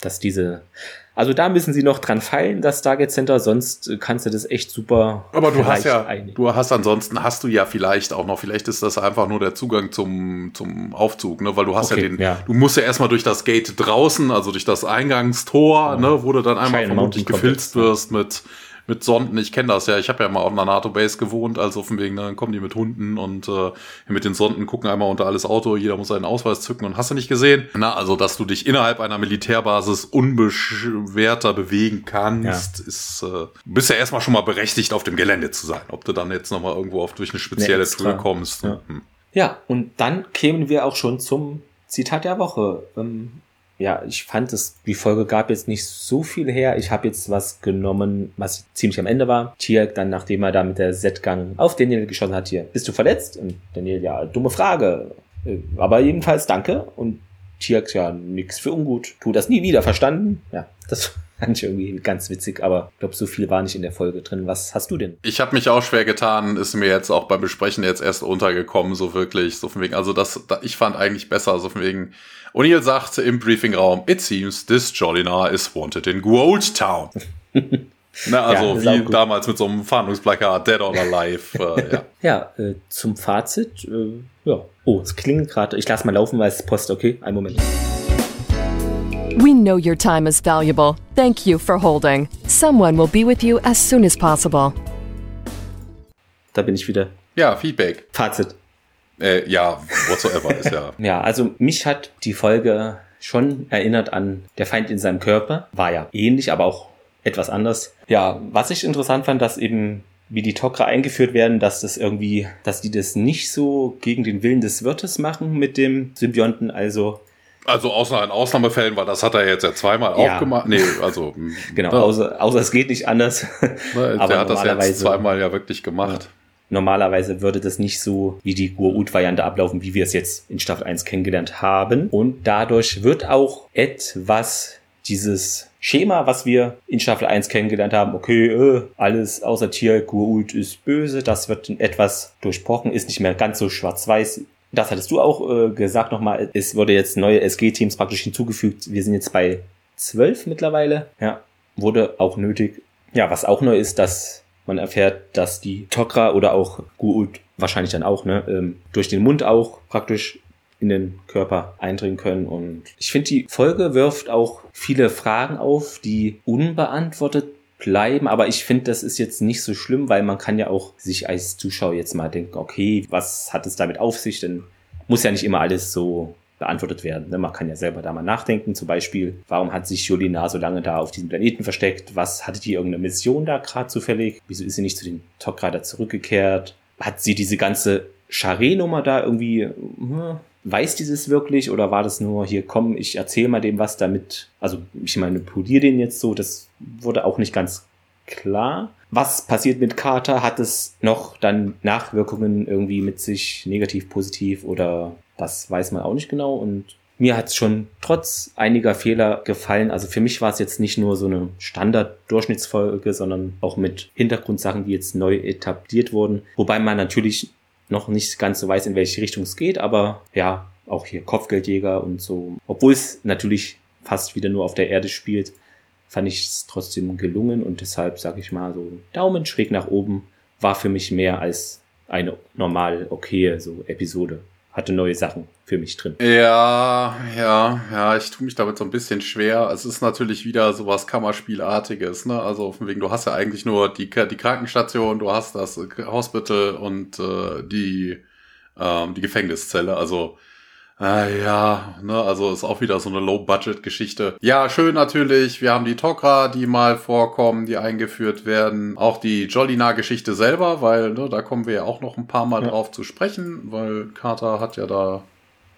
dass diese, also da müssen sie noch dran feilen, das Stargate Center, sonst kannst du das echt super. Aber du hast ja, einigen. du hast ansonsten hast du ja vielleicht auch noch, vielleicht ist das einfach nur der Zugang zum, zum Aufzug, ne, weil du hast okay, ja den, ja. du musst ja erstmal durch das Gate draußen, also durch das Eingangstor, ja. ne, wo du dann einmal vermutlich gefilzt wirst mit, mit Sonden. Ich kenne das ja. Ich habe ja mal auf einer NATO-Base gewohnt, also von wegen, dann kommen die mit Hunden und äh, mit den Sonden gucken einmal unter alles Auto. Jeder muss seinen Ausweis zücken und hast du nicht gesehen? Na, also, dass du dich innerhalb einer Militärbasis unbeschwerter bewegen kannst, ja. ist, äh, bist ja erstmal schon mal berechtigt, auf dem Gelände zu sein. Ob du dann jetzt nochmal irgendwo auf durch eine spezielle Tour kommst. Ja. Hm. ja, und dann kämen wir auch schon zum Zitat der Woche. Ähm, ja, ich fand es, die Folge gab jetzt nicht so viel her. Ich habe jetzt was genommen, was ziemlich am Ende war. Tier dann, nachdem er da mit der Z-Gang auf Daniel geschossen hat, hier, bist du verletzt? Und Daniel, ja, dumme Frage. Äh, aber jedenfalls danke. Und Tiak, ja, nix für ungut. Tu das nie wieder, verstanden? Ja, das fand ich irgendwie ganz witzig, aber ich glaube, so viel war nicht in der Folge drin. Was hast du denn? Ich habe mich auch schwer getan, ist mir jetzt auch beim Besprechen jetzt erst untergekommen, so wirklich, so von wegen, also das, ich fand eigentlich besser, so von wegen, O'Neill sagte im Briefingraum, it seems this Jolina is wanted in Gold Town. Na, also ja, wie damals mit so einem Fahndungsplakat, Dead or Alive. Äh, ja, ja äh, zum Fazit, äh, ja. Oh, es klingt gerade. Ich lasse mal laufen, weil es Post, okay? Ein Moment. We know your time is valuable. Thank you for holding. Someone will be with you as soon as possible. Da bin ich wieder. Ja, Feedback. Fazit. Äh, ja, whatsoever ist ja. ja, also mich hat die Folge schon erinnert an Der Feind in seinem Körper. War ja ähnlich, aber auch etwas anders. Ja, was ich interessant fand, dass eben wie die Tok'ra eingeführt werden, dass das irgendwie, dass die das nicht so gegen den Willen des Wirtes machen mit dem Symbionten. Also Also außer in Ausnahmefällen, weil das hat er jetzt ja zweimal Ja. auch gemacht. Nee, also Genau, ne, außer, außer es geht nicht anders. ne, aber der hat das jetzt zweimal ja wirklich gemacht. Normalerweise würde das nicht so wie die Gur-Ut-Variante ablaufen, wie wir es jetzt in Staffel 1 kennengelernt haben. Und dadurch wird auch etwas dieses Schema, was wir in Staffel 1 kennengelernt haben, okay, äh, alles außer Tier, Gur-Ut ist böse, das wird etwas durchbrochen, ist nicht mehr ganz so schwarz-weiß. Das hattest du auch äh, gesagt nochmal, es wurde jetzt neue SG-Teams praktisch hinzugefügt. Wir sind jetzt bei 12 mittlerweile. Ja, wurde auch nötig. Ja, was auch neu ist, dass man erfährt, dass die Tok'ra oder auch Gu'uld wahrscheinlich dann auch, ne, ähm, durch den Mund auch praktisch in den Körper eindringen können. Und ich finde, die Folge wirft auch viele Fragen auf, die unbeantwortet bleiben. Aber ich finde, das ist jetzt nicht so schlimm, weil man kann ja auch sich als Zuschauer jetzt mal denken, okay, was hat es damit auf sich? Denn muss ja nicht immer alles so beantwortet werden. Ne? Man kann ja selber da mal nachdenken. Zum Beispiel, warum hat sich Jolina so lange da auf diesem Planeten versteckt? Was hatte die irgendeine Mission da gerade zufällig? Wieso ist sie nicht zu den Tok'ra zurückgekehrt? Hat sie diese ganze Charé-Nummer da irgendwie, hm, weiß dieses wirklich oder war das nur hier, komm, ich erzähle mal dem was damit, also ich manipuliere den jetzt so, das wurde auch nicht ganz klar. Was passiert mit Carter? Hat es noch dann Nachwirkungen irgendwie mit sich, negativ, positiv oder das weiß man auch nicht genau und mir hat es schon trotz einiger Fehler gefallen. Also für mich war es jetzt nicht nur so eine Standard-Durchschnittsfolge, sondern auch mit Hintergrundsachen, die jetzt neu etabliert wurden. Wobei man natürlich noch nicht ganz so weiß, in welche Richtung es geht, aber ja, auch hier Kopfgeldjäger und so. Obwohl es natürlich fast wieder nur auf der Erde spielt, fand ich es trotzdem gelungen und deshalb sage ich mal so Daumen schräg nach oben war für mich mehr als eine normal okaye so Episode. Hatte neue Sachen für mich drin. Ja, ja, ja, ich tue mich damit so ein bisschen schwer. Es ist natürlich wieder sowas Kammerspielartiges, ne? Also von wegen, du hast ja eigentlich nur die, die Krankenstation, du hast das Hospital und äh, die, ähm, die Gefängniszelle. Also äh, ja, ne, also ist auch wieder so eine Low-Budget-Geschichte. Ja, schön natürlich. Wir haben die Tok'ra, die mal vorkommen, die eingeführt werden. Auch die Jolina-Geschichte selber, weil ne, da kommen wir ja auch noch ein paar Mal Ja. drauf zu sprechen, weil Carter hat ja da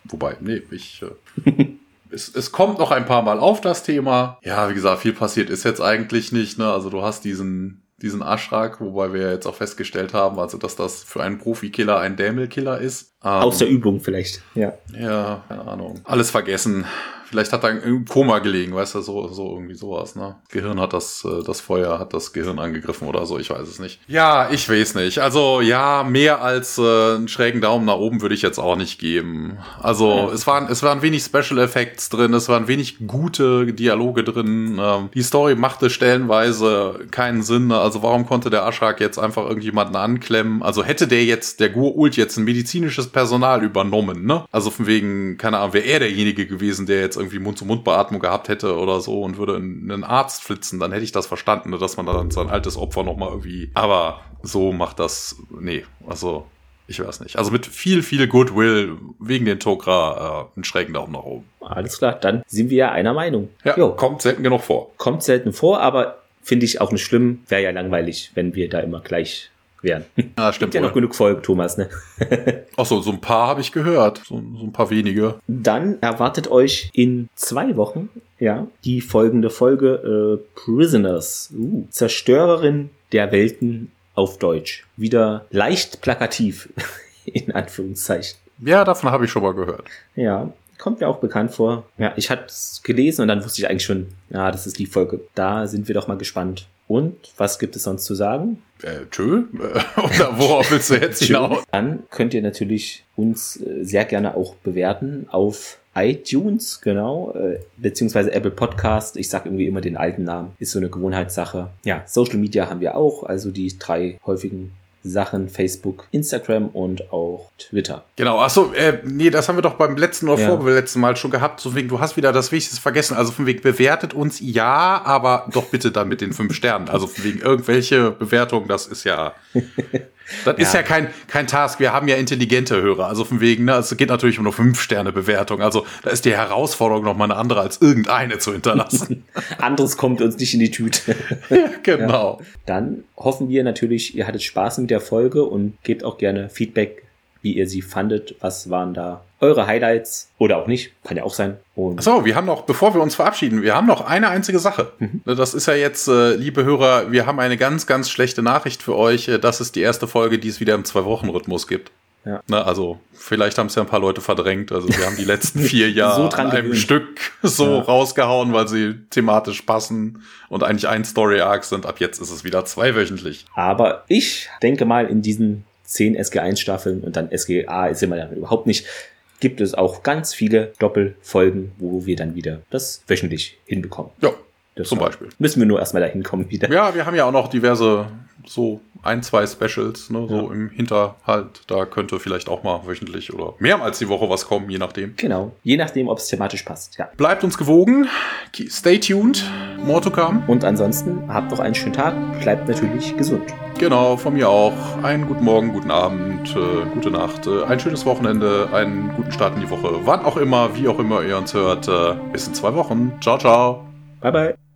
Wobei, nee, ich. Äh, es, es kommt noch ein paar Mal auf das Thema. Ja, wie gesagt, viel passiert ist jetzt eigentlich nicht. Ne? Also du hast diesen, diesen Aschrak, wobei wir jetzt auch festgestellt haben, also dass das für einen Profikiller ein Dämelkiller ist. Ähm, Aus der Übung vielleicht. Ja. ja, keine Ahnung. Alles vergessen. Vielleicht hat er im Koma gelegen, weißt du, so, so irgendwie sowas, ne? Gehirn hat das, äh, das Feuer hat das Gehirn angegriffen oder so, ich weiß es nicht. Ja, ich weiß nicht. Also, ja, mehr als äh, einen schrägen Daumen nach oben würde ich jetzt auch nicht geben. Also, es waren, es waren wenig Special Effects drin, es waren wenig gute Dialoge drin. Ähm, die Story machte stellenweise keinen Sinn. ne? Also, warum konnte der Aschrak jetzt einfach irgendjemanden anklemmen? Also, hätte der jetzt, der Gur-Ult jetzt ein medizinisches Personal übernommen, ne? Also, von wegen, keine Ahnung, wäre er derjenige gewesen, der jetzt irgendwie Mund-zu-Mund-Beatmung gehabt hätte oder so und würde in einen Arzt flitzen, dann hätte ich das verstanden, ne, dass man dann sein altes Opfer nochmal irgendwie. Aber so macht das. Nee, also. Ich weiß nicht. Also mit viel, viel Goodwill wegen den Tok'ra äh, einen schrägen Daumen nach oben. Alles klar, dann sind wir ja einer Meinung. Ja, Jo, kommt selten genug vor. kommt selten vor, aber finde ich auch nicht schlimm. Wäre ja langweilig, wenn wir da immer gleich wären. Ja, stimmt. Gibt ja noch genug Folgen, Thomas, ne? Ach so, so ein paar habe ich gehört. So, so ein paar wenige. Dann erwartet euch in zwei Wochen, ja, die folgende Folge äh, Prisoners. Uh, Zerstörerin der Welten auf Deutsch. Wieder leicht plakativ, in Anführungszeichen. Ja, davon habe ich schon mal gehört. Ja, kommt mir auch bekannt vor. Ja, ich hatte es gelesen und dann wusste ich eigentlich schon, ja, das ist die Folge. Da sind wir doch mal gespannt. Und was gibt es sonst zu sagen? Äh, tschö? Oder worauf willst du jetzt hinaus? Dann könnt ihr natürlich uns äh, sehr gerne auch bewerten auf iTunes, genau, äh, beziehungsweise Apple Podcast. Ich sag irgendwie immer den alten Namen, ist so eine Gewohnheitssache. Ja, Social Media haben wir auch, also die drei häufigen Sachen, Facebook, Instagram und auch Twitter. Genau, achso, äh, nee, das haben wir doch beim letzten oder Ja. vorletzten Mal schon gehabt. So wegen, du hast wieder das Wichtigste vergessen. Also von wegen, bewertet uns ja, aber doch bitte dann mit den fünf Sternen. Also von wegen irgendwelche Bewertungen, das ist ja. Das ist Ja. ja kein, kein Task. Wir haben ja intelligente Hörer. Also von wegen, ne, es geht natürlich um eine Fünf-Sterne-Bewertung. Also da ist die Herausforderung noch mal eine andere, als irgendeine zu hinterlassen. Anderes kommt uns nicht in die Tüte. ja, genau. Dann hoffen wir natürlich, ihr hattet Spaß mit der Folge und gebt auch gerne Feedback wie ihr sie fandet. Was waren da eure Highlights oder auch nicht? Kann ja auch sein. Und so, wir haben noch, bevor wir uns verabschieden, wir haben noch eine einzige Sache. Mhm. Das ist ja jetzt, äh, liebe Hörer, wir haben eine ganz, ganz schlechte Nachricht für euch. Äh, das ist die erste Folge, die es wieder im Zwei-Wochen-Rhythmus gibt. Ja. Na, also, vielleicht haben es ja ein paar Leute verdrängt. Also, wir haben die letzten vier Jahre so an einem. Stück so ja. rausgehauen, weil sie thematisch passen und eigentlich ein Story-Arc sind. Ab jetzt ist es wieder zweiwöchentlich. Aber ich denke mal, in diesen zehn SG1-Staffeln und dann SGA ist immer dann überhaupt nicht, gibt es auch ganz viele Doppelfolgen, wo wir dann wieder das wöchentlich hinbekommen. Ja, das zum Beispiel. Müssen wir nur erstmal dahin kommen wieder. Ja, wir haben ja auch noch diverse so ein, zwei Specials, ne, so ja. im Hinterhalt. Da könnte vielleicht auch mal wöchentlich oder mehrmals die Woche was kommen, je nachdem. Genau. Je nachdem, ob es thematisch passt. Ja. Bleibt uns gewogen. Stay tuned. More to come. Und ansonsten habt noch einen schönen Tag. Bleibt natürlich gesund. Genau, von mir auch. Einen guten Morgen, guten Abend, äh, gute Nacht, äh, ein schönes Wochenende, einen guten Start in die Woche. Wann auch immer, wie auch immer ihr uns hört. Äh, bis in zwei Wochen. Ciao, ciao. Bye, bye.